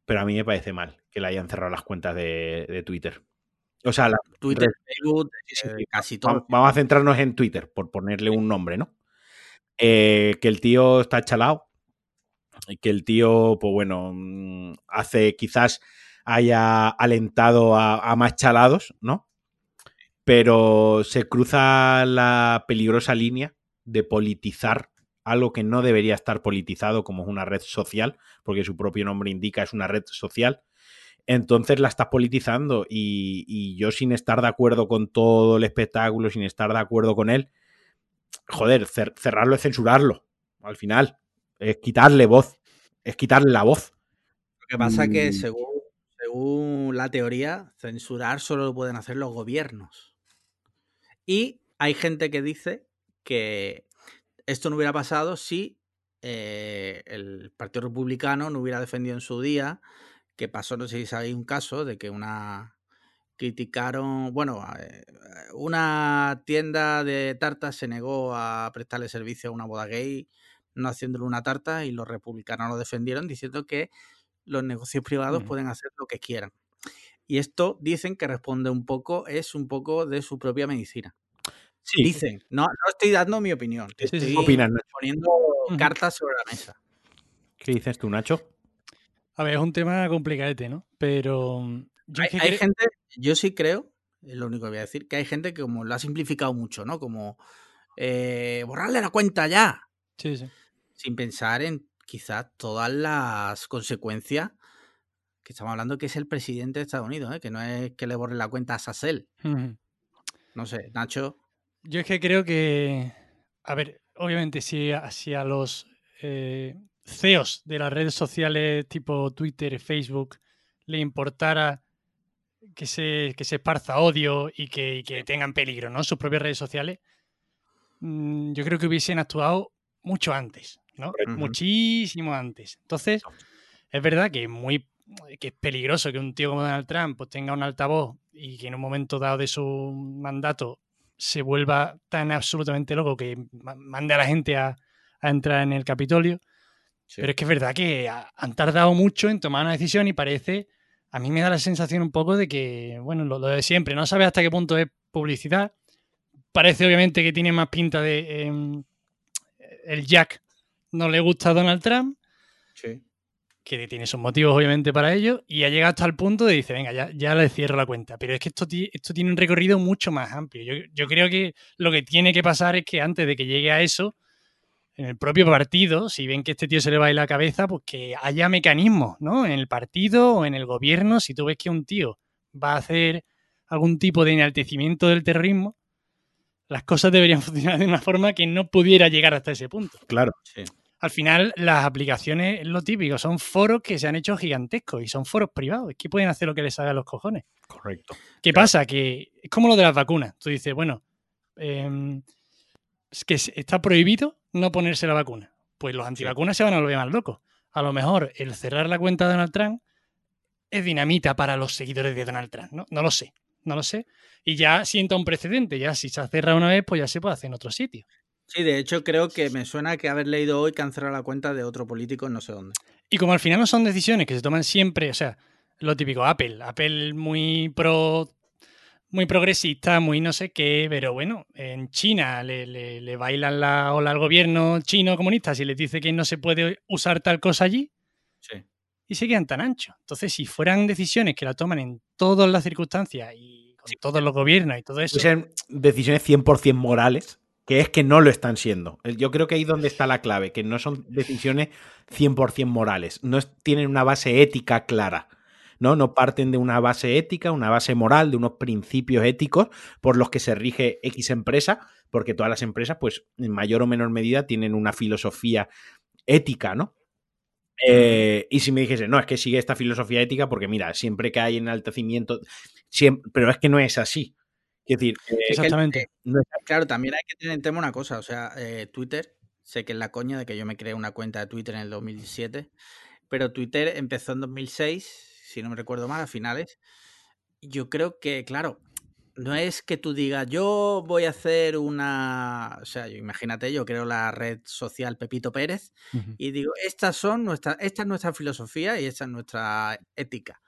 pero a mí me parece mal que le hayan cerrado las cuentas de, de Twitter. O sea, la- Twitter, Facebook, eh, casi todo. vamos a centrarnos en Twitter, por ponerle un nombre, ¿no? Eh, que el tío está chalado, y que el tío, pues bueno, mm, hace quizás haya alentado a, a más chalados, ¿no? Pero se cruza la peligrosa línea de politizar algo que no debería estar politizado como es una red social, porque su propio nombre indica es una red social. Entonces la estás politizando y, y yo sin estar de acuerdo con todo el espectáculo, sin estar de acuerdo con él, joder, cer- cerrarlo es censurarlo. Al final, es quitarle voz, es quitarle la voz. Lo que pasa es que Mm. según, según la teoría, censurar solo lo pueden hacer los gobiernos. Y hay gente que dice que esto no hubiera pasado si eh, el Partido Republicano no hubiera defendido en su día, que pasó, no sé si sabéis un caso, de que una criticaron, bueno, eh, una tienda de tartas se negó a prestarle servicio a una boda gay, no haciéndole una tarta, y los republicanos lo defendieron diciendo que los negocios privados Ujú. pueden hacer lo que quieran. Y esto dicen que responde un poco, es un poco de su propia medicina. Sí, Dicen, no, no estoy dando mi opinión, te Sí, estoy poniendo cartas sobre la mesa. ¿Qué dices tú, Nacho? A ver, es un tema complicadete, ¿no? Pero mm, yo Hay, es que hay cre- gente, yo sí creo, es lo único que voy a decir, que hay gente que como lo ha simplificado mucho, ¿no? Como eh, borrarle la cuenta ya, Sí, sí. sin pensar en quizás todas las consecuencias que estamos hablando que es el presidente de Estados Unidos, ¿eh? que no es que le borre la cuenta a Sassel. No sé, Nacho. Yo es que creo que, a ver, obviamente si a, si a los eh, CEOs de las redes sociales tipo Twitter, Facebook, le importara que se, que se esparza odio y que, y que tengan peligro, ¿no? Sus propias redes sociales, mm, yo creo que hubiesen actuado mucho antes, ¿no? Muchísimo antes. Entonces, es verdad que es muy que es peligroso que un tío como Donald Trump pues, tenga un altavoz y que en un momento dado de su mandato se vuelva tan absolutamente loco que ma- mande a la gente a, a entrar en el Capitolio. Pero es que es verdad que ha- han tardado mucho en tomar una decisión y parece, a mí me da la sensación un poco de que, bueno, lo, lo de siempre, no sabes hasta qué punto es publicidad. Parece obviamente que tiene más pinta de... em, el Jack no le gusta a Donald Trump Sí. Que tiene sus motivos obviamente para ello, y ha llegado hasta el punto de dice, venga, ya, ya le cierro la cuenta. Pero es que esto, esto tiene un recorrido mucho más amplio. Yo, yo creo que lo que tiene que pasar es que antes de que llegue a eso, en el propio partido, si ven que este tío se le va a ir la cabeza, pues que haya mecanismos, ¿no? En el partido o en el gobierno, si tú ves que un tío va a hacer algún tipo de enaltecimiento del terrorismo, las cosas deberían funcionar de una forma que no pudiera llegar hasta ese punto Claro. Sí. Al final las aplicaciones es lo típico, son foros que se han hecho gigantescos y son foros privados, es que pueden hacer lo que les haga a los cojones. Correcto. ¿Qué Claro. pasa? Que es como lo de las vacunas. Tú dices, bueno, em, es que está prohibido no ponerse la vacuna. Pues los antivacunas se van a volver más locos. A lo mejor el cerrar la cuenta de Donald Trump es dinamita para los seguidores de Donald Trump, ¿no? No lo sé, no lo sé. Y ya sienta un precedente, ya si se ha cerrado una vez, pues ya se puede hacer en otro sitio. Sí, de hecho creo que me suena que haber leído hoy cerrado la cuenta de otro político en no sé dónde. Y como al final no son decisiones que se toman siempre, o sea, lo típico, Apple, Apple muy pro, muy progresista, muy no sé qué, pero bueno, en China le, le- le bailan la ola al gobierno chino comunista si les dice que no se puede usar tal cosa allí Sí. y se quedan tan anchos. Entonces, si fueran decisiones que la toman en todas las circunstancias y con todos los gobiernos y todo eso, Sean decisiones 100% morales, que es que no lo están siendo. Yo creo que ahí donde está la clave, que no son decisiones 100% morales, no tienen una base ética clara. ¿no? no parten de una base ética, una base moral, de unos principios éticos por los que se rige X empresa, porque todas las empresas, pues, en mayor o menor medida, tienen una filosofía ética, ¿no? Eh, y si me dijese, no, es que sigue esta filosofía ética porque, mira, siempre que hay enaltecimiento, siempre, pero es que no es así. Es decir, eh, exactamente. es- Claro, también hay que tener en tema una cosa, o sea, eh, Twitter, sé que es la coña de que yo me creé una cuenta de Twitter en el 2017, pero Twitter empezó en 2006, si no me recuerdo mal, a finales. Yo creo que, claro, no es que tú digas, yo voy a hacer una, o sea, yo- imagínate, yo creo la red social Pepito Pérez Ujú. y digo, estas son nuestras, esta es nuestra filosofía y esta es nuestra ética.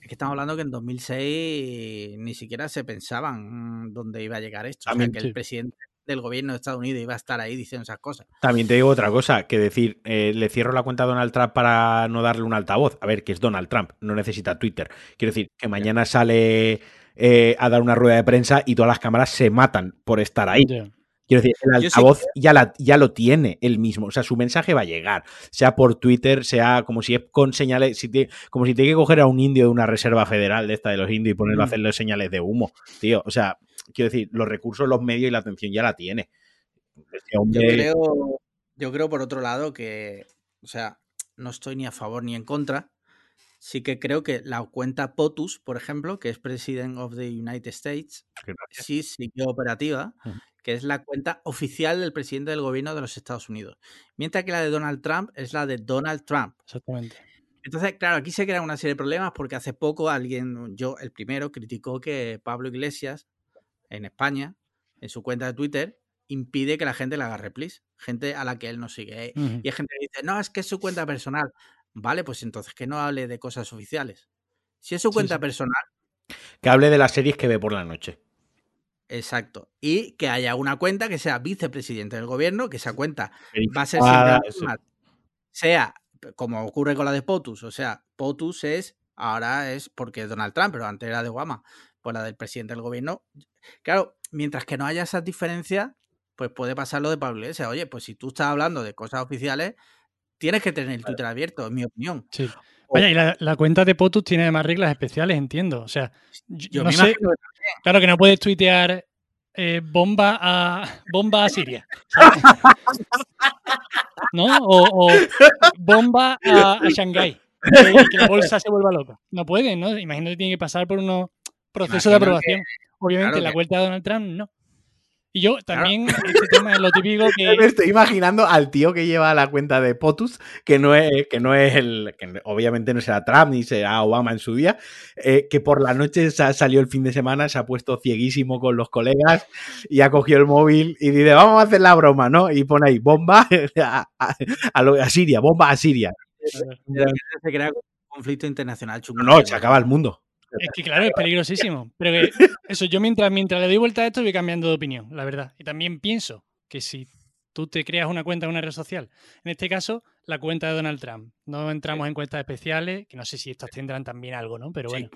Es que estamos hablando que en 2006 ni siquiera se pensaban mm, dónde iba a llegar esto. O sea, que sí. el presidente del gobierno de Estados Unidos iba a estar ahí diciendo esas cosas. También te digo otra cosa, que decir, eh, le cierro la cuenta a Donald Trump para no darle un altavoz. A ver, que es Donald Trump, no necesita Twitter. Quiero decir, que mañana sale eh, a dar una rueda de prensa y todas las cámaras se matan por estar ahí. Ya. Quiero decir, el altavoz ya, la- ya lo tiene él mismo. O sea, su mensaje va a llegar. Sea por Twitter, sea como si es con señales. si te- como si tiene que coger a un indio de una reserva federal de esta de los indios y ponerlo a Mm. hacerle señales de humo. Tío, o sea, quiero decir, los recursos, los medios y la atención ya la tiene. Este Yo creo, yo creo por otro lado que, o sea, no estoy ni a favor ni en contra. Sí que creo que la cuenta POTUS, por ejemplo, que es President of the United States, sí siguió operativa. Que es la cuenta oficial del presidente del gobierno de los Estados Unidos. Mientras que la de Donald Trump es la de Donald Trump. Exactamente. Entonces, claro, aquí se crean una serie de problemas porque hace poco alguien, yo el primero, criticó que Pablo Iglesias en España, en su cuenta de Twitter, impide que la gente le haga replis. Gente a la que él no sigue. Ujú. Y hay gente que dice, no, es que es su cuenta personal. Vale, pues entonces que no hable de cosas oficiales. Si es su Sí, cuenta sí. personal, Que hable de las series que ve por la noche. Exacto. Y que haya una cuenta que sea vicepresidente del gobierno, que esa cuenta va a ser siempre sea como ocurre con la de POTUS, o sea, POTUS es, ahora es porque es Donald Trump, pero antes era de Obama, pues la del presidente del gobierno. Claro, mientras que no haya esas diferencias, pues puede pasar lo de Pablo Iglesias. Oye, pues si tú estás hablando de cosas oficiales, tienes que tener el Twitter abierto, en mi opinión. Sí. Vaya, y la, la cuenta de POTUS tiene además reglas especiales, entiendo. O sea, yo, Yo no sé, claro que no puedes tuitear eh, bomba a bomba a Siria. ¿sabes? ¿No? O, o bomba a, a Shanghái. Que, que la bolsa se vuelva loca. No pueden, ¿no? Imagino que tiene que pasar por unos procesos de que- aprobación. Obviamente, claro la cuenta de Donald Trump no. Y yo también, este tema es lo típico que. Me estoy imaginando al tío que lleva la cuenta de POTUS, que no es, que no es el. que obviamente no será Trump ni será Obama en su día, eh, que por la noche sa- salió el fin de semana, se ha puesto cieguísimo con los colegas y ha cogido el móvil y dice, vamos a hacer la broma, ¿no? Y pone ahí, bomba a, a- a lo- a Siria, bomba a Siria. se crea un conflicto internacional chungo. No, no, se acaba el mundo. Es que claro, es peligrosísimo. Pero que eso, yo mientras, mientras le doy vuelta a esto voy cambiando de opinión, la verdad. Y también pienso que si tú te creas una cuenta en una red social, en este caso, la cuenta de Donald Trump. No entramos en cuentas especiales, que no sé si estas tendrán también algo, ¿no? Pero Sí. bueno.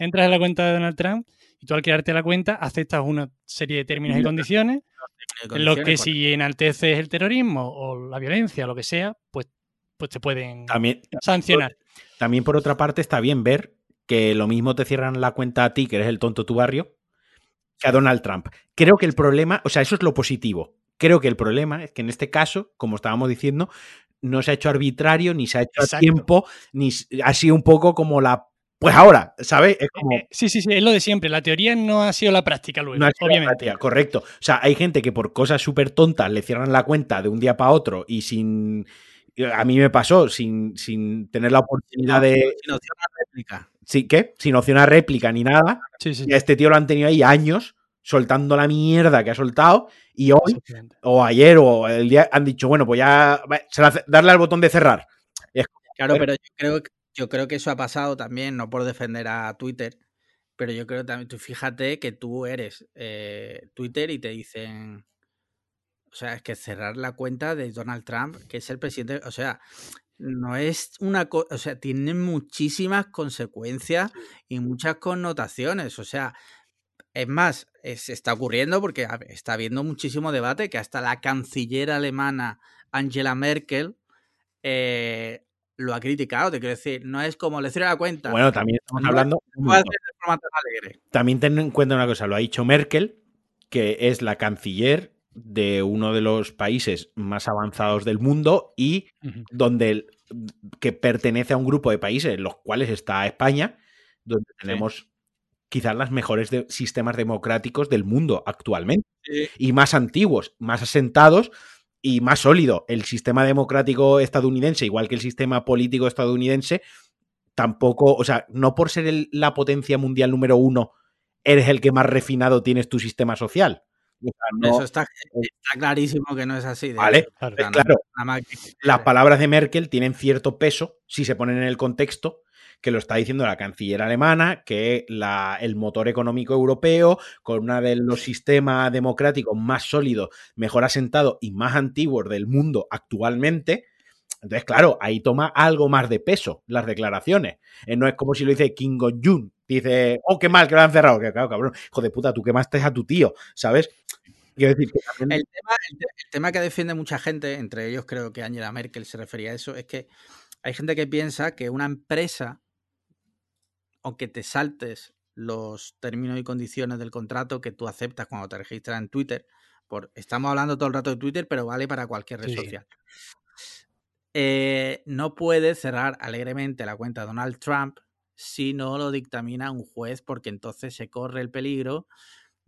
Entras en la cuenta de Donald Trump y tú al crearte la cuenta aceptas una serie de términos y condiciones en los que si enalteces el terrorismo o la violencia o lo que sea, pues, pues te pueden También, sancionar. también, por otra parte, está bien ver que lo mismo te cierran la cuenta a ti, que eres el tonto tu barrio, que a Donald Trump. Creo que el problema, o sea, eso es lo positivo. Creo que el problema es que en este caso, como estábamos diciendo, no se ha hecho arbitrario, ni se ha hecho a Exacto. tiempo, ni ha sido un poco como la. Pues ahora, ¿sabes? Es como. Eh, Sí, sí, sí, es lo de siempre. La teoría no ha sido la práctica luego, No ha sido la obviamente. práctica, correcto. O sea, hay gente que por cosas súper tontas le cierran la cuenta de un día para otro y sin. A mí me pasó, sin, sin tener la oportunidad de. Sin opción a réplica. Sí, ¿qué? Sin opción a réplica ni nada. Sí, sí. Y a este tío lo han tenido ahí años soltando la mierda que ha soltado y hoy o ayer o el día han dicho, bueno, pues ya darle al botón de cerrar. Claro, pero yo creo, que- yo creo que eso ha pasado también, no por defender a Twitter, pero yo creo también, tú fíjate que tú eres eh, Twitter y te dicen, o sea, es que cerrar la cuenta de Donald Trump, que es el presidente, o sea, no es una cosa, o sea, tiene muchísimas consecuencias y muchas connotaciones, o sea, es más, es- se está ocurriendo porque está habiendo muchísimo debate que hasta la canciller alemana Angela Merkel eh, lo ha criticado, te quiero decir, no es como le cierro la cuenta. Bueno, también estamos No, hablando. no. También ten en cuenta una cosa, lo ha dicho Merkel, que es la canciller de uno de los países más avanzados del mundo y donde que pertenece a un grupo de países, en los cuales está España, donde tenemos quizás los mejores de- sistemas democráticos del mundo actualmente y más antiguos, más asentados y más sólido. El sistema democrático estadounidense, igual que el sistema político estadounidense, tampoco, o sea, no por ser el- la potencia mundial número uno, eres el que más refinado tienes tu sistema social. O sea, no- Eso está, está clarísimo que no es así. de Vale. Claro. O sea, no- claro. nada más que- las palabras de Merkel tienen cierto peso si se ponen en el contexto que lo está diciendo la canciller alemana, que la- el motor económico europeo, con uno de los sistemas democráticos más sólidos, mejor asentados y más antiguos del mundo actualmente, Entonces, claro, ahí toma algo más de peso las declaraciones. Eh, no es como si lo dice King of Jun. Dice, oh, qué mal que lo han cerrado. Que claro, cabrón, hijo de puta, tú quemaste a tu tío, ¿sabes? Quiero decir que también... el, tema, el, tema, que defiende mucha gente, entre ellos creo que Angela Merkel se refería a eso, es que hay gente que piensa que una empresa, aunque te saltes los términos y condiciones del contrato que tú aceptas cuando te registras en Twitter, por, estamos hablando todo el rato de Twitter, pero vale para cualquier red social. Eh, no puede cerrar alegremente la cuenta de Donald Trump si no lo dictamina un juez, porque entonces se corre el peligro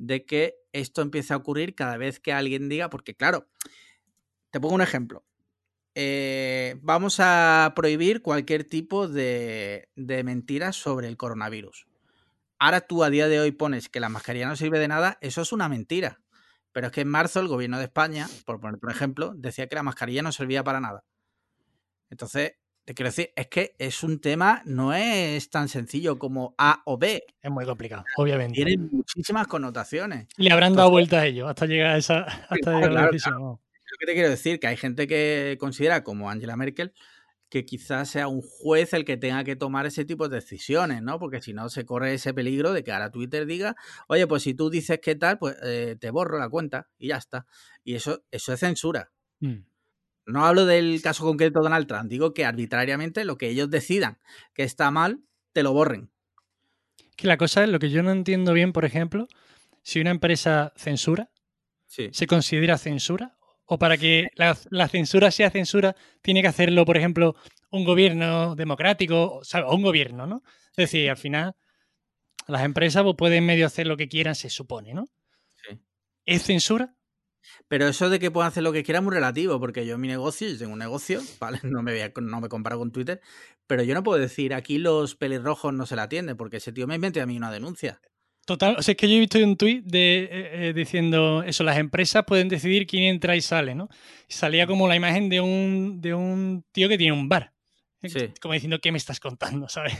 de que esto empiece a ocurrir cada vez que alguien diga, porque claro, te pongo un ejemplo. Eh, vamos a prohibir cualquier tipo de, de mentiras sobre el coronavirus. Ahora tú a día de hoy pones que la mascarilla no sirve de nada, eso es una mentira. Pero es que en marzo el gobierno de España, por poner por ejemplo, decía que la mascarilla no servía para nada. Entonces, te quiero decir, es que es un tema, no es tan sencillo como A o B. Es muy complicado, obviamente. Tiene muchísimas connotaciones. Le habrán dado vuelta a ello hasta llegar a esa hasta llegar la decisión. Lo que te quiero decir, que hay gente que considera, como Angela Merkel, que quizás sea un juez el que tenga que tomar ese tipo de decisiones, ¿no? Porque si no se corre ese peligro de que ahora Twitter diga, oye, pues si tú dices qué tal, pues eh, te borro la cuenta y ya está. Y eso, eso es censura. Mm. No hablo del caso concreto de Donald Trump, digo que arbitrariamente lo que ellos decidan que está mal, te lo borren. Que la cosa es lo que yo no entiendo bien, por ejemplo, si una empresa censura, ¿se considera censura? ¿O para que la, censura sea censura, tiene que hacerlo, por ejemplo, un gobierno democrático, o, un gobierno, ¿no? Es decir, al final, las empresas pues, pueden medio hacer lo que quieran, se supone, ¿no? Sí. ¿Es censura? Pero eso de que puedan hacer lo que quieran es muy relativo, porque yo en mi negocio, yo tengo un negocio, ¿vale? No me, voy a, no me comparo con Twitter, pero yo no puedo decir aquí los pelirrojos no se la atienden, porque ese tío me inventa a mí una denuncia. Total, o sea, es que yo he visto un tuit de, eh, eh, diciendo eso, las empresas pueden decidir quién entra y sale, ¿no? Y salía como la imagen de un, de un tío que tiene un bar. Sí. Como diciendo, ¿qué me estás contando? ¿Sabes?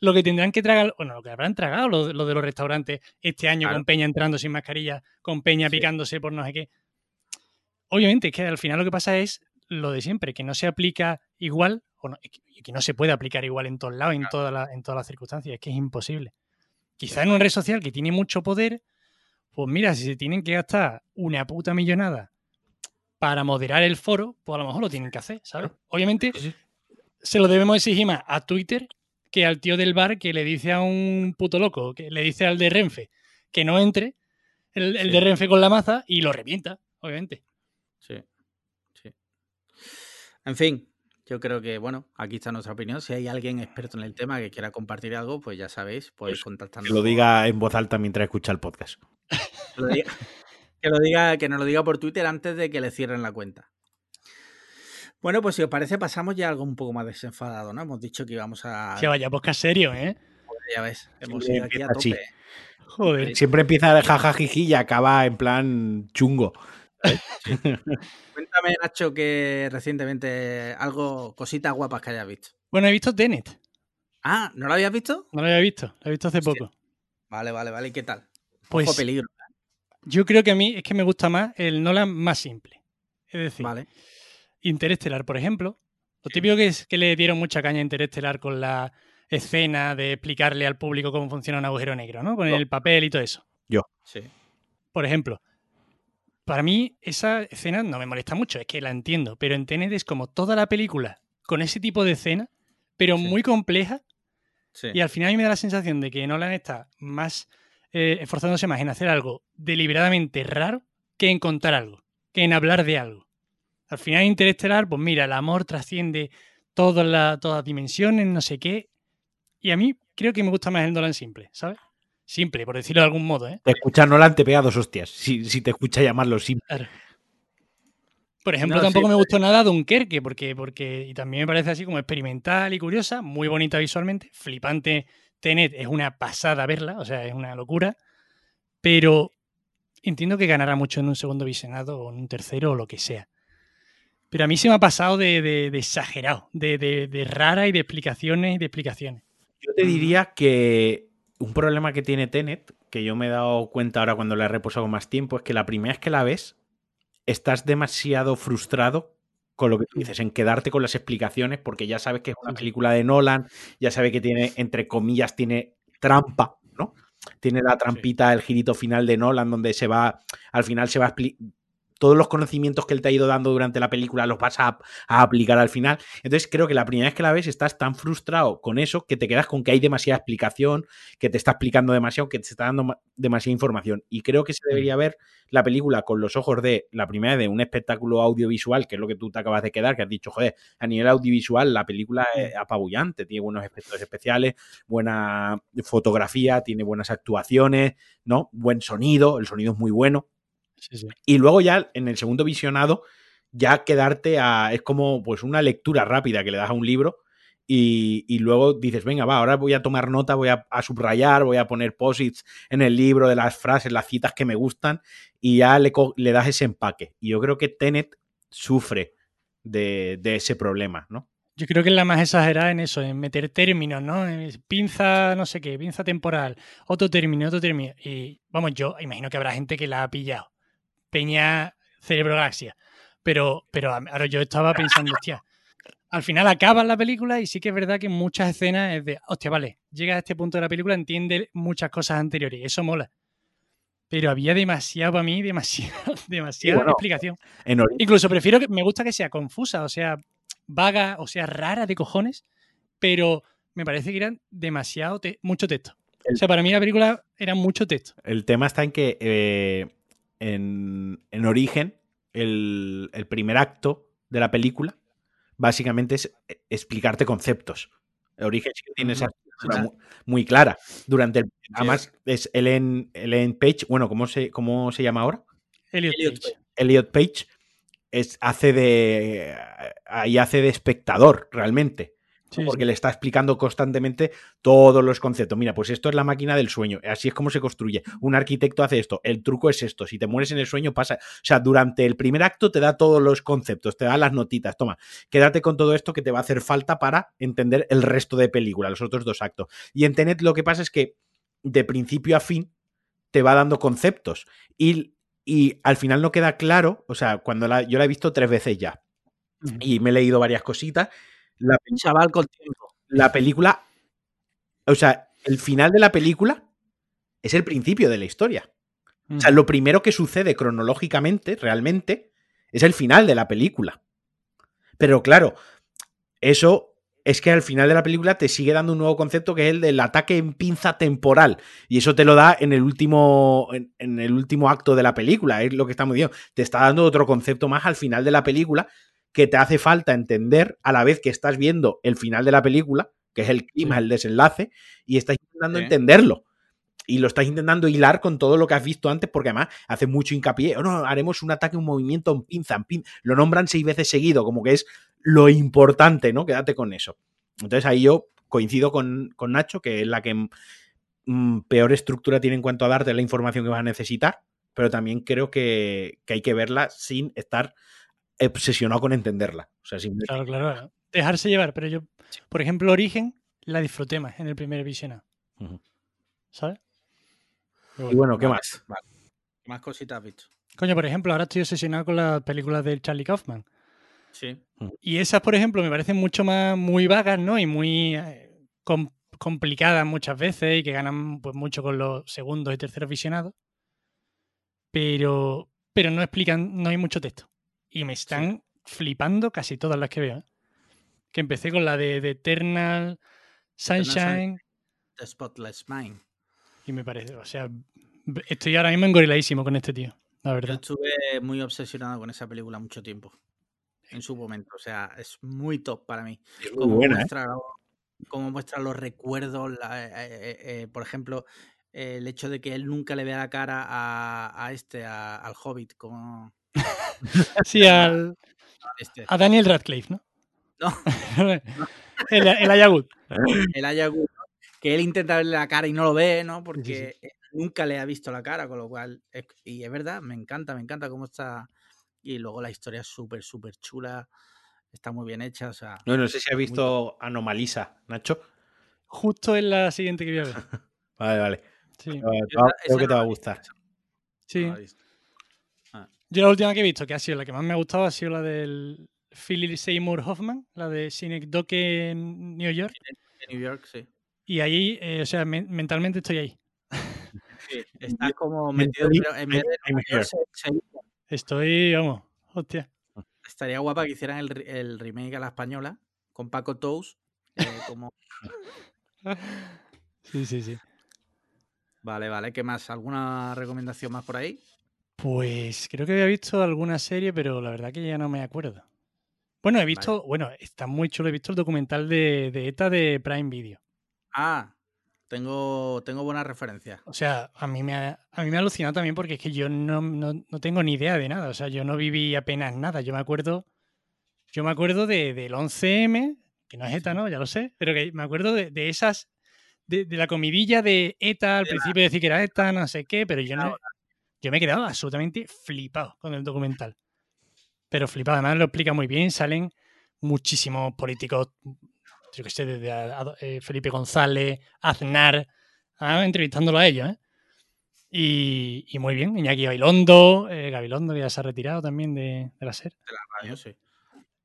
Lo que tendrán que tragar, bueno, lo que habrán tragado lo, de los restaurantes este año con Peña entrando sin mascarilla, con Peña picándose por no sé qué obviamente, es que al final lo que pasa es lo de siempre, que no se aplica igual, o que no se puede aplicar igual en todos lados, en, todas en todas las circunstancias, es que es imposible. Quizá en una red social que tiene mucho poder, pues mira, si se tienen que gastar una puta millonada para moderar el foro, pues a lo mejor lo tienen que hacer, ¿sabes? Obviamente se lo debemos exigir más a Twitter que al tío del bar que le dice a un puto loco, que le dice al de Renfe que no entre, el, el de Renfe con la maza y lo revienta, obviamente. Sí, sí. En fin, yo creo que, bueno, aquí está nuestra opinión. Si hay alguien experto en el tema que quiera compartir algo, pues ya sabéis, podéis contactarnos. Que lo diga en voz alta mientras escucha el podcast. que, lo diga, que, nos lo diga por Twitter antes de que le cierren la cuenta. Bueno, pues si os parece, pasamos ya algo un poco más desenfadado, ¿no? Hemos dicho que íbamos a. Que vaya podcast serio, ¿eh? ya ves, hemos ido aquí a tope. Joder. Siempre empieza el jajajiji y acaba en plan chungo. Cuéntame, Nacho, que recientemente algo, cositas guapas que hayas visto. Bueno, he visto Tenet. Ah, ¿no lo habías visto? No lo había visto, lo he visto hace poco. Vale, vale, vale. ¿Y qué tal? Pues peligro. Yo creo que a mí es que me gusta más el Nolan más simple. Es decir, vale. Interestelar, por ejemplo. Lo típico que es que le dieron mucha caña a Interestelar con la escena de explicarle al público cómo funciona un agujero negro, ¿no? Con el papel y todo eso. Yo. Sí. Por ejemplo, para mí, esa escena no me molesta mucho, es que la entiendo, pero en Tenet es como toda la película con ese tipo de escena, pero muy compleja. Y al final a mí me da la sensación de que Nolan está más eh, esforzándose más en hacer algo deliberadamente raro que en contar algo, que en hablar de algo. Al final, Interestelar, pues mira, el amor trasciende todas las dimensiones, no sé qué. Y a mí creo que me gusta más el Nolan simple, ¿sabes? Simple, por decirlo de algún modo. ¿eh? Te escucha Nolan, te pega dos hostias. Si, te escucha llamarlo simple. Por ejemplo, tampoco me gustó nada Dunkerque, porque, porque y también me parece así como experimental y curiosa, muy bonita visualmente, flipante. Tenet es una pasada verla, o sea, es una locura. Pero entiendo que ganará mucho en un segundo visionado o en un tercero o lo que sea. Pero a mí se me ha pasado de, de exagerado, de, rara y de explicaciones y de explicaciones. Yo te diría que un problema que tiene Tenet, que yo me he dado cuenta ahora cuando la he reposado más tiempo, es que la primera vez que la ves, estás demasiado frustrado con lo que tú dices, en quedarte con las explicaciones, porque ya sabes que es una película de Nolan, ya sabes que tiene, entre comillas, tiene trampa, ¿no? Tiene la trampita, el girito final de Nolan, donde se va, al final se va a todos los conocimientos que él te ha ido dando durante la película los vas a, aplicar al final. Entonces creo que la primera vez que la ves estás tan frustrado con eso que te quedas con que hay demasiada explicación, que te está explicando demasiado, que te está dando demasiada información. Y creo que se mm. debería ver la película con los ojos de la primera de un espectáculo audiovisual, que es lo que tú te acabas de quedar, que has dicho, joder, a nivel audiovisual la película es mm. apabullante, tiene buenos efectos especiales, buena fotografía, tiene buenas actuaciones, ¿no? Buen sonido, el sonido es muy bueno y luego ya en el segundo visionado, ya quedarte a. Es como pues una lectura rápida que le das a un libro. Y, luego dices, venga, va, ahora voy a tomar nota, voy a, subrayar, voy a poner posits en el libro de las frases, las citas que me gustan, y ya le, le das ese empaque. Y yo creo que Tenet sufre de, ese problema, ¿no? Yo creo que es la más exagerada en eso, en meter términos, ¿no? Pinza, no sé qué, pinza temporal, otro término, otro término. Y vamos, yo imagino que habrá gente que la ha pillado. Peña Cerebro Galaxia. Pero, pero ahora yo estaba pensando, hostia, al final acaba la película y sí que es verdad que muchas escenas es de, hostia, vale, llega a este punto de la película, entiende muchas cosas anteriores, eso mola. Pero había demasiado para mí, demasiado, demasiada explicación. Incluso prefiero que me gusta que sea confusa, o sea, vaga, o sea, rara de cojones, pero me parece que eran demasiado, mucho texto. o sea, para mí la película era mucho texto. El tema está en que eh, en, Origen, el, primer acto de la película, básicamente es eh, explicarte conceptos. Origen sí que tiene esa muy, clara. Durante el, además, es Ellen, Page, bueno, ¿cómo se, ¿cómo se llama ahora? Elliot, Page. Elliot Page es, hace de. Ahí hace de espectador, realmente porque le está explicando constantemente todos los conceptos. Mira, pues esto es la máquina del sueño, así es como se construye. Un arquitecto hace esto, el truco es esto, si te mueres en el sueño pasa, o sea, durante el primer acto te da todos los conceptos, te da las notitas, toma, quédate con todo esto que te va a hacer falta para entender el resto de película, los otros dos actos. Y en Tenet lo que pasa es que de principio a fin te va dando conceptos y, y al final no queda claro, o sea, cuando la, yo la he visto tres veces ya y me he leído varias cositas la Chaval con tiempo. La película. O sea, el final de la película es el principio de la historia. O sea, lo primero que sucede cronológicamente, realmente, es el final de la película. Pero claro, eso es que al final de la película te sigue dando un nuevo concepto que es el del ataque en pinza temporal. Y eso te lo da en el último, en, el último acto de la película. Es lo que estamos diciendo. Te está dando otro concepto más al final de la película que te hace falta entender a la vez que estás viendo el final de la película, que es el clima, el desenlace, y estás intentando entenderlo. Y lo estás intentando hilar con todo lo que has visto antes, porque además hace mucho hincapié. Oh, no, haremos un ataque, un movimiento en pinza, en pinza. Lo nombran seis veces seguido, como que es lo importante, ¿no? Quédate con eso. Entonces ahí yo coincido con, Nacho, que es la que mm, peor estructura tiene en cuanto a darte la información que vas a necesitar, pero también creo que, que hay que verla sin estar obsesionado con entenderla. O sea, Claro, claro. Dejarse llevar, pero yo, por ejemplo, Origen la disfruté más en el primer visionado. ¿Sabes? y bueno, ¿qué más? ¿Qué más cositas has visto? Coño, por ejemplo, ahora estoy obsesionado con las películas de Charlie Kaufman. Sí. Y esas, por ejemplo, me parecen mucho más muy vagas, ¿no? Y muy eh, complicadas muchas veces y que ganan pues mucho con los segundos y terceros visionados. Pero, pero no explican, no hay mucho texto. Y me están flipando casi todas las que veo. ¿eh? Que empecé con la de, Eternal Sunshine. The Spotless Mind. Y me parece, o sea, estoy ahora mismo engoriladísimo con este tío, la verdad. Yo estuve muy obsesionado con esa película mucho tiempo. En su momento. O sea, es muy top para mí. como, ¿eh? muestra, muestra los recuerdos, eh, por ejemplo, el hecho de que él nunca le vea la cara a, este, al Hobbit, como sí, al, este. a Daniel Radcliffe, ¿no? No. el, el Ayagut. El Ayagut. Que él intenta verle la cara y no lo ve, ¿no? Porque nunca le ha visto la cara, con lo cual. y es verdad, me encanta, me encanta cómo está. Y luego la historia es súper, súper chula. Está muy bien hecha. O sea, no, no sé si has visto Anomalisa, Nacho. Justo en la siguiente que voy a ver. vale, vale. Sí. Creo que te va a gustar. Sí. Yo la última que he visto, que ha sido la que más me ha gustado, ha sido la del Philip Seymour Hoffman, la de Synecdoche en New York. En New York, sí. Y ahí, eh, o sea, men- mentalmente estoy ahí. Sí, estás como metido, en vez de Estoy, vamos, hostia. estaría guapa que hicieran el, re- el remake a la española con Paco Tous. eh, como... Sí, sí, sí. Vale, vale. ¿Qué más? ¿Alguna recomendación más por ahí? Pues creo que había visto alguna serie, pero la verdad que ya no me acuerdo. Bueno, he visto, bueno, está muy chulo, he visto el documental de, de ETA de Prime Video. Ah, tengo, tengo buenas referencias. O sea, a mí me ha, a mí me ha alucinado también porque es que yo no, no, no tengo ni idea de nada. O sea, yo no viví apenas nada. Yo me acuerdo, yo me acuerdo de, del 11M, que no es ETA, ¿no? Ya lo sé, pero que me acuerdo de, de esas, de, de la comidilla de ETA, al De la- principio decir que era ETA, no sé qué, pero yo no, yo me he quedado absolutamente flipado con el documental. Pero flipado, además lo explica muy bien, salen muchísimos políticos, yo que sé, desde a- a- eh, Felipe González, Aznar, ah, entrevistándolo a ellos, ¿eh? Y, y muy bien, Iñaki Gabilondo, eh, Gabilondo que ya se ha retirado también de, de la serie. De la radio, sí.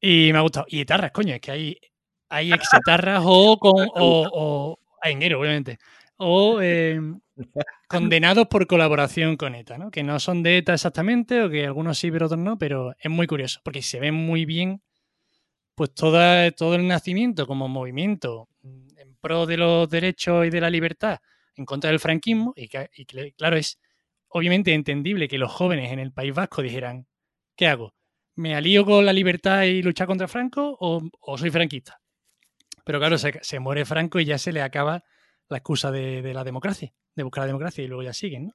Y me ha gustado. Y etarras, coño, es que hay, hay ex o con. O, o ainguero, obviamente. O eh, condenados por colaboración con ETA, ¿no? Que no son de ETA exactamente, o que algunos sí, pero otros no, pero es muy curioso, porque se ve muy bien, pues toda, todo el nacimiento como movimiento en pro de los derechos y de la libertad en contra del franquismo, y, claro, es obviamente entendible que los jóvenes en el País Vasco dijeran, ¿qué hago? ¿Me alío con la libertad y luchar contra Franco o, o soy franquista? Pero claro, se, se muere Franco y ya se le acaba la excusa de, de la democracia, de buscar la democracia y luego ya siguen, ¿no?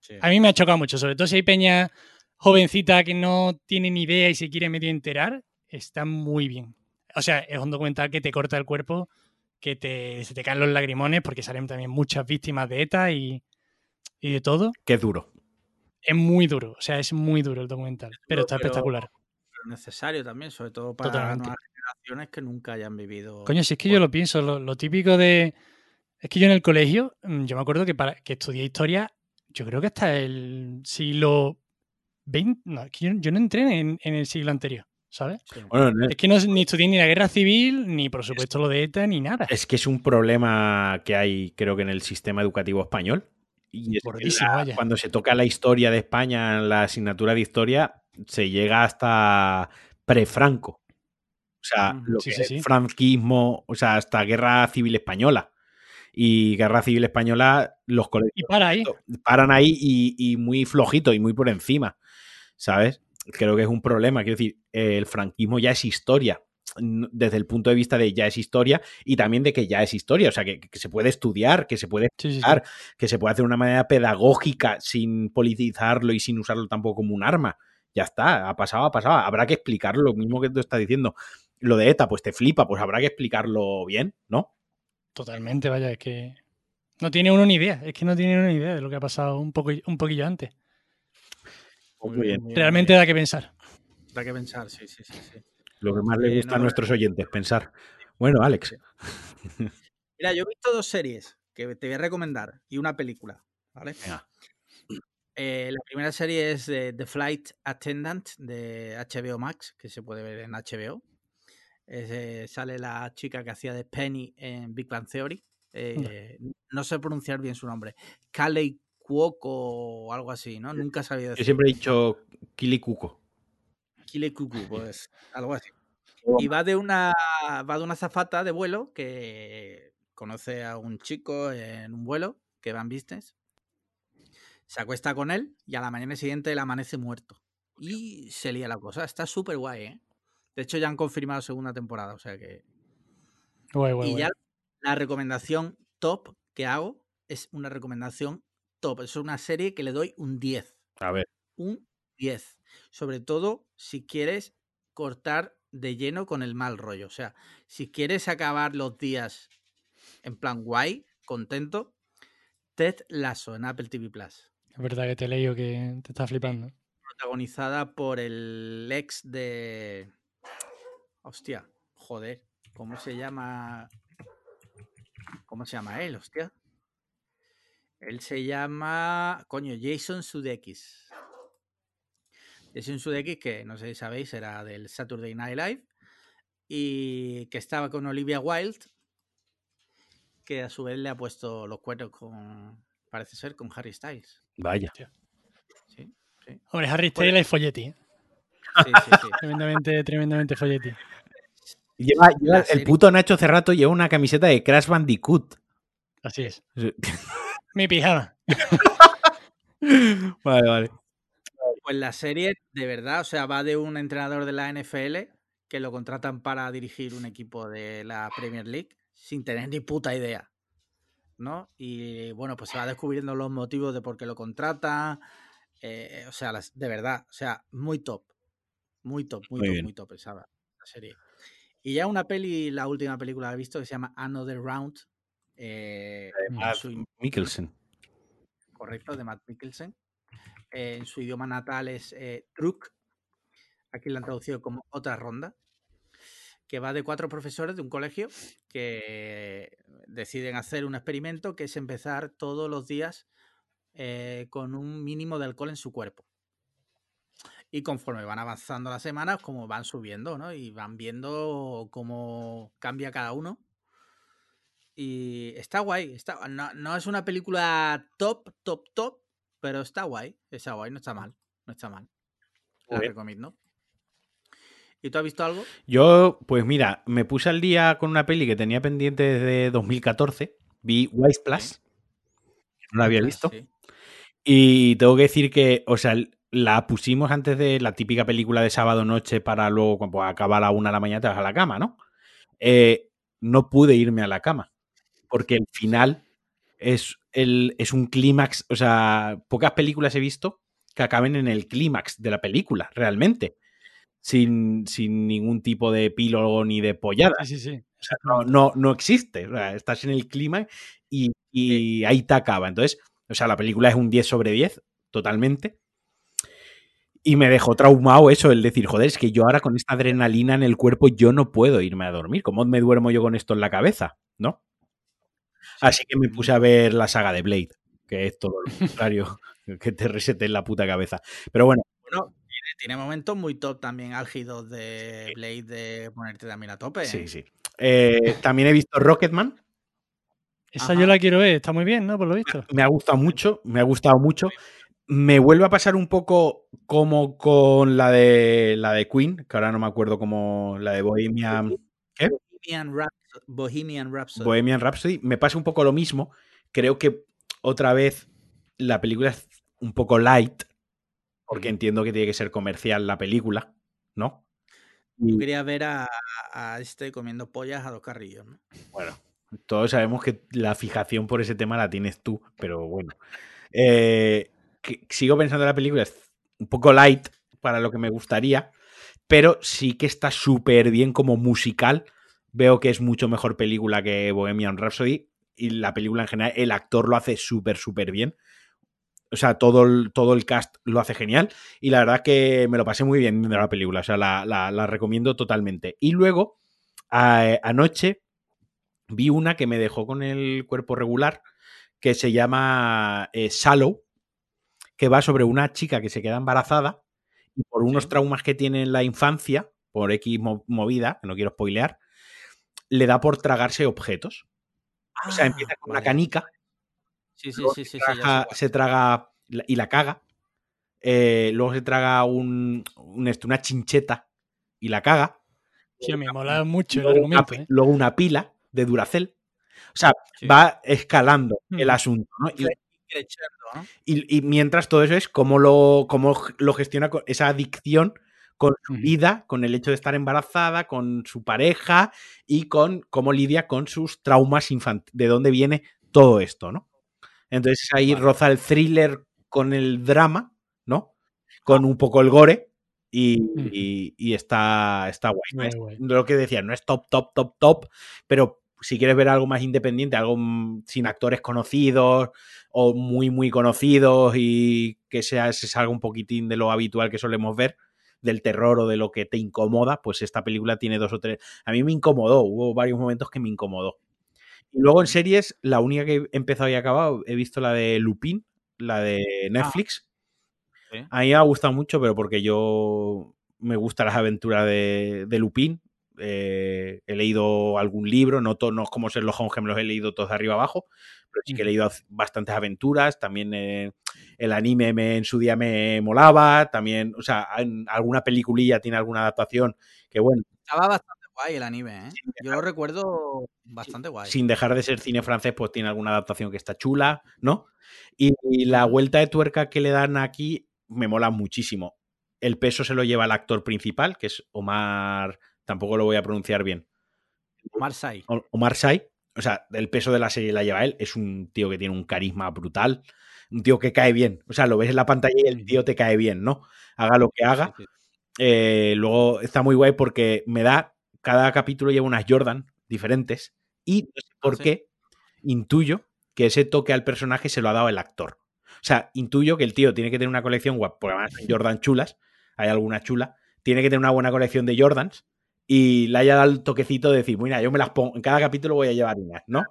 sí. A mí me ha chocado mucho, sobre todo si hay peña jovencita que no tiene ni idea y se quiere medio enterar, está muy bien. O sea, es un documental que te corta el cuerpo, que te, se te caen los lagrimones porque salen también muchas víctimas de ETA y, y de todo. Qué duro. Es muy duro, o sea, es muy duro el documental, pero está pero- espectacular. Pero necesario también, sobre todo para Totalmente. nuevas generaciones que nunca hayan vivido. Coño, si es que yo lo pienso, lo, lo típico de... Es que yo en el colegio, mm, yo me acuerdo que para que estudié historia, yo creo que hasta el siglo XX, no, es que yo, yo no entré en, en el siglo anterior, ¿sabes? Sí. Bueno, no- Es que no ni estudié ni la guerra civil, ni por supuesto lo de ETA, ni nada. es que es un problema que hay, creo que en el sistema educativo español. Y es la- cuando se toca la historia de España en la asignatura de historia, se llega hasta prefranco. O sea, Ujú. lo Sí, que sí, es sí. franquismo, o sea, hasta guerra civil española. Y guerra civil española, los colegios Y para ahí, paran ahí y, y muy flojito y muy por encima, ¿sabes? Creo que es un problema. Quiero decir, el franquismo ya es historia, desde el punto de vista de ya es historia y también de que ya es historia, o sea, que, que se puede estudiar, que se puede sí, sí, sí. explicar, que se puede hacer de una manera pedagógica sin politizarlo y sin usarlo tampoco como un arma. Ya está, ha pasado, ha pasado. Habrá que explicarlo, lo mismo que tú estás diciendo. Lo de ETA, pues te flipa, pues habrá que explicarlo bien, ¿no? Totalmente, vaya, es que no tiene uno ni idea, es que no tiene uno ni idea de lo que ha pasado un, poco, un poquillo antes. Muy bien. Realmente muy da que pensar. Da que pensar, sí, sí, sí. sí. Lo que más le Eh, gusta a nuestros oyentes, pensar. Bueno, Alex, Mira, yo he visto dos series que te voy a recomendar y una película, ¿vale? Venga. Eh, la primera serie es eh, The Flight Attendant de HBO Max, que se puede ver en HBO. Es, eh, sale la chica que hacía de Penny en Big Bang Theory. Eh, no sé pronunciar bien su nombre. Kalei Cuoco o algo así, ¿no? Nunca he sabido yo decir. siempre he dicho Kili Cuco. Kile Cucu, pues algo así. Y va de una va de una zafata de vuelo que conoce a un chico en un vuelo que va en business. Se acuesta con él y a la mañana siguiente él amanece muerto. Y se lía la cosa. Está súper guay, ¿eh? De hecho, ya han confirmado segunda temporada, o sea que. Guay, guay, y guay. ya la recomendación top que hago es una recomendación top. Es una serie que le doy un 10 A ver, un 10. Sobre todo si quieres cortar de lleno con el mal rollo. O sea, si quieres acabar los días en plan guay, contento, Ted Lasso en Apple TV Plus. Es verdad que te leo que te está flipando. Protagonizada por el ex de. Hostia, joder. ¿Cómo se llama? ¿Cómo se llama él, hostia? Él se llama. Coño, Jason Sudeikis. Jason Sudeikis, que no sé si sabéis, era del Saturday Night Live y que estaba con Olivia Wilde, que a su vez le ha puesto los cuernos con, parece ser, con Harry Styles. Vaya. Sí, sí. Hombre, Harry Styles es Folletti. Sí, sí, sí. Tremendamente, tremendamente Folletti. Lleva, el serie. puto Nacho Cerrato lleva una camiseta de Crash Bandicoot. Así es. Mi pijama. vale, vale. Pues la serie, de verdad, o sea, va de un entrenador de la NFL que lo contratan para dirigir un equipo de la Premier League sin tener ni puta idea. ¿No? Y bueno, pues se va descubriendo los motivos de por qué lo contratan. eh, o sea, las- de verdad, o sea, muy top. Muy top, muy, Muy top, bien. muy top esa la serie. Y ya una peli, la última película que he visto que se llama Another Round. eh, Matt su- Mikkelsen. correcto, de Matt Mikkelsen. Eh, en su idioma natal es eh, Truk. Aquí la han traducido como otra ronda. Que va de cuatro profesores de un colegio que deciden hacer un experimento que es empezar todos los días eh, con un mínimo de alcohol en su cuerpo. Y conforme van avanzando las semanas, como van subiendo, ¿no? Y van viendo cómo cambia cada uno. Y está guay. Está, no, no es una película top, top, top, pero está guay. Está guay, no está mal. No está mal. La recomiendo. ¿Y tú has visto algo? Yo, pues mira, me puse al día con una peli que tenía pendiente desde 2014. Vi Wise Plus. que No la había visto. Sí. Y tengo que decir que, o sea, la pusimos antes de la típica película de sábado noche para luego, cuando acaba a la una de la mañana, te vas a la cama, ¿no? Eh, no pude irme a la cama. Porque el final es, el, es un clímax. O sea, pocas películas he visto que acaben en el clímax de la película, realmente. Sin, sin ningún tipo de epílogo ni de pollada. Sí, sí, sí. No, no, no existe. O sea, estás en el clima y, y ahí te acaba. Entonces, o sea, la película es un 10 sobre 10, totalmente. Y me dejó traumado eso, el decir, joder, es que yo ahora con esta adrenalina en el cuerpo yo no puedo irme a dormir. ¿Cómo me duermo yo con esto en la cabeza? ¿No? Así que me puse a ver la saga de Blade, que es todo lo contrario, que te resete en la puta cabeza. Pero bueno, Bueno, tiene, tiene momentos muy top también álgidos de Blade de ponerte también a tope. sí, ¿eh? sí. Eh, también he visto Rocketman, Esa Ajá. yo la quiero ver. Está muy bien, ¿no? Por lo visto. me ha gustado mucho, me ha gustado mucho. Me vuelve a pasar un poco como con la de la de Queen, que ahora no me acuerdo como la de Bohemian, Bohemian, Rhaps- Bohemian Rhapsody. Bohemian Rhapsody. Me pasa un poco lo mismo. Creo que otra vez la película es un poco light, porque entiendo que tiene que ser comercial la película, ¿no? Yo quería ver a, a este comiendo pollas a dos carrillos, ¿no? bueno, todos sabemos que la fijación por ese tema la tienes tú, pero bueno. Eh, sigo pensando en la película, es un poco light para lo que me gustaría, pero sí que está súper bien como musical. Veo que es mucho mejor película que Bohemian Rhapsody y la película en general, el actor lo hace súper, súper bien. O sea, todo el, todo el cast lo hace genial y la verdad que me lo pasé muy bien viendo la película, o sea, la, la- recomiendo totalmente. Y luego, anoche, vi una que me dejó con el cuerpo regular, que se llama eh, Shallow, que va sobre una chica que se queda embarazada y por unos Sí. traumas que tiene en la infancia, por X mo- movida, que no quiero spoilear, le da por tragarse objetos. O sea, empieza con una Ah, canica, Sí, sí, sí, se, sí, sí, traga, cuál. se traga y la caga. eh, luego se traga un, un esto, una chincheta y la caga. Sí, me mola mucho el luego, una, argumento, pi- ¿eh? luego una pila de Duracel. O sea, Sí. va escalando el Mm. asunto. ¿no? Y, ¿no? y- y mientras todo eso es cómo lo, cómo lo gestiona con esa adicción con su vida, con el hecho de estar embarazada, con su pareja y con cómo lidia con sus traumas infantiles, de dónde viene todo esto, ¿no? Entonces ahí roza el thriller con el drama, ¿no? Con un poco el gore y, y- y está, está guay. No Guay, es guay. lo que decía, no es top, top, top, top, pero si quieres ver algo más independiente, algo mm, sin actores conocidos o muy, muy conocidos y que sea, se salga un poquitín de lo habitual que solemos ver, del terror o de lo que te incomoda, pues esta película tiene dos o tres. A mí me incomodó, hubo varios momentos que me incomodó. Y luego en series, la única que he empezado y acabado, he visto la de Lupin, la de Netflix. Sí. A mí me ha gustado mucho, pero porque yo me gustan las aventuras de, de Lupin. Eh, he leído algún libro, no, to- no como Holmes, que me los he leído todos de arriba abajo, pero sí que he leído bastantes aventuras. También eh, el anime me- en su día me molaba. También, o sea, en alguna peliculilla tiene alguna adaptación que, bueno, Estaba bastante guay el anime, ¿eh? Yo lo recuerdo bastante guay. sin dejar de ser cine francés, pues tiene alguna adaptación que está chula, ¿no? Y, y la vuelta de tuerca que le dan aquí me mola muchísimo. El peso se lo lleva el actor principal, que es Omar, tampoco lo voy a pronunciar bien, Omar. O- Omar Sy. O sea, el peso de la serie la lleva él. Es un tío que tiene un carisma brutal, un tío que cae bien. O sea, lo ves en la pantalla y el tío te cae bien, ¿no? Haga lo que haga. Eh, luego está muy guay porque me da, cada capítulo lleva unas Jordan diferentes y no sé por Ah, sí. qué intuyo que ese toque al personaje se lo ha dado el actor. O sea, intuyo que el tío tiene que tener una colección guapa, porque además Jordan chulas, hay alguna chula, tiene que tener una buena colección de Jordans y le haya dado el toquecito de decir, mira, yo me las pongo, en cada capítulo voy a llevar unas, ¿no?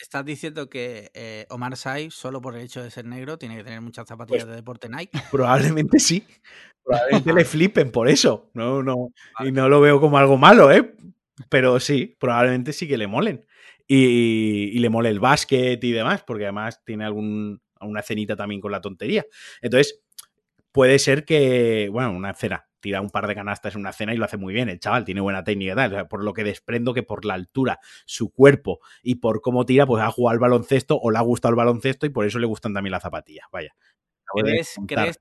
Estás diciendo que eh, Omar Sy, solo por el hecho de ser negro, tiene que tener muchas zapatillas Pues de deporte Nike. Probablemente sí. Probablemente le flipen por eso. No, no, y no lo veo como algo malo, ¿eh? Pero sí, probablemente sí que le molen. Y, y le mole el básquet y demás, porque además tiene algún, una cenita también con la tontería. Entonces, puede ser que, bueno, una cena, tira un par de canastas en una cena y lo hace muy bien. El chaval tiene buena técnica y tal. O sea, por lo que desprendo que por la altura, su cuerpo y por cómo tira, pues ha jugado al baloncesto o le ha gustado el baloncesto y por eso le gustan también las zapatillas. Vaya. ¿Crees, crees,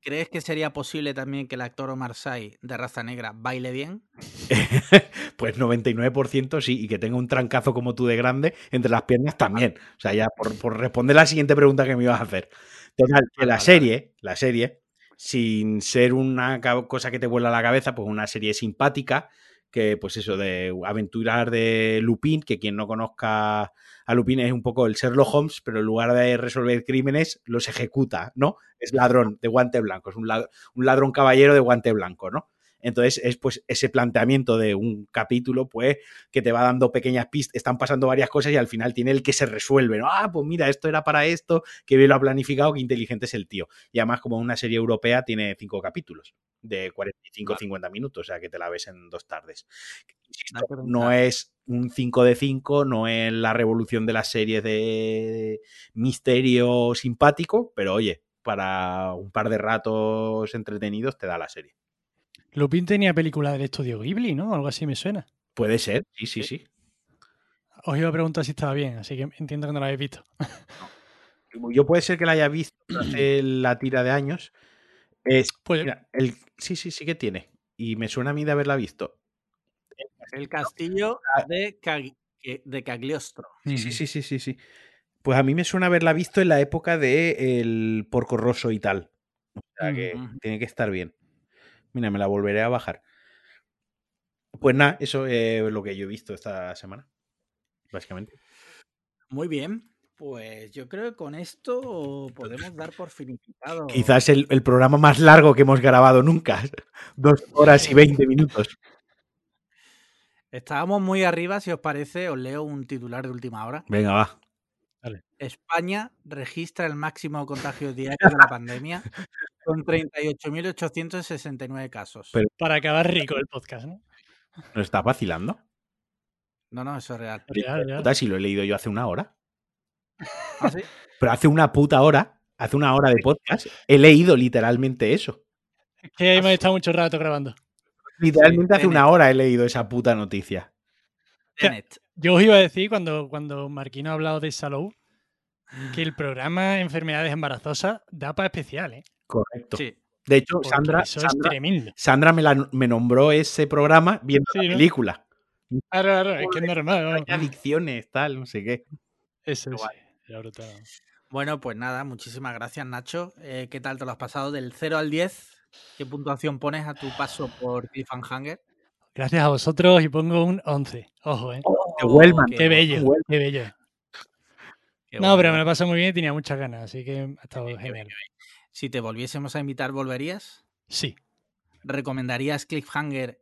crees que sería posible también que el actor Omar Sy, de raza negra, baile bien? pues 99% sí, y que tenga un trancazo como tú de grande entre las piernas también. O sea, ya por, por responder la siguiente pregunta que me ibas a hacer. Total, que la serie, la serie, sin ser una cosa que te vuela la cabeza, pues una serie simpática, que pues eso, de aventuras de Lupin, que quien no conozca a Lupin es un poco el Sherlock Holmes, pero en lugar de resolver crímenes, los ejecuta, ¿no? Es ladrón de guante blanco, es un ladrón, un ladrón caballero de guante blanco, ¿no? Entonces es pues ese planteamiento de un capítulo, pues, que te va dando pequeñas pistas, están pasando varias cosas y al final tiene el que se resuelve, ¿no? Ah, pues mira, esto era para esto, que bien lo ha planificado, que inteligente es el tío. Y además, como una serie europea, tiene cinco capítulos de 45-50 minutos, o sea que te la ves en dos tardes. No es un 5 de 5, no es la revolución de las series de misterio simpático, pero oye, para un par de ratos entretenidos te da la serie. Lupin tenía película del estudio Ghibli, ¿no? Algo así me suena. Puede ser, sí, sí, sí. Os iba a preguntar si estaba bien, así que entiendo que no lo habéis visto. Yo puede ser que la haya visto hace la tira de años. Es, Pues mira, el, sí, sí, sí que tiene. Y me suena a mí de haberla visto. El castillo de, Cag- que- de Cagliostro. Sí, sí, sí, sí, sí, sí. Pues a mí me suena haberla visto en la época de el porco rosso y tal. O sea que tiene que estar bien. Mira, me la volveré a bajar. Pues nada, eso es lo que yo he visto esta semana. Básicamente. Muy bien. Pues yo creo que con esto podemos dar por finiquitado. Quizás el, el programa más largo que hemos grabado nunca. Dos horas y veinte minutos. Estábamos muy arriba, si os parece, os leo un titular de última hora. Venga, va. España registra el máximo contagio diario de la pandemia con 38.869 casos. Pero- para acabar rico el podcast, ¿no? ¿Nos estás vacilando? No, no, eso es real. Real, real. Puta, si lo he leído yo hace una hora. ¿Ah, sí? Pero hace una puta hora, hace una hora de podcast, he leído literalmente eso. Es que hemos estado mucho rato grabando. Literalmente hace una hora he leído esa puta noticia. Tenet. Yo os iba a decir cuando, cuando Marquino ha hablado de Salou que el programa Enfermedades Embarazosas da para especial, ¿eh? Correcto. Sí. De hecho, Porque Sandra, eso es Sandra, tremendo. Sandra me, la- me nombró ese programa viendo Sí, la ¿no? película. Claro, claro, es que es normal. Hay adicciones, tal, no sé qué. Eso es. brutal. Bueno, pues nada, muchísimas gracias, Nacho. Eh, ¿Qué tal te lo has pasado? Del 0 al 10, ¿qué puntuación pones a tu paso por Cliffhanger? Gracias a vosotros y pongo un 11. Ojo, ¿eh? Que vuelvan. Qué bello, qué bello. Qué No, bueno. pero me lo pasé muy bien y tenía muchas ganas, así que ha estado genial. Si te volviésemos a invitar, ¿volverías? Sí, ¿Recomendarías Cliffhanger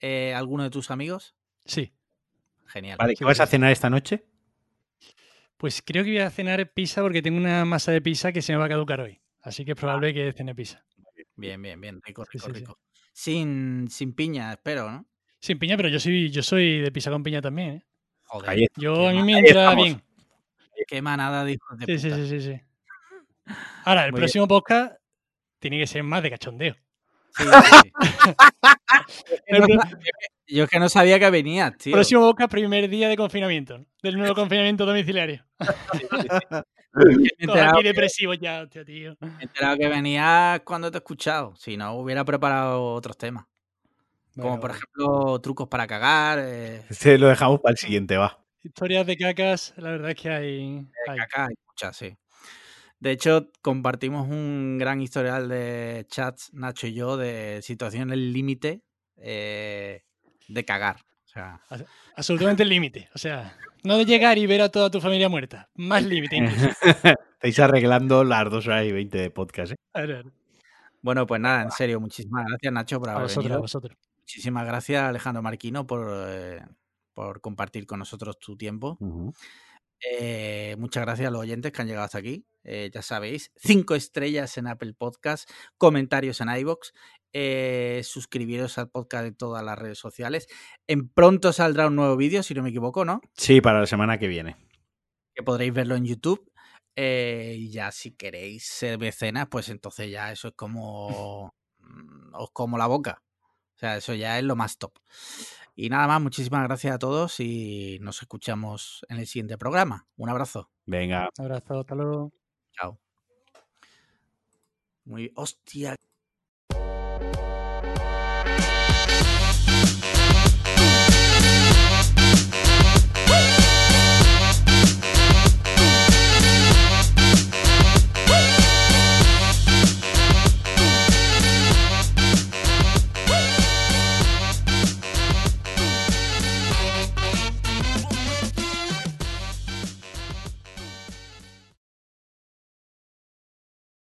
eh, a alguno de tus amigos? sí. Genial. Vale, ¿qué vas a cenar esta noche? Pues creo que voy a cenar pizza porque tengo una masa de pizza que se me va a caducar hoy. Así que es probable que cene pizza. Bien, bien, bien. Rico, rico, sí, sí. rico. Sin, sin piña, espero, ¿no? Sin piña, pero yo soy, yo soy de pizza con piña también. ¿eh? Joder. Ahí está. Yo a mí me entra bien. Qué manada de hijos de Sí, sí, sí, sí. Ahora, el Muy bien. próximo podcast tiene que ser más de cachondeo. Sí, sí, Yo es que no sabía que venías, tío. próximo podcast, primer día de confinamiento, ¿no? del nuevo confinamiento domiciliario. Aquí depresivos ya, hostia, tío. me he enterado que venías cuando te he escuchado. Si no, hubiera preparado otros temas. Como por ejemplo, trucos para cagar, eh, Este lo dejamos para el siguiente, va. Historias de cacas, la verdad es que hay. hay. caca, hay muchas, sí. De hecho, compartimos un gran historial de chats, Nacho y yo, de situaciones límite eh, de cagar. O sea, Absolutamente el límite. O sea, no de llegar y ver a toda tu familia muerta. Más límite. Estáis arreglando las dos horas y 20 de podcast, ¿eh? A ver, a ver. bueno, pues nada, en serio, muchísimas gracias, Nacho, por A haber vosotros, a venido. vosotros. Muchísimas gracias, Alejandro Marquino, por, eh, por compartir con nosotros tu tiempo. Eh, muchas gracias a los oyentes que han llegado hasta aquí. Eh, ya sabéis, cinco estrellas en Apple Podcast, comentarios en iBox, eh, suscribiros al podcast de todas las redes sociales. En pronto saldrá un nuevo vídeo, si no me equivoco, ¿no? Sí, para la semana que viene. Que podréis verlo en YouTube. Y ya si queréis ser mecenas, pues entonces ya eso es como mm, os como la boca. O sea, eso ya es lo más top. Y nada más, muchísimas gracias a todos y nos escuchamos en el siguiente programa. Un abrazo. Venga. Un abrazo, hasta luego. Chao. Muy hostia.